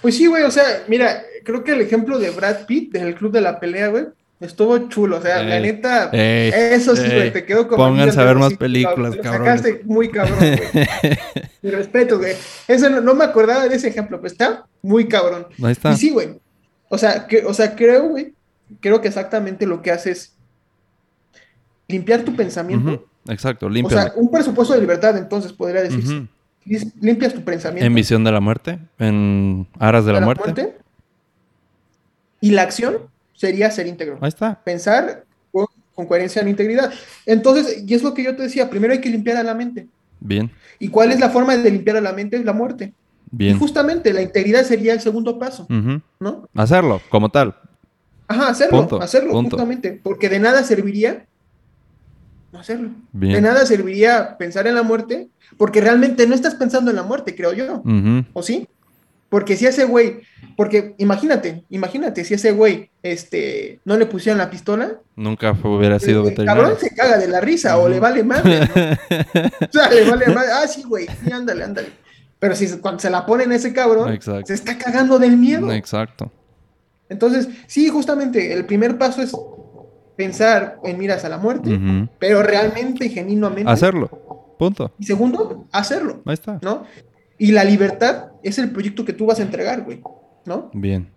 Pues sí, güey, o sea, mira, creo que el ejemplo de Brad Pitt del Club de la Pelea, güey, estuvo chulo. O sea, la Ey, neta, ey, eso sí, ey, güey, te quedó como. pónganse a ver más películas, lo cabrones. sacaste muy cabrón, güey. (laughs) Mi respeto, güey. Eso no, no me acordaba de ese ejemplo, pero está muy cabrón. Ahí está. Y sí, güey. O sea, que, o sea, creo, güey, creo que exactamente lo que hace es limpiar tu pensamiento. Ujú, Exacto, O limpia. sea, un presupuesto de libertad, entonces podría decirse. Limpias tu pensamiento. En visión de la muerte, en aras de la, de muerte. Y la acción sería ser íntegro. Ahí está. Pensar con, con coherencia en integridad. Entonces, y es lo que yo te decía, primero hay que limpiar a la mente. Bien, ¿Y cuál es la forma de limpiar a la mente? La muerte. Y bien. justamente la integridad sería el segundo paso. ¿no? Hacerlo, como tal. Ajá, hacerlo, Punto, hacerlo, punto. justamente. Porque de nada serviría no hacerlo. Bien. De nada serviría pensar en la muerte, porque realmente no estás pensando en la muerte, creo yo. ¿O sí? Porque si ese güey, porque imagínate, imagínate si ese güey este, no le pusieran la pistola, Nunca hubiera sido el, el cabrón se caga de la risa o le vale madre. ¿no? (laughs) O sea, le vale madre. Ah, sí, güey, sí, ándale, ándale. Pero si cuando se la ponen a ese cabrón, Exacto. se está cagando del miedo. Exacto. Entonces, sí, justamente, el primer paso es pensar en miras a la muerte, pero realmente y genuinamente. Hacerlo. Punto. Y segundo, hacerlo, Ahí está. ¿no? Y la libertad es el proyecto que tú vas a entregar, güey, ¿no? Bien.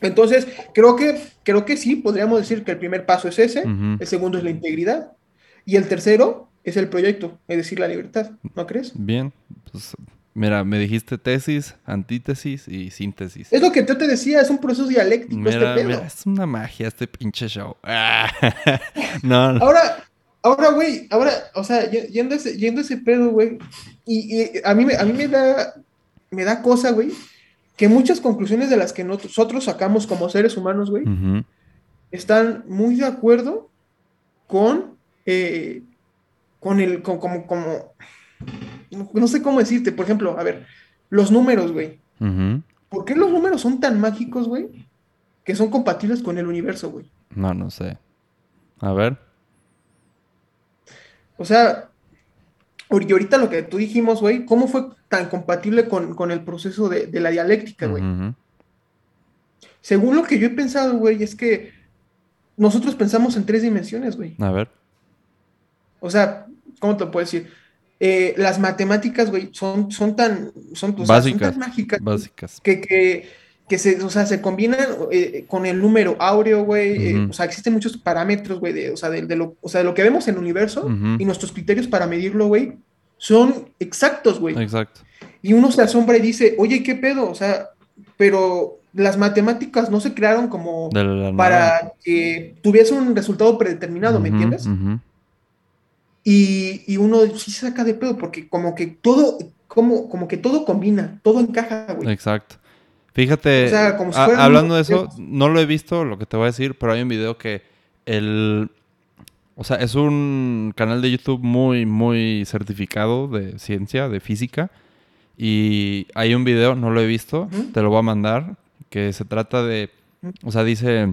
Entonces, creo que, creo que sí, podríamos decir que el primer paso es ese, el segundo es la integridad, y el tercero es el proyecto, es decir, la libertad, ¿no crees? Bien. Pues, mira, me dijiste tesis, antítesis y síntesis. Es lo que yo te decía, es un proceso dialéctico Mira, este pedo. mira, es una magia este pinche show. (laughs) Ah. (laughs) no, no. Ahora, ahora, güey, ahora, o sea, yendo a ese, yendo a ese pedo, güey, y, y a mí, me- a mí me da, me da cosa, güey, que muchas conclusiones de las que nosotros sacamos como seres humanos, güey, están muy de acuerdo con, eh, con el, con, como, como, no, sé cómo decirte, por ejemplo, a ver, los números, güey. ¿Por qué los números son tan mágicos, güey? Que son compatibles con el universo, güey. No, no sé. A ver. O sea, y ahorita lo que tú dijimos, güey, ¿cómo fue tan compatible con, con el proceso de, de la dialéctica, güey? Según lo que yo he pensado, güey, es que nosotros pensamos en tres dimensiones, güey. A ver. O sea, ¿cómo te lo puedo decir? Eh, las matemáticas, güey, son, son tan, son, o sea, son Básicas. tan mágicas Básicas. que, que, que se, o sea, se combinan eh, con el número áureo, güey. eh, o sea, existen muchos parámetros, güey, de, o, sea, de, de lo, o sea, de lo que vemos en el universo y nuestros criterios para medirlo, güey, son exactos, güey. Exacto. Y uno se asombra y dice, oye, ¿qué pedo? O sea, pero las matemáticas no se crearon como la para que tuviese un resultado predeterminado, ¿me entiendes? Y, y uno sí se saca de pedo porque como que todo, como, como que todo combina, todo encaja, güey. Exacto. Fíjate, O sea, como si a- fueran hablando de eso, no lo he visto, lo que te voy a decir, pero hay un video que el... O sea, es un canal de YouTube muy, muy certificado de ciencia, de física. Y hay un video, no lo he visto, te lo voy a mandar, que se trata de... O sea, dice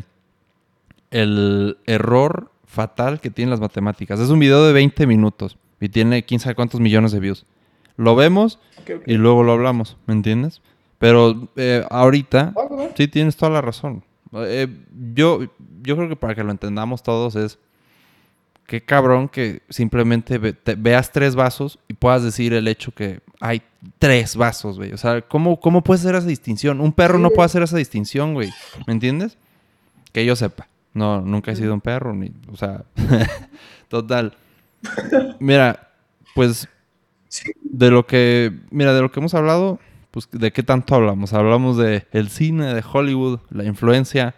el error fatal que tienen las matemáticas. Es un video de 20 minutos y tiene quién sabe cuántos millones de views. Lo vemos y luego lo hablamos, ¿me entiendes? Pero eh, ahorita, va. sí tienes toda la razón. Eh, yo, yo creo que para que lo entendamos todos es qué cabrón que simplemente ve- te- veas tres vasos y puedas decir el hecho que hay tres vasos, güey. O sea, ¿cómo, ¿cómo puedes hacer esa distinción? Un perro no puede hacer esa distinción, güey. ¿Me entiendes? Que yo sepa. No, nunca he sido un perro, ni, o sea, (laughs) total. Mira, pues de lo que, mira, de lo que hemos hablado, pues de qué tanto hablamos. Hablamos de el cine, de Hollywood, la influencia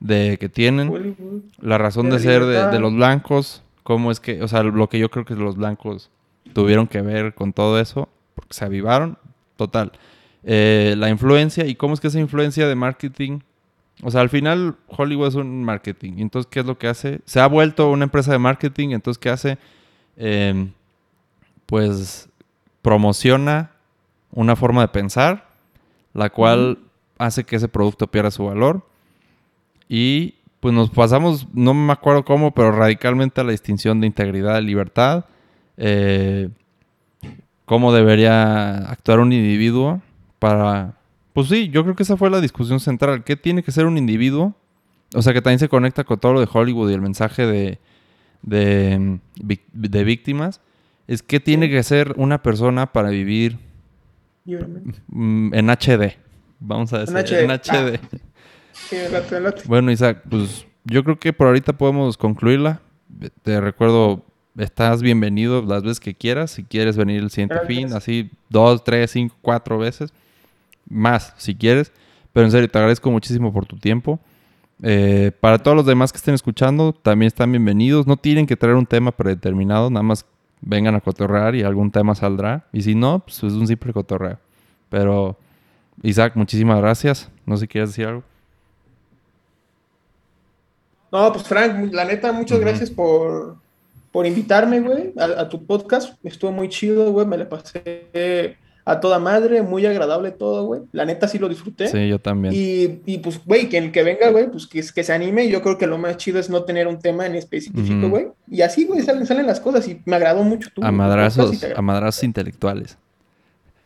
de que tienen, Hollywood. la razón de ser de, los blancos, cómo es que, o sea, lo que yo creo que los blancos tuvieron que ver con todo eso, porque se avivaron, total. Eh, la influencia y cómo es que esa influencia de marketing, o sea, al final Hollywood es un marketing, entonces, ¿qué es lo que hace? Se ha vuelto una empresa de marketing, entonces, ¿qué hace? Eh, pues promociona una forma de pensar, la cual hace que ese producto pierda su valor. Y pues nos pasamos, no me acuerdo cómo, pero radicalmente a la distinción de integridad y libertad. eh, cómo debería actuar un individuo para... Pues sí, yo creo que esa fue la discusión central. ¿Qué tiene que ser un individuo? O sea, que también se conecta con todo lo de Hollywood y el mensaje de, de, mm, de víctimas. Es que tiene que ser una persona para vivir Libremente. mm, en HD. Vamos a decir, HD. en HD. Sí, late. Bueno, Isaac, pues yo creo que por ahorita podemos concluirla. Te recuerdo estás bienvenido las veces que quieras. Si quieres venir el siguiente Gracias. fin, así dos, tres, cinco, cuatro veces. Más, si quieres. Pero en serio, te agradezco muchísimo por tu tiempo. Eh, para todos los demás que estén escuchando, también están bienvenidos. No tienen que traer un tema predeterminado, nada más vengan a cotorrear y algún tema saldrá. Y si no, pues es un simple cotorreo. Pero, Isaac, muchísimas gracias. No sé si quieres decir algo. No, pues Frank, la neta, muchas gracias por, por invitarme, güey, a, a tu podcast. Estuvo muy chido, güey, me la pasé a toda madre, muy agradable todo, güey. La neta sí lo disfruté. Sí, yo también. Y, y, pues, güey, que el que venga, güey, pues que, que se anime. Yo creo que lo más chido es no tener un tema en específico, güey. Y así, güey, salen, salen las cosas y me agradó mucho tu, A madrazos, a madrazos intelectuales.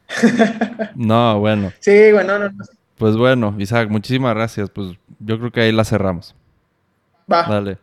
(laughs) No, bueno. Sí, güey, no, no, no. Pues bueno, Isaac, muchísimas gracias. Pues yo creo que ahí la cerramos. Va. Dale.